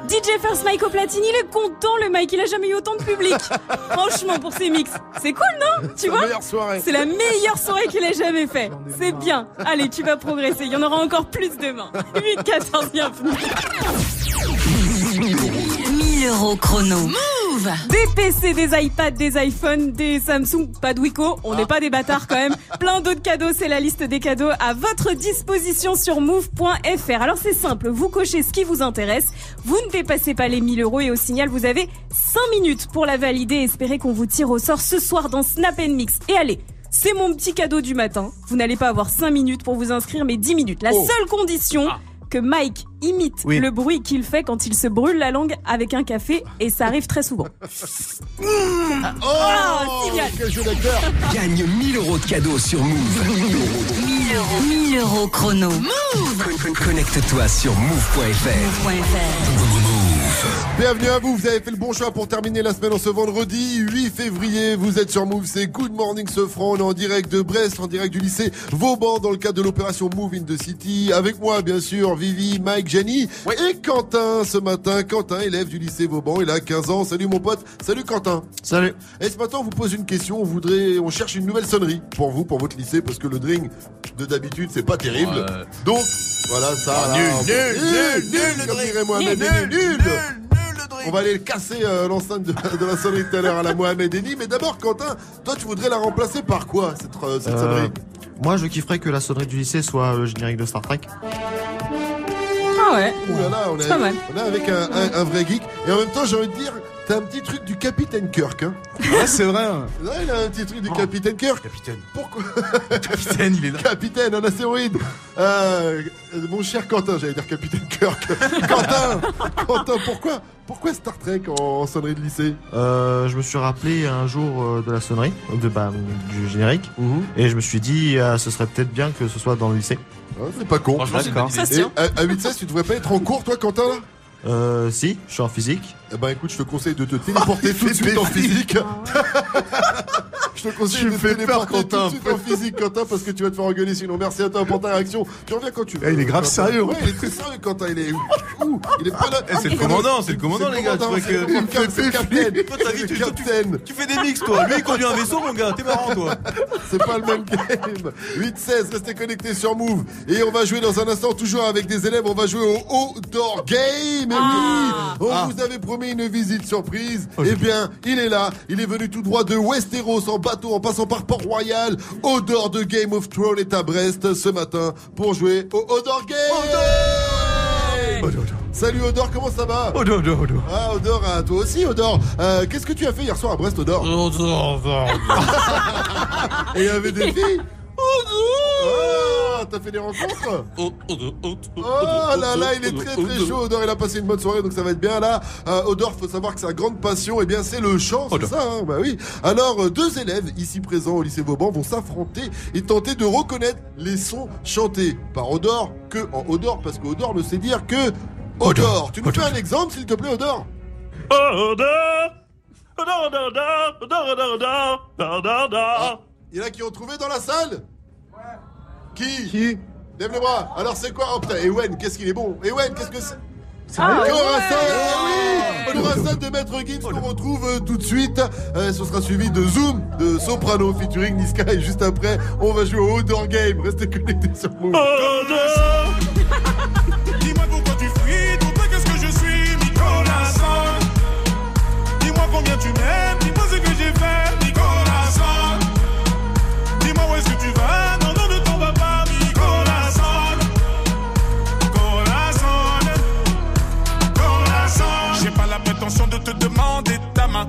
DJ First Mike au platine, il est content le Mike, il a jamais eu autant de public. Franchement pour ses mix, c'est cool non Tu C'est la vois meilleure soirée. C'est la meilleure soirée qu'il ait jamais fait. C'est bien. Allez, tu vas progresser, il y en aura encore plus demain. 8 14 bienvenue. 1000 euros chrono. Move Des PC, des iPads, des iPhones, des Samsung, pas de Wiko, on n'est pas des bâtards quand même. Plein d'autres cadeaux, c'est la liste des cadeaux à votre disposition sur move.fr. Alors c'est simple, vous cochez ce qui vous intéresse, vous ne dépassez pas les 1000 euros et au signal vous avez 5 minutes pour la valider et espérer qu'on vous tire au sort ce soir dans Snap Mix. Et allez c'est mon petit cadeau du matin. Vous n'allez pas avoir 5 minutes pour vous inscrire, mais 10 minutes. La Oh. seule condition, que Mike imite Oui. le bruit qu'il fait quand il se brûle la langue avec un café, et ça arrive très souvent. Oh, signal. quel jeu d'acteur Gagne 1000 euros de cadeaux sur Move. 1000 euros. 1000 euros chrono. Move Con- Connecte-toi sur move.fr. Bienvenue à vous, vous avez fait le bon choix pour terminer la semaine en ce vendredi 8 février. Vous êtes sur Move, c'est Good Morning Sofran, on est en direct de Brest, en direct du lycée Vauban dans le cadre de l'opération Move in the City. Avec moi, bien sûr, Vivi, Mike, Jenny et Quentin ce matin. Quentin, élève du lycée Vauban, il a 15 ans. Salut mon pote, salut Quentin. Salut. Et ce matin, on vous pose une question, on voudrait, on cherche une nouvelle sonnerie pour vous, pour votre lycée, parce que le drink de d'habitude, c'est pas terrible. Ouais. Donc, voilà ça. Ah, là, nul, on- nul, nul, nul, drink. dirait Mohamed Nul, Eni, nul, nul. On va aller le casser euh, l'enceinte de, de la sonnerie tout à l'heure à la Mohamed Eni. Mais d'abord, Quentin, toi, tu voudrais la remplacer par quoi, cette, euh, cette Euh, sonnerie? moi, je kifferais que la sonnerie du lycée soit le générique de Star Trek. Ah ouais. Ouh là là, on C'est est, pas mal. on est avec un, un- un vrai geek. Et en même temps, j'ai envie de dire, t'as un petit truc du Capitaine Kirk. Hein. Ouais, c'est vrai. hein. Ouais, il a un petit truc du Capitaine Kirk. Capitaine. Pourquoi Capitaine, il est là. Capitaine, un astéroïde. Euh, mon cher Quentin, j'allais dire Capitaine Kirk. Quentin, Quentin, pourquoi, pourquoi Star Trek en sonnerie de lycée? Euh, je me suis rappelé un jour euh, de la sonnerie, de, bah, du générique, et je me suis dit, euh, ce serait peut-être bien que ce soit dans le lycée. Ah, C'est pas con. Franchement, c'est une bonne idée. Ça se Et tient. à, à 8-16, tu devrais pas être en cours, toi, Quentin, là? Euh, si, je suis en physique. Eh ben écoute, je te conseille de te téléporter tout de suite en physique. je je te conseille de te fais téléporter tout de suite en physique, Quentin, parce que tu vas te faire engueuler sinon. Merci à toi pour ta réaction. Tu reviens quand tu veux. Eh, il est grave Quentin. sérieux. Ouais, il est très sérieux, Quentin. Il est. Ouh, il est pas là. Eh, c'est le commandant, c'est le commandant, les gars. Tu vois que. C'est le capitaine. Toi, ta vie, C'est tu, tu- capitaine. tu fais des mix, toi. Lui, il conduit un vaisseau, mon gars. T'es marrant, toi. C'est pas le même game. 8-16, restez connectés sur Move. Et on va jouer dans un instant, toujours avec des élèves. On va jouer au Outdoor Game. Eh oui. On Ah. vous avait promis une visite surprise. Eh bien, il est là. Il est venu tout droit de Westeros en bateau, en passant par Port-Royal. Odor de Game of Thrones est à Brest ce matin pour jouer au Odor Game. Salut Odor, comment ça va? Odor, Odor, Odor. Ah Odor, ah, toi aussi Odor. Euh, Qu'est-ce que tu as fait hier soir à Brest Odor Et il y avait des filles? Oh, t'as fait des rencontres Oh là là, il est très très chaud. Odor, il a passé une bonne soirée, donc ça va être bien là. Euh, Odor, faut savoir que sa grande passion, eh bien, c'est le chant, c'est ça, hein bah oui. Alors, euh, deux élèves ici présents au lycée Vauban vont s'affronter et tenter de reconnaître les sons chantés par Odor que en Odor, parce que Odor ne sait dire que Odor. Tu nous fais un exemple, s'il te plaît, Odor Il y en a qui ont trouvé dans la salle? Qui? Qui? Lève les bras. Alors c'est quoi? Oh putain, Ewen, qu'est-ce qu'il est bon? Ewen, qu'est-ce que c'est? Ah, Khorassan, ouais. oui Khorassan de Maître Gims qu'on retrouve euh, tout de suite. Euh, ce sera suivi de Zoom, de Soprano featuring Niska. Et juste après, on va jouer au Outdoor Game. Restez connectés sur Move.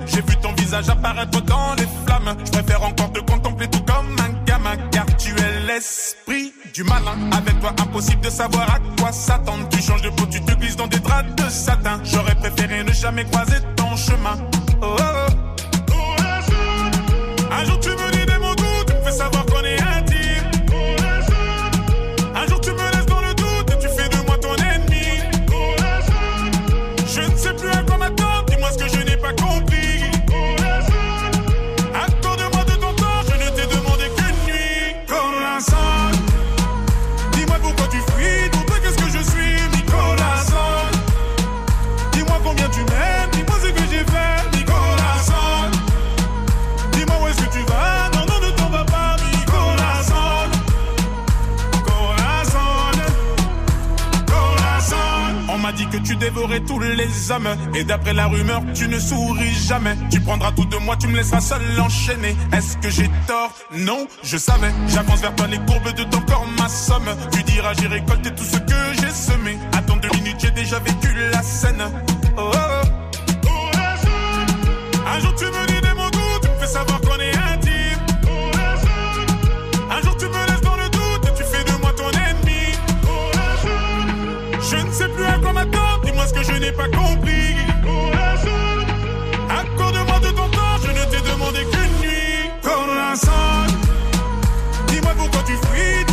J'ai vu ton visage apparaître dans les flammes. Je préfère encore te contempler tout comme un gamin, car tu es l'esprit du malin. Avec toi, impossible de savoir à quoi s'attendre. Tu changes de peau, tu te glisses dans des draps de satin. J'aurais préféré ne jamais croiser ton chemin. Oh, oh, oh. Un jour tu me tu dévorais tous les hommes. Et d'après la rumeur tu ne souris jamais. Tu prendras tout de moi tu me laisseras seul enchaîner. Est-ce que j'ai tort? Non je savais. J'avance vers toi les courbes de ton corps ma somme Tu diras j'ai récolté tout ce que j'ai semé. Attends deux minutes j'ai déjà vécu la scène. Oh, oh, oh. Un jour tu me dis des mots doux Tu me fais savoir qu'on est que je n'ai pas compris. Accorde-moi de ton temps, je ne t'ai demandé qu'une nuit. Sand. Dis-moi pourquoi tu fuis,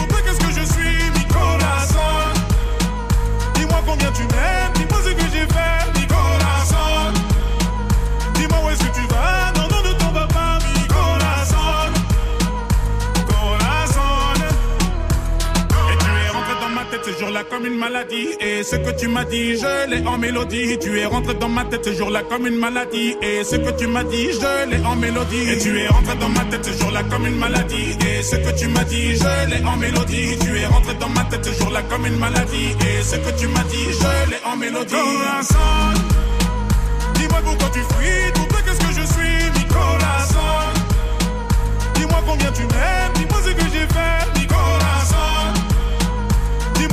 comme une maladie. Et ce que tu m'as dit, je l'ai en mélodie. Tu es rentré dans ma tête ce jour-là comme une maladie. Et ce que tu m'as dit, je l'ai en mélodie. Et tu es rentré dans ma tête ce jour-là comme une maladie. Et ce que tu m'as dit, je l'ai en mélodie. Tu es rentré dans ma tête ce jour-là comme une maladie. Et ce que tu m'as dit, je l'ai en mélodie. Corazon, dis-moi pourquoi tu fuis. Toi, qu'est-ce que je suis, Nicolas. Dis-moi combien tu m'aimes, dis-moi ce que j'ai fait, Nicolas.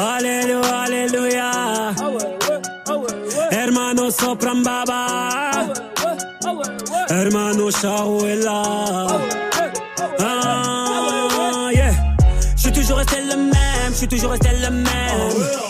Alléluia, alléluia. Hermano sopran baba. Hermano Shahuela. Ah. Je suis toujours resté le même, je suis toujours resté le même.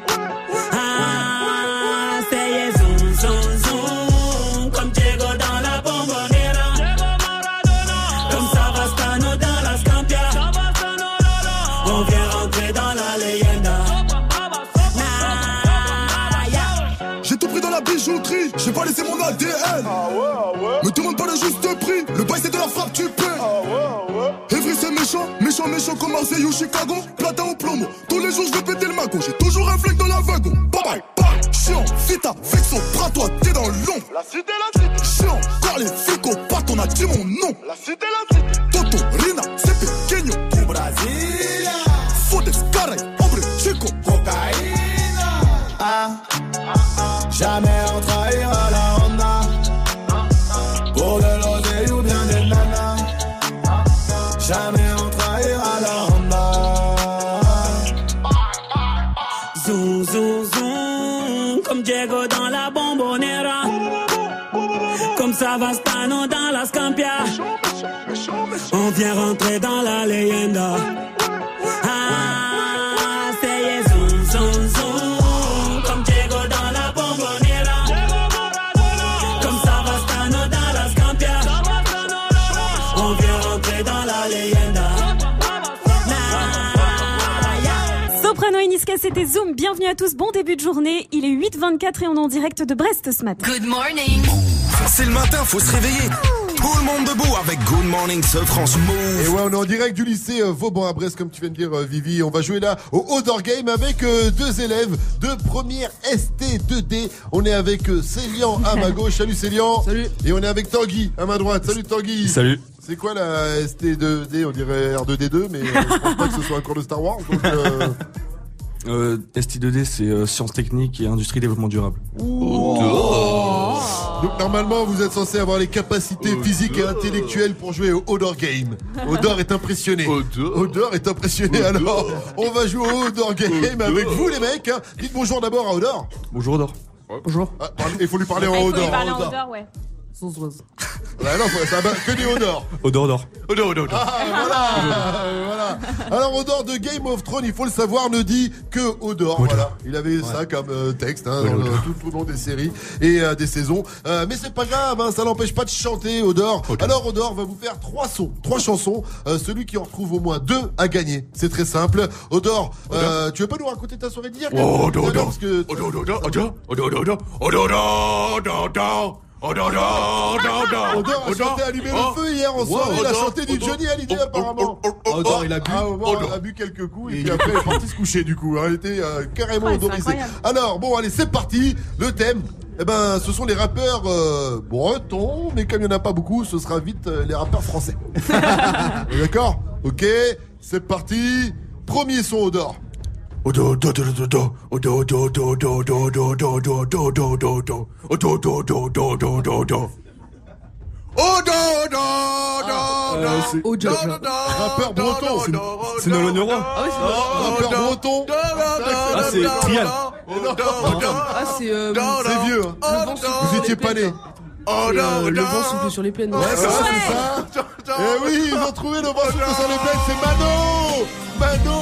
J'ai pas laissé mon ADN. Me demande pas le juste prix, le bail c'est de la frappe, tu paies. Evry c'est méchant, méchant, méchant comme Marseille ou Chicago. Platin ou plomo, tous les jours je vais péter le magot. J'ai toujours un flingue dans la wagon. Bye bye, bye. Chiant, vita, vexo, bras toi, t'es dans l'ombre. La cité, la cité. Chiant, car les flics pas on a dit mon nom. La cité, la cité. Toto, Rina, c'est pequeño. Du Brasilia. Fodes, caray, hombre, chico. Cocaïna. Ah, jamais on Jamais on trahira la Honda. Zoom, zoom, zoom, comme Diego dans la bombonera. Comme Savastano dans la Scampia. On vient rentrer dans la leyenda. C'était Zoom. Bienvenue à tous. Bon début de journée. Il est 8h24 et on est en direct de Brest ce matin. Good morning. C'est le matin, faut se réveiller. Tout le monde debout avec Good Morning ce France Move. Et ouais, on est en direct du lycée euh, Vauban à Brest, comme tu viens de dire, euh, Vivi. On va jouer là au Outdoor Game avec euh, deux élèves de première ST2D. On est avec Célian à ma gauche. Salut Célian. Salut. Et on est avec Tanguy à ma droite. Salut Tanguy. Salut. C'est quoi la ST2D On dirait R2D2, mais je pense pas que ce soit un cours de Star Wars. Donc, euh, Euh, ST2D, c'est euh, sciences techniques et industrie développement durable. Oh. Donc normalement vous êtes censé avoir les capacités physiques et intellectuelles pour jouer au Odor Game. Odor est impressionné. Odor est impressionné alors on va jouer au Odor Game avec vous les mecs. hein. Dites bonjour d'abord à Odor. Bonjour Odor. Bonjour. Ah, Il faut lui parler en Il faut lui Odor. parler en odeur, ouais. Ah non, ça va que des Odor. Odor, Odor. Odor, Odor, Odor. Ah, voilà, voilà. Alors Odor de Game of Thrones, il faut le savoir, ne dit que Odor. Voilà. Il avait ça comme euh, texte hein, dans le- tout au long des séries et euh, des saisons. Euh, mais c'est pas grave, hein, ça n'empêche pas de chanter Odor. Alors Odor va vous faire trois sons, trois chansons. Euh, celui qui en retrouve au moins deux a gagné. C'est très simple. Odor, euh, tu veux pas nous raconter ta soirée d'hier Oh, Odor, Odor. Parce que Odor, Odor, Odor, Odor, Odor, Odor, Odor, Odor. Odor, Odor, Odor, Odor. Odor a chanté Allumer le feu hier en soirée. Il a chanté du Johnny Hallyday apparemment. Odor, il a bu. Ah, il a bu quelques coups et puis après il est parti se coucher du coup. hein. Il était euh, carrément c'est odorisé. Alors bon allez c'est parti. Le thème. Eh ben, ce sont les rappeurs euh, bretons, mais comme il n'y en a pas beaucoup, ce sera vite euh, les rappeurs français. D'accord? Ok, c'est parti. Premier son Odor. Rappeur breton, c'est- Leroy. Ah Rappeur breton. Ah, c'est Trial. Ah, c'est. euh, C'est vieux. hein. Vous étiez pas né. C'est, euh, Le vent souffle sur les plaines. Ouais, c'est ça, c'est ça. Eh oui, ils ont trouvé le vent souffle sur les plaines, c'est Mano Mano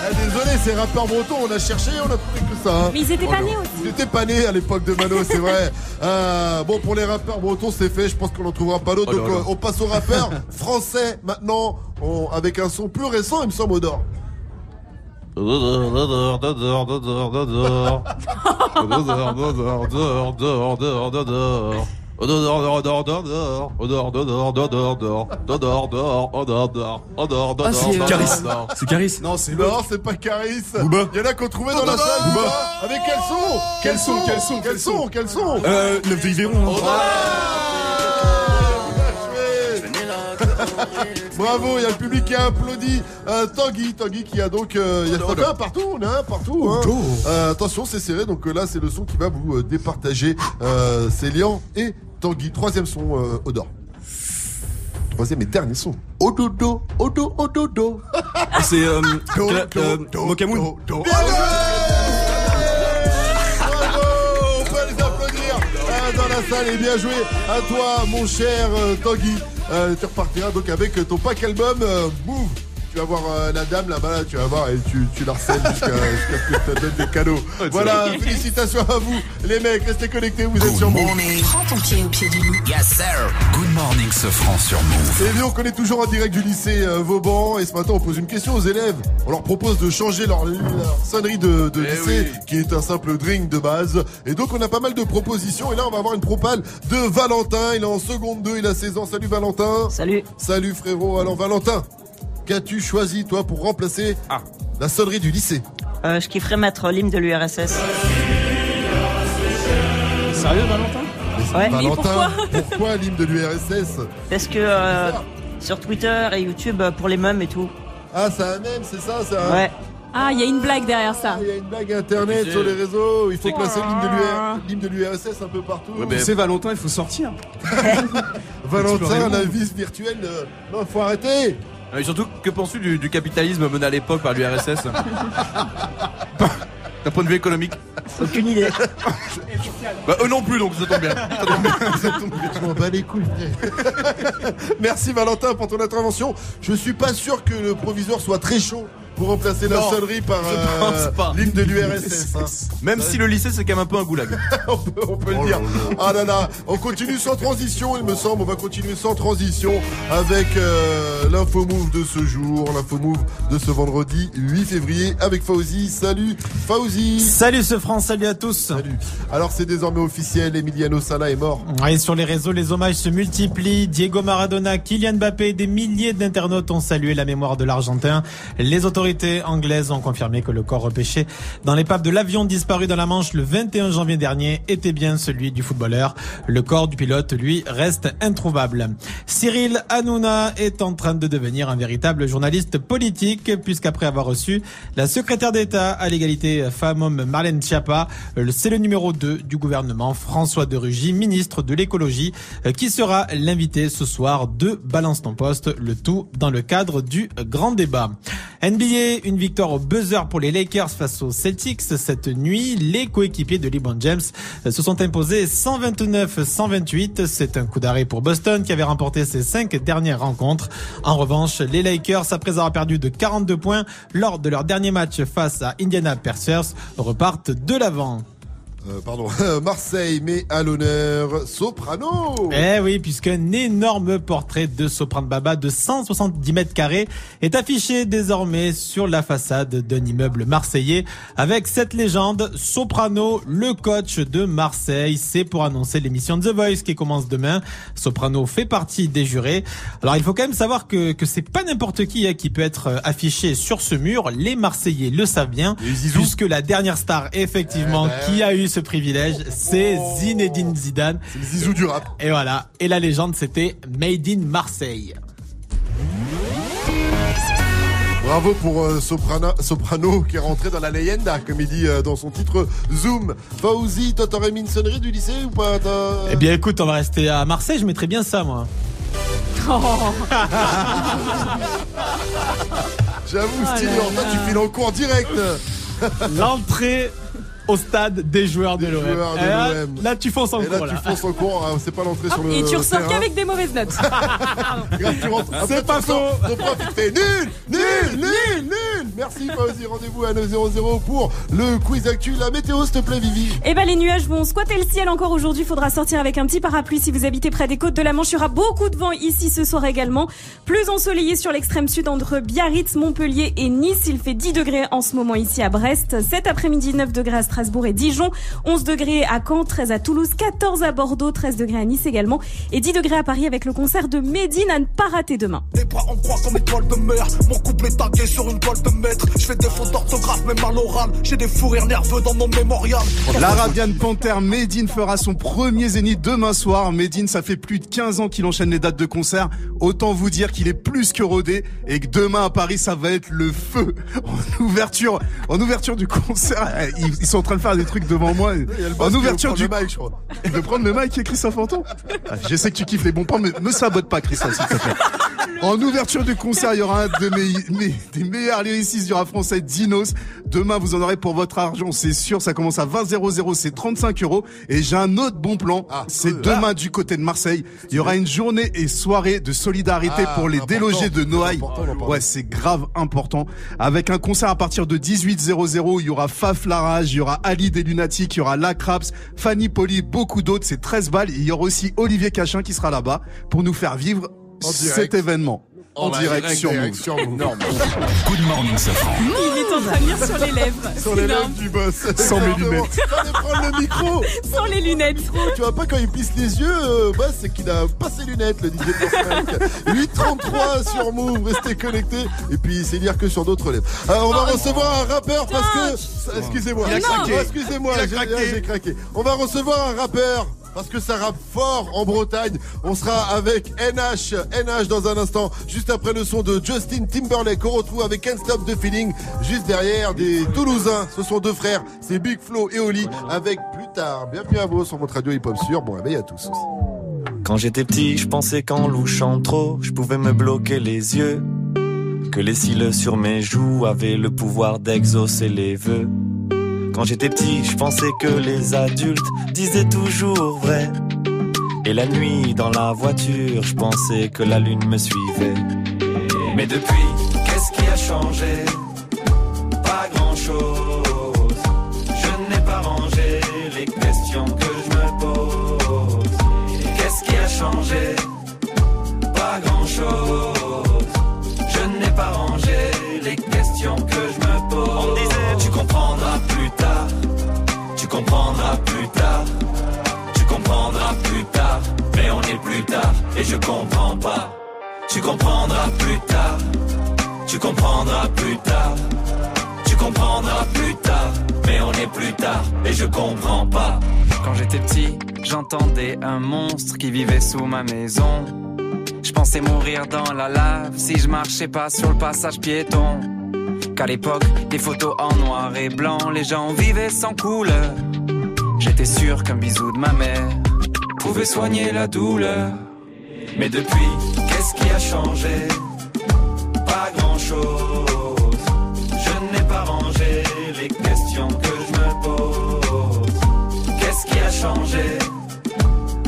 Ah, Désolé, ces rappeurs bretons, on a cherché, on a trouvé que ça. hein. Mais ils étaient pas Oh, nés non. aussi. Ils étaient pas nés à l'époque de Mano, c'est vrai. Euh, bon, pour les rappeurs bretons, c'est fait. Je pense qu'on en trouvera pas d'autres. Oh Donc, euh, on passe aux rappeurs français maintenant, on- avec un son plus récent, il me semble, Odor. Ah, c'est Caris. C'est Caris. Non, c'est Non, c'est pas Caris. Booba. Il y en a qu'on trouvait dans la salle. Booba. Avec quel son Quel son, quel son, Quel son Quel son Euh, Neuf de Yveron. Bravo, il y a le public qui a applaudi euh, Tanguy, Tanguy qui a donc euh, il y a un partout, on a un partout. Hein. Euh, attention, c'est serré, donc euh, là c'est le son qui va vous euh, départager. Euh, c'est Lian et Tanguy. Troisième son, Odor. Troisième et dernier son. Ododo, odo, ododo. C'est euh, Mokamoun. do, do. Bravo, on peut les applaudir euh, dans la salle et bien joué à toi, mon cher Tanguy. Euh, tu repartiras donc avec ton pack album euh, Move. Tu vas voir euh, la dame là-bas, là, tu vas voir et tu, tu la harcèles jusqu'à jusqu'à ce que je te donne des cadeaux. Voilà, félicitations à vous, les mecs, restez connectés, vous êtes sur Move. Prends ton pied au pied du lit. Yes, sir. Good morning, ce franc sur Move. Et nous, on connaît toujours en direct du lycée euh, Vauban. Et ce matin, on pose une question aux élèves. On leur propose de changer leur, leur sonnerie de, de lycée, qui est un simple drink de base. Et donc, on a pas mal de propositions. Et là, on va avoir une propale de Valentin. Il est en seconde 2, il a 16 ans. Salut Valentin. Salut. Salut frérot. Alors, Valentin, qu'as-tu choisi, toi, pour remplacer la sonnerie du lycée Euh, je kifferais mettre l'hymne de l'URSS. Sérieux, Valentin? Ouais. Valentin, pourquoi, l'hymne de l'URSS? Parce que euh, sur Twitter et YouTube, euh, pour les mêmes et tout. Ah, c'est un mème, c'est ça, c'est un... Ouais. Ah, il y a une blague derrière ça. Il y a une blague internet sur les réseaux. Il faut placer l'hymne de l'UR- l'hymne de l'URSS un peu partout. Tu sais, Valentin, il faut sortir. Valentin, la vie virtuelle, euh, non, faut arrêter. Et surtout, que penses-tu du, du capitalisme mené à l'époque par l'URSS D'un point de vue économique Aucune idée. Bah eux non plus, donc ça tombe bien. Ça tombe bien, ça tombe bien. Je m'en bats les couilles. Merci Valentin pour ton intervention. Je suis pas sûr que le proviseur soit très chaud pour remplacer la sonnerie par euh, l'hymne de l'URSS. hein. Même si le lycée c'est quand même un peu un goulag. on peut, on peut le dire. Ah là là, on continue sans transition, il me semble. On va continuer sans transition avec euh, l'info move de ce jour, l'info move de ce vendredi 8 février avec Fauzi. Salut Fauzi. Salut ce France, salut à tous. Salut. Alors c'est désormais officiel, Emiliano Sala est mort. Et sur les réseaux, les hommages se multiplient. Diego Maradona, Kylian Mbappé, des milliers d'internautes ont salué la mémoire de l'Argentin. Les autorités anglaises ont confirmé que le corps repêché dans l'épave de l'avion disparu dans la Manche le 21 janvier dernier était bien celui du footballeur. Le corps du pilote, lui, reste introuvable. Cyril Hanouna est en train de devenir un véritable journaliste politique puisqu'après avoir reçu la secrétaire d'État à l'égalité femmes-hommes Marlène Schiappa, euh, c'est le numéro 2 du gouvernement François de Rugy, ministre de l'écologie, euh, qui sera l'invité ce soir de Balance ton poste, le tout dans le cadre du grand débat. NBA, une victoire au buzzer pour les Lakers face aux Celtics cette nuit. Les coéquipiers de LeBron James se sont imposés 129-128. C'est un coup d'arrêt pour Boston qui avait remporté ses cinq dernières rencontres. En revanche, les Lakers, après avoir perdu de 42 points lors de leur dernier match face à Indiana Pacers, repartent de l'avant. Euh, pardon, Marseille met à l'honneur Soprano. Eh oui, puisqu'un énorme portrait de Soprano Baba de 170 mètres carrés est affiché désormais sur la façade d'un immeuble marseillais avec cette légende, Soprano, le coach de Marseille. C'est pour annoncer l'émission The Voice qui commence demain. Soprano fait partie des jurés. Alors il faut quand même savoir que, que c'est pas n'importe qui hein, qui peut être euh, affiché sur ce mur. Les Marseillais le savent bien, puisque la dernière star effectivement Eh ben. qui a eu ce privilège, c'est Zinedine Zidane. C'est le zizou du rap. Et voilà. Et la légende, c'était Made in Marseille. Bravo pour euh, Soprano, Soprano qui est rentré dans la leyenda, comme il dit euh, dans son titre Zoom. Fauzi, toi t'aurais mis une sonnerie du lycée ou pas Eh bien, écoute, on va rester à Marseille. Je mettrais bien ça, moi. J'avoue, Oh stylé, en toi là. tu files en cours direct. L'entrée au stade des joueurs de Des l'OM. joueurs de Et là, l'OM. là, tu fonces en Et là, cours. tu là. fonces en cours, hein, c'est pas l'entrée sur le Et tu ressors qu'avec des mauvaises notes. C'est pas faux. Le prof, il te fait nul, nul, nul, nul. Merci Fauzi, rendez-vous à 900 pour le quiz actu. La météo, s'il te plaît, Vivi. Eh ben les nuages vont squatter le ciel encore aujourd'hui. Faudra sortir avec un petit parapluie si vous habitez près des côtes de la Manche. Il y aura beaucoup de vent ici ce soir également. Plus ensoleillé sur l'extrême sud entre Biarritz, Montpellier et Nice. Il fait 10 degrés en ce moment ici à Brest. Cet après-midi 9 degrés à Strasbourg et Dijon. 11 degrés à Caen, 13 à Toulouse, 14 à Bordeaux, 13 degrés à Nice également. Et 10 degrés à Paris avec le concert de Médine à ne pas rater demain. Les bras en croix comme étoile de mer. Mon couple est tagué sur une toile de maître. Je fais des fautes d'orthographe, même à l'oral. J'ai des fous rires nerveux dans mon mémorial. L'Arabian Panther Medine fera son premier zénith demain soir. Medine, ça fait plus de 15 ans qu'il enchaîne les dates de concert. Autant vous dire qu'il est plus que rodé et que demain à Paris, ça va être le feu. En ouverture, en ouverture du concert, ils, sont train de faire des trucs devant moi. En ouverture du mic, je crois. Il veut prendre le mic et Christophe Anton Ah, Je sais que tu kiffes les bons plans, mais me sabote pas, Christophe, s'il te plaît. En ouverture du concert, il y aura un de mes, mes- des meilleurs lyricistes du rap français, Dinos. Demain, vous en aurez pour votre argent, c'est sûr. Ça commence à 20 00, c'est 35 euros. Et j'ai un autre bon plan. c'est demain du côté de Marseille. Il y aura une journée et soirée de solidarité Ah, pour les délogés de Noailles. Ouais, c'est grave important. Avec un concert à partir de 18 00, il y aura Faf Larage, il y aura Ali des Lunatiques, il y aura La Craps, Fanny Poli, beaucoup d'autres. C'est 13 balles. Et il y aura aussi Olivier Cachin qui sera là-bas pour nous faire vivre cet événement. En, En direct, direct, sur direct Move. Good morning, Safran. Il est en train de lire sur les lèvres. Sur les lèvres du boss. Sans mes lunettes. Allez prendre le micro. Sans les lunettes. Tu vois pas quand il plisse les yeux, euh, bah, c'est qu'il a pas ses lunettes, le DJ Boss 833 sur Move, restez connectés. Et puis c'est lire que sur d'autres lèvres. Alors on va recevoir un rappeur parce que, excusez-moi, Il a craqué. Excusez-moi, j'ai craqué. On va recevoir un rappeur. Parce que ça rappe fort en Bretagne. On sera avec NH, NH dans un instant, juste après le son de Justin Timberlake. On retrouve avec Can't the Feeling, juste derrière des Toulousains. Ce sont deux frères, c'est Big Flo et Oli, avec plus tard. Bienvenue à vous sur votre radio hip-hop sûr. Bon réveil à tous. Quand j'étais petit, je pensais qu'en louchant trop, je pouvais me bloquer les yeux. Que les cils sur mes joues avaient le pouvoir d'exaucer les vœux. Quand j'étais petit, je pensais que les adultes disaient toujours vrai. Et la nuit, dans la voiture, je pensais que la lune me suivait. Mais depuis, qu'est-ce qui a changé? Pas grand-chose. Je n'ai pas rangé les questions que je me pose. Qu'est-ce qui a changé? Pas grand-chose. Je n'ai pas rangé les questions que comprendras plus tard. Tu comprendras plus tard. Mais on est plus tard et je comprends pas. Tu comprendras plus tard. Tu comprendras plus tard. Tu comprendras plus tard. Mais on est plus tard et je comprends pas. Quand j'étais petit, j'entendais un monstre qui vivait sous ma maison. Je pensais mourir dans la lave si je marchais pas sur le passage piéton. Qu'à l'époque, des photos en noir et blanc, les gens vivaient sans couleur. J'étais sûr qu'un bisou de ma mère pouvait soigner la douleur. Mais depuis, qu'est-ce qui a changé? Pas grand-chose. Je n'ai pas rangé les questions que je me pose. Qu'est-ce qui a changé?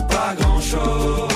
Pas grand-chose.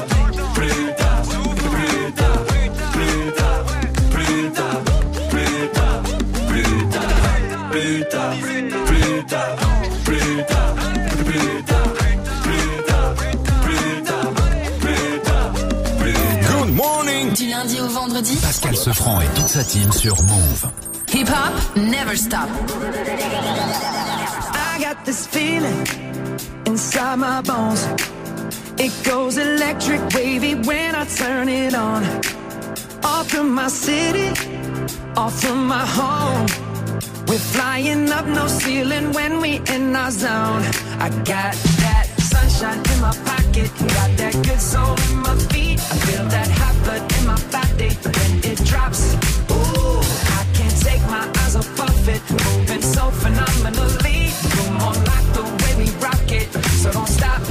Du lundi au vendredi, Pascal Sefranc et toute sa team sur Move. hip hop never stop. I got this feeling inside my bones. It goes electric wavy when I turn it on. Off from my city, off from my home. We're flying up no ceiling when we in our zone. I got that sunshine in my pocket, got that good soul in my feet. I feel that when it drops. Ooh, I can't take my eyes off of it, moving so phenomenally. Come on, like the way we rock it, so don't stop.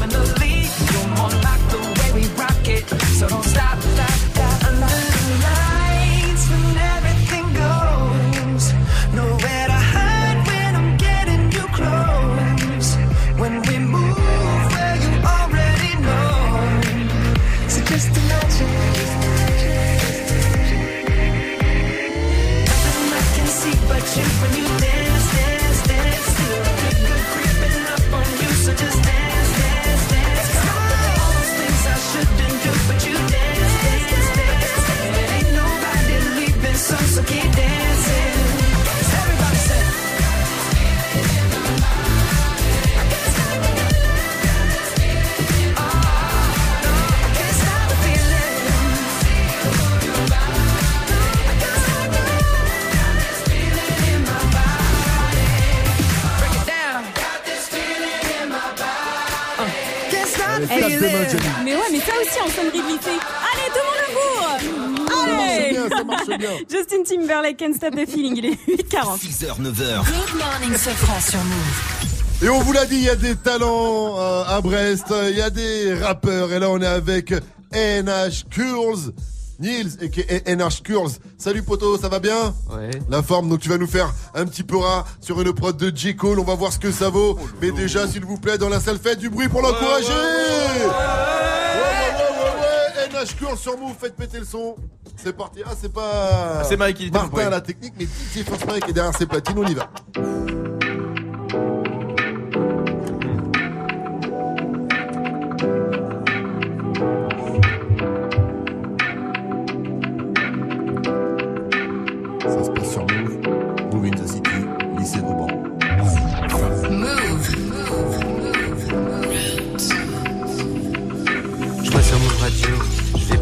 Jenny. Mais ouais, mais ça aussi en sonnerie glissée. Allez, tout le monde au bourg Allez Ça marche bien, ça marche bien. Justin Timberlake, Can't Stop the Feeling, il est 8h40. 6h, 9h. Good morning, Sofran sur Move. Et on vous l'a dit, il y a des talents euh, à Brest, il y a des rappeurs. Et là, on est avec NH Kurls. Nils et NH Kurls. Salut poto, ça va bien Ouais. La forme, donc tu vas nous faire un petit peu rat sur une prod de J. Cole. On va voir ce que ça vaut. Mais déjà, s'il vous plaît, dans la salle, faites du bruit pour l'encourager Ouais, ouais, ouais, ouais, ouais. NH Kurls sur Move, faites péter le son. C'est parti. Ah, c'est pas. Ah, c'est Mike qui dit le Martin bruit. à la technique, mais DJ First Mike est derrière ses platines. On y va.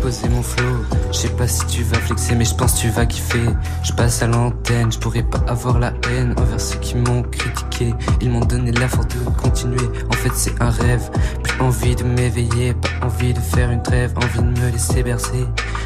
Poser mon flow. Je sais pas si tu vas flexer, mais je pense tu vas kiffer. Je passe à l'antenne, je pourrais pas avoir la haine envers ceux qui m'ont critiqué. Ils m'ont donné la force de continuer. En fait, c'est un rêve. Plus envie de m'éveiller, pas envie de faire une trêve, envie de me laisser bercer.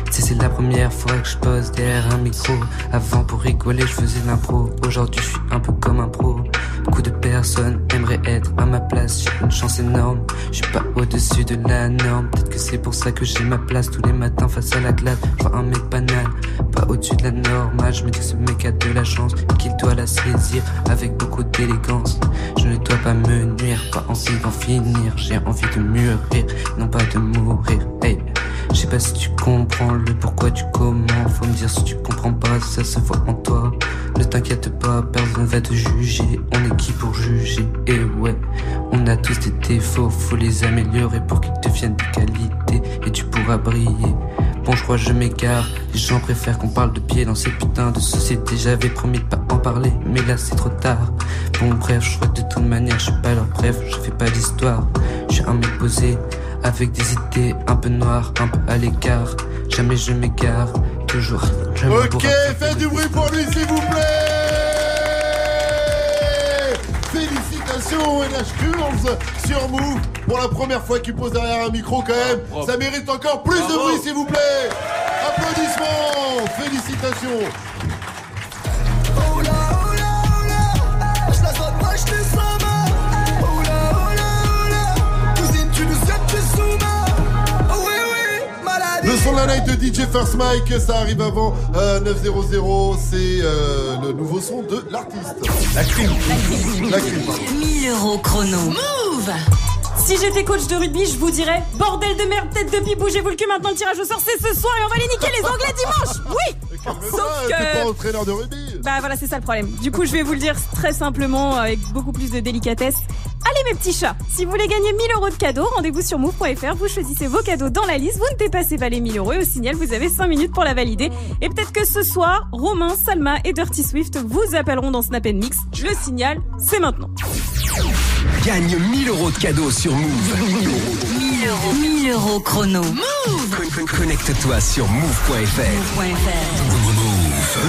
Sais, c'est la première fois que je pose derrière un micro. Avant, pour rigoler, je faisais l'impro. Aujourd'hui, je suis un peu comme un pro. Beaucoup de personnes aimeraient être à ma place. J'ai une chance énorme. Je suis pas au-dessus de la norme. Peut-être que c'est pour ça que j'ai ma place tous les matins face à la glace. Je vois un mec banal, pas au-dessus de la normale. Je me dis que ce mec a de la chance et qu'il doit la saisir avec beaucoup d'élégance. Je ne dois pas me nuire, pas envie d'en finir. J'ai envie de mûrir, non pas de mourir. Hey. Je sais pas si tu comprends le pourquoi du comment. Faut me dire si tu comprends pas, ça se voit en toi. Ne t'inquiète pas, personne va te juger. On est qui pour juger Et ouais, on a tous des défauts, faut les améliorer pour qu'ils deviennent de qualité. Et tu pourras briller. Bon, je crois je m'égare. Les gens préfèrent qu'on parle de pied dans cette putain de société. J'avais promis de pas en parler, mais là c'est trop tard. Bon, bref, je crois que de toute manière, je suis pas leur bref, je fais pas d'histoire. Je suis un mec posé, avec des idées un peu noires, un peu à l'écart. Jamais je m'égare, toujours. Je Ok, faites du bruit pour lui s'il vous plaît Félicitations NH15 sur Move pour la première fois qu'il pose derrière un micro quand même. Ça mérite encore plus de bruit s'il vous plaît. Applaudissements. Félicitations de la night de DJ First Mike, ça arrive avant euh, 900, c'est euh, le nouveau son de l'artiste. La crime. La crime, pardon. 1000 euros chrono. Move Si j'étais coach de rugby, je vous dirais bordel de merde, tête de pipe, bougez-vous le cul maintenant, le tirage au sort c'est ce soir et on va les niquer les Anglais dimanche. Oui. Sauf T'es que pas entraîneur de rugby bah voilà, c'est ça le problème. Du coup, je vais vous le dire très simplement, avec beaucoup plus de délicatesse. Allez mes petits chats, si vous voulez gagner 1000 euros de cadeaux, rendez-vous sur move.fr, vous choisissez vos cadeaux dans la liste, vous ne dépassez pas les 1000 euros et au signal, vous avez 5 minutes pour la valider. Et peut-être que ce soir, Romain, Salma et Dirty Swift vous appelleront dans Snap Mix. Le signal, c'est maintenant. Gagne 1000 euros de cadeaux sur Move. 1000 euros. 1000 euros chrono. Move Con- con- Connecte-toi sur move.fr.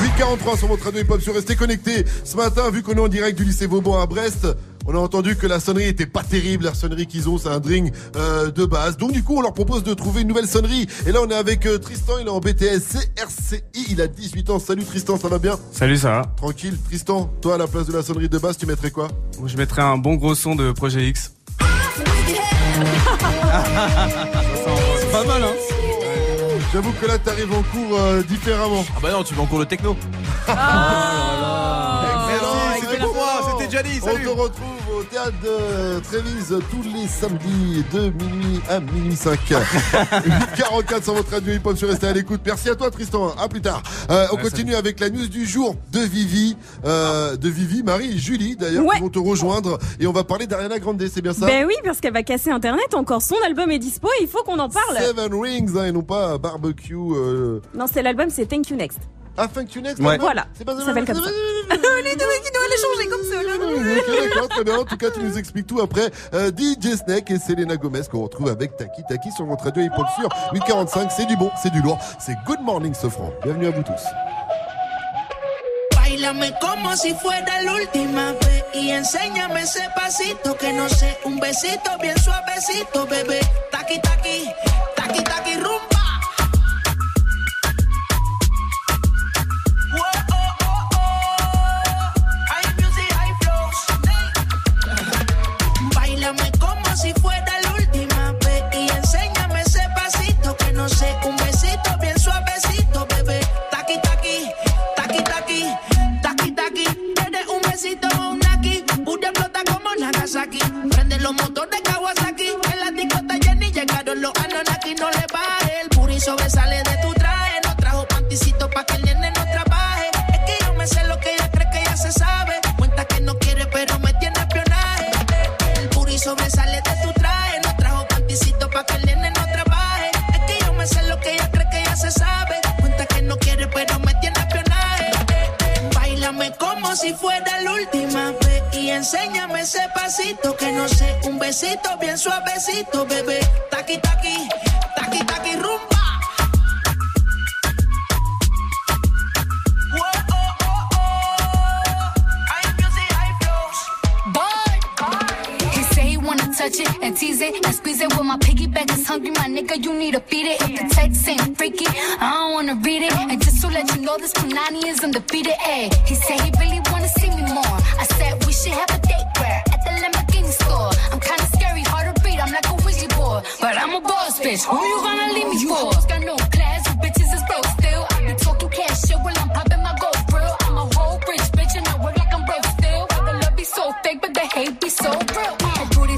843 sur votre radio hip-hop sur Restez connectés. Ce matin, vu qu'on est en direct du lycée Vauban à Brest, on a entendu que la sonnerie était pas terrible. La sonnerie qu'ils ont, c'est un drink euh, de base. Donc du coup, on leur propose de trouver une nouvelle sonnerie. Et là, on est avec euh, Tristan, il est en BTS CRCI, il a 18 ans. Salut Tristan, ça va bien? Salut, ça va Tranquille. Tristan, toi à la place de la sonnerie de base, tu mettrais quoi? Je mettrais un bon gros son de Projet X. C'est pas mal, hein J'avoue que là, t'arrives en cours euh, différemment. Ah bah non, tu vas en cours de techno. Ah. C'était Gianni, On te retrouve au théâtre de Trévise tous les samedis de minuit à minuit 5. 8h44 sur votre radio hip-hop sur Restez à l'écoute. Merci à toi Tristan, à plus tard. Euh, on Ouais, continue avec la news du jour de Vivi, euh, de Vivi, Marie et Julie d'ailleurs Ouais. qui vont te rejoindre et on va parler d'Ariana Grande, c'est bien ça? Ben oui, parce qu'elle va casser Internet, encore son album est dispo et il faut qu'on en parle. Seven Rings hein, et non pas barbecue. euh, Non, c'est l'album, c'est Thank You Next. Ah, Thank You Next Ouais. Voilà, C'est pas ça s'appelle comme ça. Les deux qui doivent les changer comme ça. Ok, d'accord, très bien. En tout cas, tu nous expliques tout après euh, DJ Snake et Selena Gomez qu'on retrouve avec Taki Taki sur votre radio hip-hop sur 845. C'est du bon, c'est du lourd. C'est Good Morning Sofran. Bienvenue à vous tous. Bailame como si fuera la última vez y enséñame ese pasito que no sé, un besito bien suavecito, bebé. Taqui taqui, taqui taqui rumba. Prende los motores Kawasaki, en la discota Jenny llegaron los Anunnaki, no le baje. El puri sobresale de tu traje, no trajo panticito pa' que el nene no trabaje. Es que yo me sé lo que ella cree que ya se sabe. Cuenta que no quiere, pero me tiene espionaje. El puri sobresale de tu traje, no trajo panticito pa' que el nene no trabaje. Es que yo me sé lo que ella cree que ya se sabe. Cuenta que no quiere, pero me tiene espionaje. Bailame como si fuera la última enséñame ese pasito que no sé, un besito bien suavecito, bebé. Taqui taqui, taqui taqui rumba. Whoa, oh, oh, oh. Touch it and tease it and squeeze it. When my piggyback is hungry, my nigga, you need to feed it. If the text ain't freaky, I don't wanna read it. And just to let you know, this Punani is undefeated. Ay, he said he really wanna see me more. I said we should have a date where at the Lamborghini store. I'm kinda scary, hard to. I'm like a Ouija board, but I'm a boss bitch. Who you gonna leave me for? You got no class, bitches is broke still. I be talking cash shit I'm popping my gold grill. I'm a whole rich bitch and I work like I'm broke still. Love be so fake, but the hate be so real.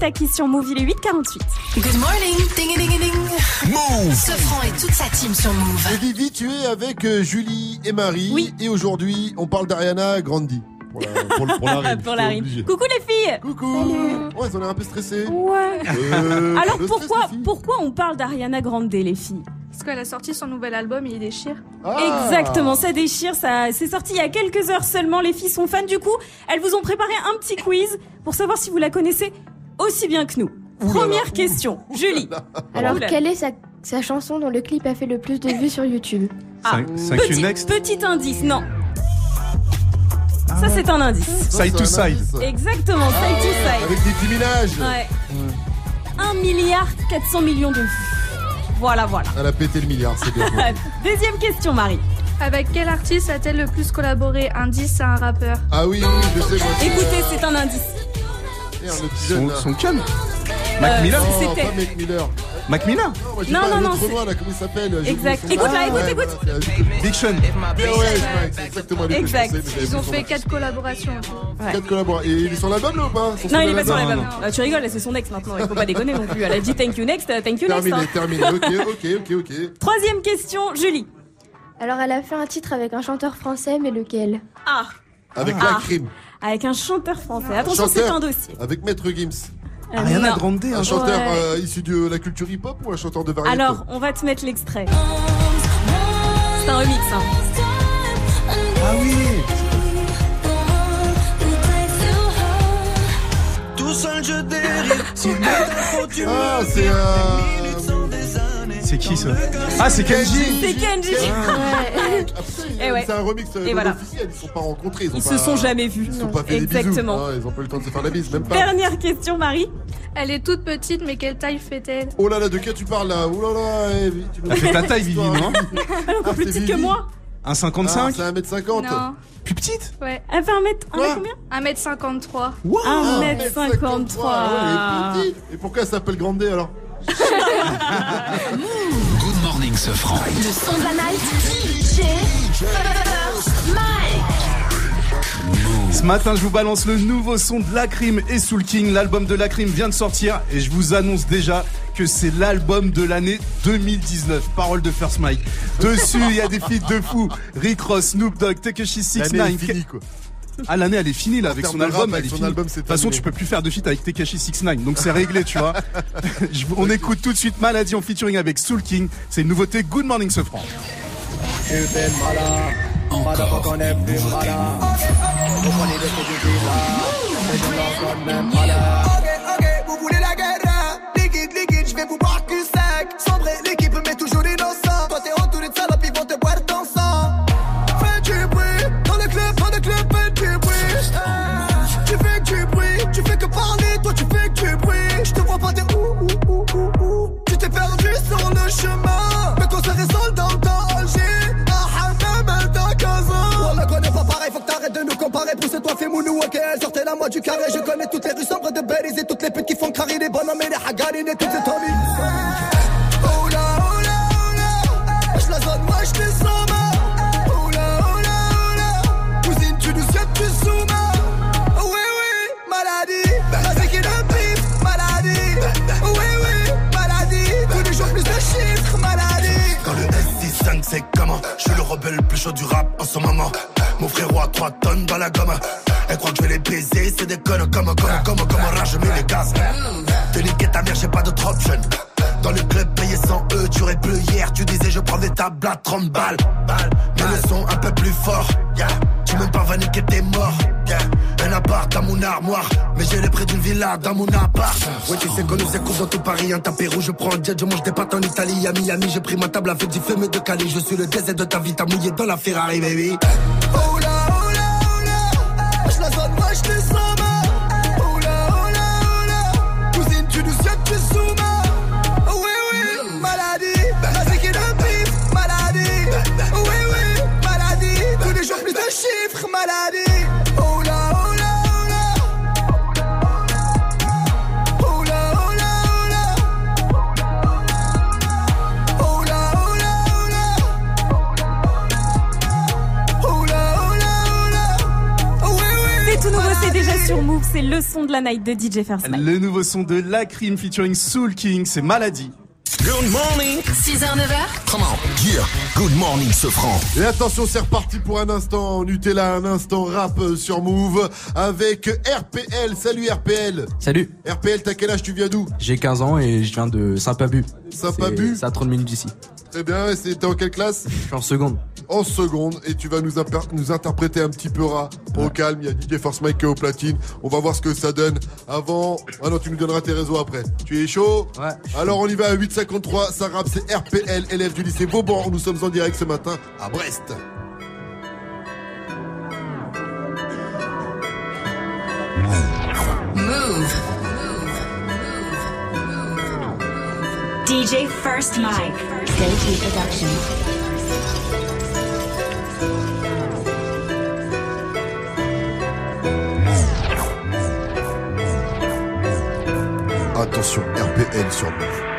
C'était Taki Taki sur Move. Il est 848. Good morning, ding ding ding. Move. Sofran et toute sa team sur Move. Et Vivi, tu es avec euh, Julie et Marie. Oui. Et aujourd'hui, on parle d'Ariana Grandi. Pour la, pour, le- pour la rime. Pour la c'est rime. obligé. Coucou les filles Coucou Ouais, ils ont l'air un peu stressés. Ouais. Euh, Alors stress, pourquoi, pourquoi on parle d'Ariana Grande les filles? Parce qu'elle a sorti son nouvel album et il déchire. Ah. Exactement, ça déchire, ça c'est sorti il y a quelques heures seulement, les filles sont fans du coup, elles vous ont préparé un petit quiz pour savoir si vous la connaissez aussi bien que nous. Première question, Julie. Alors, Oula. quelle est sa, sa chanson dont le clip a fait le plus de vues sur YouTube Ah, petit, petit indice, non. Ça c'est un indice. Side to side. Exactement, side to side. Avec des petits ménages. Ouais. 1 milliard 400 millions de vues. Voilà, voilà. Elle a pété le milliard, c'est bien. Deuxième question, Marie. Avec quel artiste a-t-elle le plus collaboré? Indice à un rappeur. Ah oui, oui, je sais, moi. Écoutez, c'est un indice. Merde, le petit Son, là. Euh, Mac Miller Non, C'était- pas Mac Miller. Mac Miller moi, j'ai Non, pas non, un non, autre c'est- moi, là, comment il s'appelle J'ai Exact. Écoute là, écoute, Ouais, écoute. voilà, c'est- Big Sean. Ouais, ouais, c'est exactement lui que je Exact. pensais, mais j'avais Ils ont plus son fait nom. quatre collaborations. Ouais. Quatre. Et il est sur l'album là ou pas Son Non, il est pas sur album l'album. Ah, tu rigoles, c'est son ex maintenant. Il faut pas déconner non plus. Elle a dit thank you next, euh, thank you next. Terminé, hein. terminé. Ok, ok, ok, ok. Troisième question, Julie. Alors, elle a fait un titre avec un chanteur français, mais lequel? Ah, Avec Ah. la crime. avec un chanteur français. Attention, c'est un dossier. Avec Maître Gims. Euh, Ariana non. Grande, Un un chanteur Ouais. euh, issu de la culture hip-hop ou un chanteur de variété Alors, on va te mettre l'extrait. C'est un remix, hein. Ah oui Tout seul je dérive. Ah, c'est euh... C'est qui ça Ah, c'est Kenji C'est Kenji. Ah, Et ouais. C'est un remix euh, Et voilà. officiel, ils se sont pas rencontrés. Ils, Ils pas- se sont jamais vus. Ils se sont pas fait des Exactement. bisous. Ah, ils ont pas eu le temps de se faire la bise, même pas. Dernière question, Marie. Elle est toute petite, mais quelle taille fait-elle? Oh là là, de quoi tu parles là? Oh là là, eh, tu Elle fait ta taille, Vivi, non Elle est encore Ah, plus petite que moi. Un Ah, 55 c'est 1m50. Non. Plus petite Ouais. Elle fait un mètre, un mètre combien? 1m53. Wow 1m53. Ah, elle est petite. Et pourquoi elle s'appelle Grande D alors? Good morning, Sofran. Le son de la night. DJ First Mike. Ce matin, je vous balance le nouveau son de Lacrim et Soul King. L'album de Lacrim vient de sortir et je vous annonce déjà que c'est l'album de l'année 2019. Parole de First Mike. Dessus, il y a des feats de fou. Rick Ross, Snoop Dogg, Takeshi L'année 69. Ah, l'année, elle est finie là avec son album. rap, elle avec est son finie. album, de c'est toute façon, tu peux plus faire de feat avec Takeshi 69. Donc c'est réglé, tu vois. Je- On écoute tout de suite Maladie en featuring avec Soul King. C'est une nouveauté. Good morning, Sofran. Ok, ok, coiffé elle sortait la moi du carré. Je connais toutes les rues sombres de Belize et toutes les putes qui font carrer les bonhommes et les hagarines et toutes les tomies. Oh oula, oh, oh zone, wesh les. Comment Je suis le rebelle le plus chaud du rap en ce moment. Mon frérot a 3 tonnes dans la gomme. Elle croit que je vais les baiser, c'est des connes comme, comme, comme, comme, rage, je mets les gaz. Te niquer ta mère, j'ai pas d'autre option. Dans le club payé 100 E, tu aurais bleu hier, tu disais je prends des tables à 30 balles. Mais le son un peu plus fort. Tu même pas va niquer t'es mort, yeah. Dans mon armoire, mais j'ai les prix d'une villa dans mon appart. Ouais, tu sais qu'on nous écoute dans tout Paris, un tapis rouge, je prends un jet, je mange des pâtes en Italie, à Miami, j'ai pris ma table avec du fumé de Cali, je suis le désert de ta vie, t'as mouillé dans la Ferrari, baby. Oh là, oh là, oh là, je la zone, moi je te sens. Oh là, oh là, oh là, cousine, tu nous que tu sous Oh oui, c'est le son de la night de DJ First. Le nouveau son de La Crime featuring Soul King, c'est Maladie. Good morning. 6h, 9h. Come on. Yeah. Good morning, Sofran. Et attention, c'est reparti pour un instant Nutella, un instant rap euh, sur Move avec RPL. Salut RPL. Salut. RPL, t'as quel âge? Tu viens d'où? J'ai 15 ans et je viens de Saint-Pabu. Saint-Pabu? C'est à 30 minutes d'ici. Très bien, et c'est- t'es en quelle classe Je suis en seconde. En seconde, et tu vas nous, interpréter un petit peu rap. Au calme, il y a DJ Force Mike qui est au platine. On va voir ce que ça donne. Avant, ah non, tu nous donneras tes réseaux après. Tu es chaud Ouais. Alors on y va à 8.53, ça rappe, c'est RPL, élève du lycée Vauban. Nous sommes en direct ce matin à Brest. Move. DJ First Mike. Attention, RPL sur Move.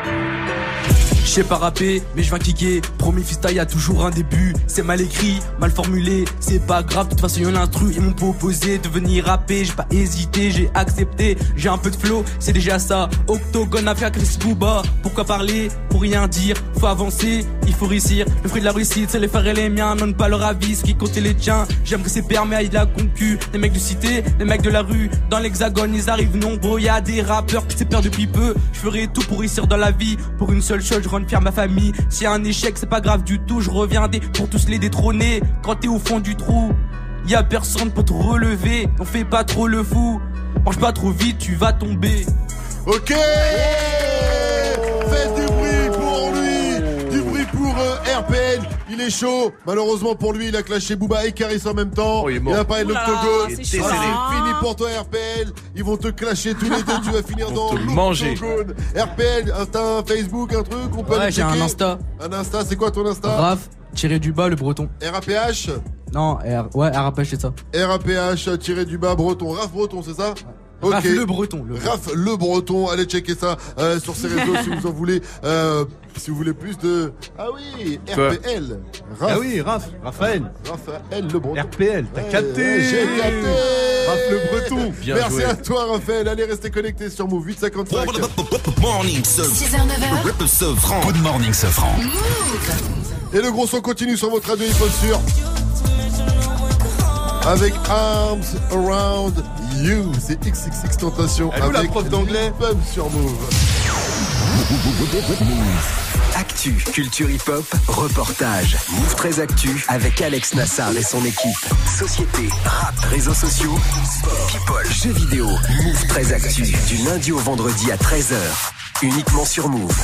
Je sais pas rapper, mais je viens kicker. Promis freestyle, a toujours un début. C'est mal écrit, mal formulé. C'est pas grave, de toute façon, y'en a intrus. Ils m'ont proposé de venir rapper. J'ai pas hésité, j'ai accepté. J'ai un peu de flow, c'est déjà ça. Octogone avec Chris Booba. Pourquoi parler? Pour rien dire. Faut avancer, il faut réussir. Le fruit de la réussite, c'est les frères et les miens. Non, pas leur avis, ce qui compte c'est les tiens. J'aime que c'est permis à de la concu. Les mecs de cité, les mecs de la rue. Dans l'hexagone, ils arrivent nombreux. Y a des rappeurs qui s'est depuis peu. Je ferai tout pour réussir dans la vie. Pour une seule chose, je fier ma famille. Si y a un échec, c'est pas grave du tout. Je reviendrai pour tous les détrôner. Quand t'es au fond du trou, y a personne pour te relever. On fait pas trop le fou. Mange pas trop vite, tu vas tomber. Ok pour euh, RPL Il est chaud Malheureusement pour lui, il a clashé Booba et Caris en même temps. il, a parlé de l'octogone. c'est fini pour toi RPL Ils vont te clasher tous les deux, tu vas finir dans l'octogone. RPL, Insta, un Facebook, un truc, on peut Ouais, j'ai un Insta. Un Insta, c'est quoi ton Insta? Raph, tiré du bas, le breton. RAPH Non, R, ouais, RAPH, c'est ça. RAPH tiré du bas breton. Raph Breton, c'est ça? Ok. Raph le breton. Le Raph le breton, allez checker ça euh, sur ses réseaux si vous en voulez. Euh, si vous voulez plus de. Ah oui, RPL. Ah oui, Raph, Raphaël. Raphaël le breton. RPL, t'as Ouais, capté J'ai capté Raph le breton. Bien Merci joué. à toi Raphaël, allez restez connectés sur Move 855. Morning, Sofran. 6h, 9h. Sofran. Good morning, Sofran. Et le gros son continue sur votre radio hip sûr. Avec Arms Around You, c'est XXX Tentation où la avec prof d'anglais sur Move. Actu, culture hip-hop, reportage. Move très Actu avec Alex Nassar et son équipe. Société, rap, réseaux sociaux, sport, people, jeux vidéo. Move très Actu du lundi au vendredi à 13h. Uniquement sur Move.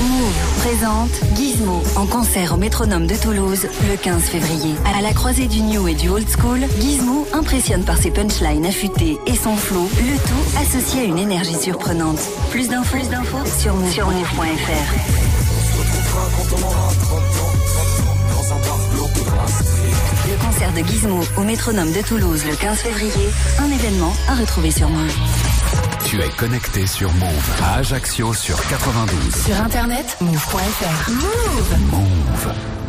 Move présente Gizmo en concert au métronome de Toulouse le 15 février. À la croisée du new et du old school, Gizmo impressionne par ses punchlines affûtées et son flow, le tout associé à une énergie surprenante. Plus d'infos, sur move.fr. Sur move.fr. Le concert de Gizmo au métronome de Toulouse le 15 février, un événement à retrouver sur Move. Tu es connecté sur Move à Ajaccio sur 92. Sur internet, move.fr. Move. Move.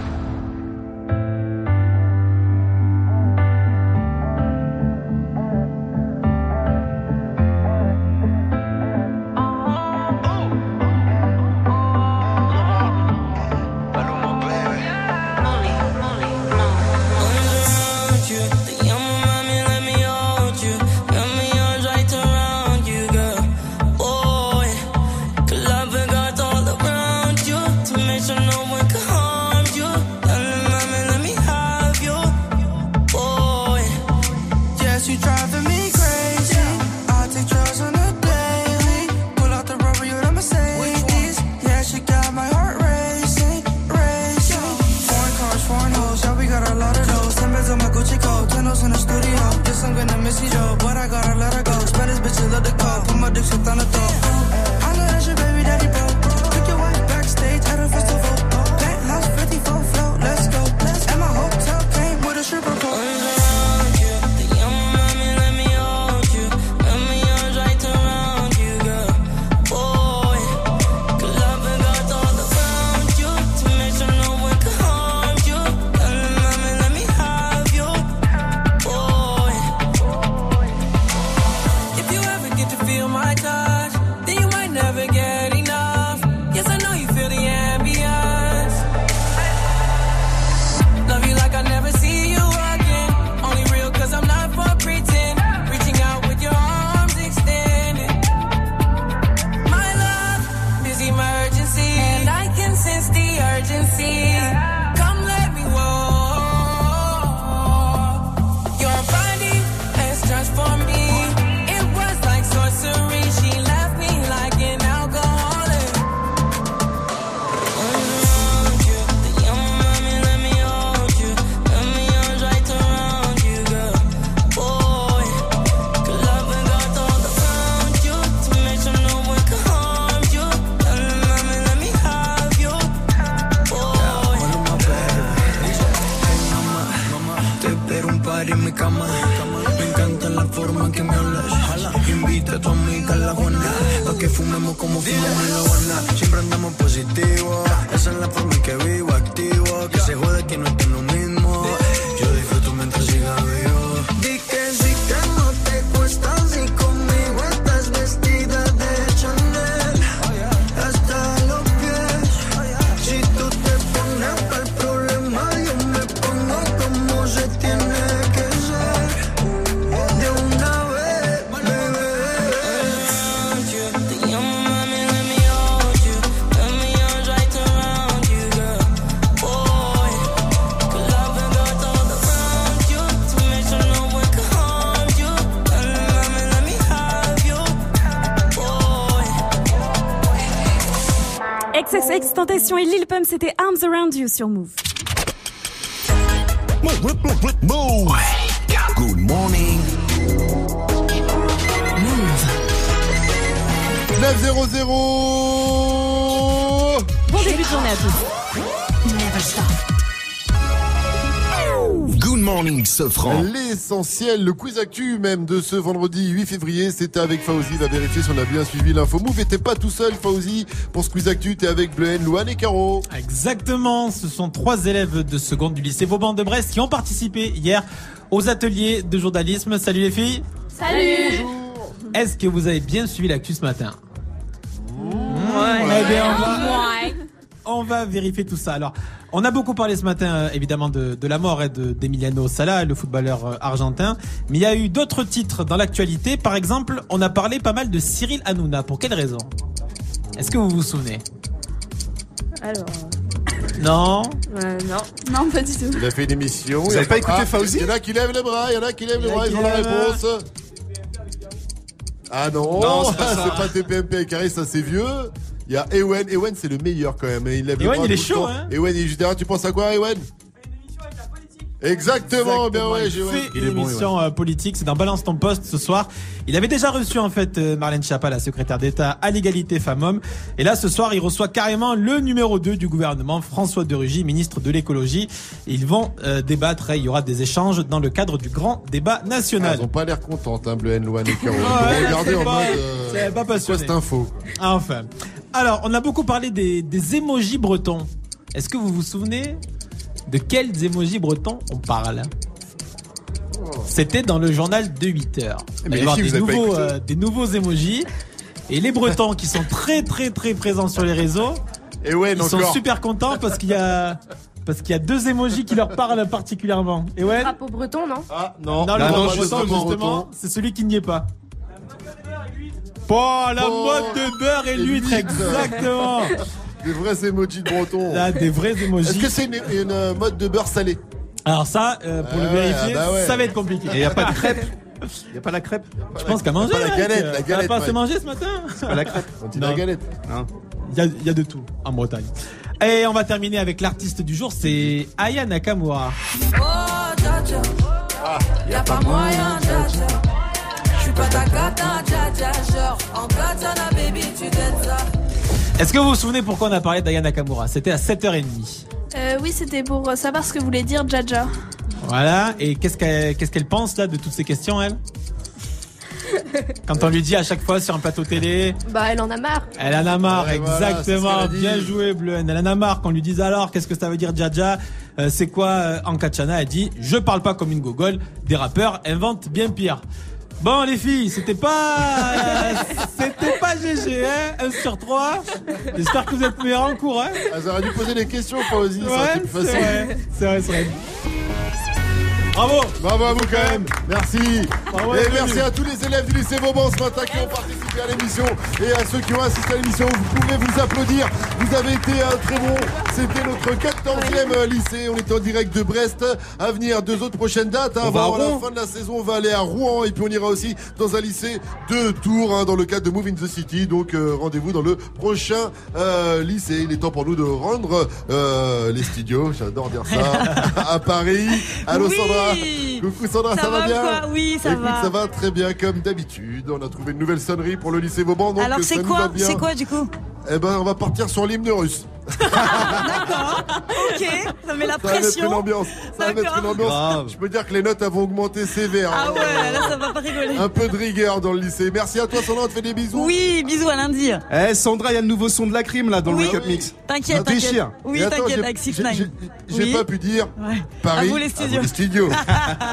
Et Lil Pump, c'était Arms Around You sur Move. Move. Good morning. 9-0-0 Bon début de journée à tous. Morning, Sofran. L'essentiel, le quiz actu même de ce vendredi 8 février, c'était avec Fauzi. Il va vérifier si on a bien suivi l'info move. Et t'es pas tout seul, Fauzi. Pour ce quiz actu, t'es avec Bluen, Louane et Caro. Exactement, ce sont trois élèves de seconde du lycée Vauban de Brest qui ont participé hier aux ateliers de journalisme. Salut les filles Salut Est-ce que vous avez bien suivi l'actu ce matin? Ouais. Eh bien, on va, on va vérifier tout ça. Alors, on a beaucoup parlé ce matin, euh, évidemment, de, de la mort de- d'Emiliano Sala, le footballeur euh, argentin. Mais il y a eu d'autres titres dans l'actualité. Par exemple, on a parlé pas mal de Cyril Hanouna. Pour quelle raison? Est-ce que vous vous souvenez? Alors. Non euh, non. Non, pas du tout. Il a fait une émission. Vous Il y a avez pas écouté Ah, Fauzi? Il y en a qui lèvent les bras, il y en a qui lèvent les Il y en a bras, qui ils ont la réponse. Ah non, Non, c'est pas ça. c'est pas TPMP carré, ça c'est vieux. Il y a Ewen, Ewen c'est le meilleur quand même. Il lève Ewen, il est chaud, hein. Ewen, il est juste derrière, tu penses à quoi Ewen? Exactement, bien ouais, j'ai fait une émission euh, politique, c'est dans Balance ton poste ce soir. Il avait déjà reçu en fait euh, Marlène Schiappa, la secrétaire d'État à l'égalité femmes-hommes. Et là ce soir, il reçoit carrément le numéro 2 du gouvernement, François de Rugy, ministre de l'écologie. Ils vont euh, débattre, et il y aura des échanges dans le cadre du grand débat Ah, national. Elles ont pas l'air contentes, hein, Bleu, Loane et Caro. Ouais, Regardez c'est en pas- mode. euh, c'est pas passionné. quoi cette info Enfin. Alors, on a beaucoup parlé des, des émojis bretons. Est-ce que vous vous souvenez de quels émojis bretons on parle? C'était dans le journal de 8 heures. Eh, Mais Il va y les avoir filles, des nouveaux, euh, des nouveaux émojis. Et les Bretons qui sont très très très présents sur les réseaux, Et ouais, ils sont encore. super contents parce qu'il y a parce qu'il y a deux émojis qui leur parlent particulièrement. Et ouais. Drapeau breton, non? Ah non, Non, le Là, drapeau non, breton, justement, c'est celui qui n'y est pas. Oh, la Oh, mode de beurre et et l'huître, exactement. Des vrais emojis de breton. Là, des vrais emojis. Est-ce que c'est une, une, euh, mode de beurre salé? Alors ça, euh, pour le Ah vérifier, ah bah ouais. ça va être compliqué. Et y a pas de crêpe? Il y a pas la crêpe? Je pense qu'à manger. pas la galette, la galette, pas assez mangé ce matin? Pas la crêpe On dit Non. la galette. Il y a, il y a de tout en Bretagne. Et on va terminer avec l'artiste du jour, c'est Aya Nakamura. Oh. Y'a pas moyen, pas ta cata, dja dja. Genre, en katana, baby, tu t'aides ça. Est-ce que vous vous souvenez pourquoi on a parlé d'Aya Nakamura C'était à 7h30. Euh, oui, c'était pour euh, savoir ce que voulait dire Jaja. Voilà, et qu'est-ce qu'elle qu'est-ce qu'elle pense là de toutes ces questions, elle? Quand on lui dit à chaque fois sur un plateau télé, Bah, elle en a marre. elle en a marre, Ouais, exactement, bien joué Bleuen. Elle en a marre qu'on lui dise alors, qu'est-ce que ça veut dire Jaja Euh, C'est quoi euh, en Kachana Elle dit, je parle pas comme une gogole, des rappeurs inventent bien pire. Bon les filles, c'était pas euh, c'était pas GG hein 1 sur 3. J'espère que vous êtes meilleurs en cours hein. Ah, ça aurait dû poser des questions, ça aurait Ouais, été plus c'est facile. vrai, c'est vrai, c'est vrai. Bravo Bravo à vous quand même. Merci. Bravo, et merci à tous les élèves du lycée Vauban ce matin qui ont participé à l'émission et à ceux qui ont assisté à l'émission. Vous pouvez vous applaudir. Vous avez été euh, très bons. C'était notre 14e euh, lycée. On est en direct de Brest. À venir deux autres prochaines dates. hein. On va à Avant la fin de la saison, on va aller à Rouen et puis on ira aussi dans un lycée de Tours hein, dans le cadre de Move in the City. Donc euh, rendez-vous dans le prochain euh, lycée. Il est temps pour nous de rendre euh, les studios. J'adore dire ça. à Paris. Allô Oui. Sandra. Coucou Sandra, ça, Ça va bien quoi? Oui, ça Écoute, va. ça va très bien comme d'habitude. On a trouvé une nouvelle sonnerie pour le lycée Vauban. Donc Alors ça c'est quoi? C'est quoi du coup? Eh ben, on va partir sur l'hymne russe. D'accord. Ok. Ça met la Ça va mettre une pression. ambiance. Ça va mettre une ambiance. Grave. Je peux dire que les notes elles vont augmenter sévère. Ah hein. ouais, là, ça va pas rigoler. Un peu de rigueur dans le lycée. Merci à toi, Sandra, on te fait des bisous. Oui, bisous à lundi. Eh Sandra, il y a le nouveau son de la crime là dans Oui. le Wake Up Mix. T'inquiète, Ça t'inquiète. déchire. Oui, t'inquiète, j'ai- avec 6 j'ai- 9 j'ai- J'ai Oui. pas pu dire Ouais. Paris. À vous les studios. studios.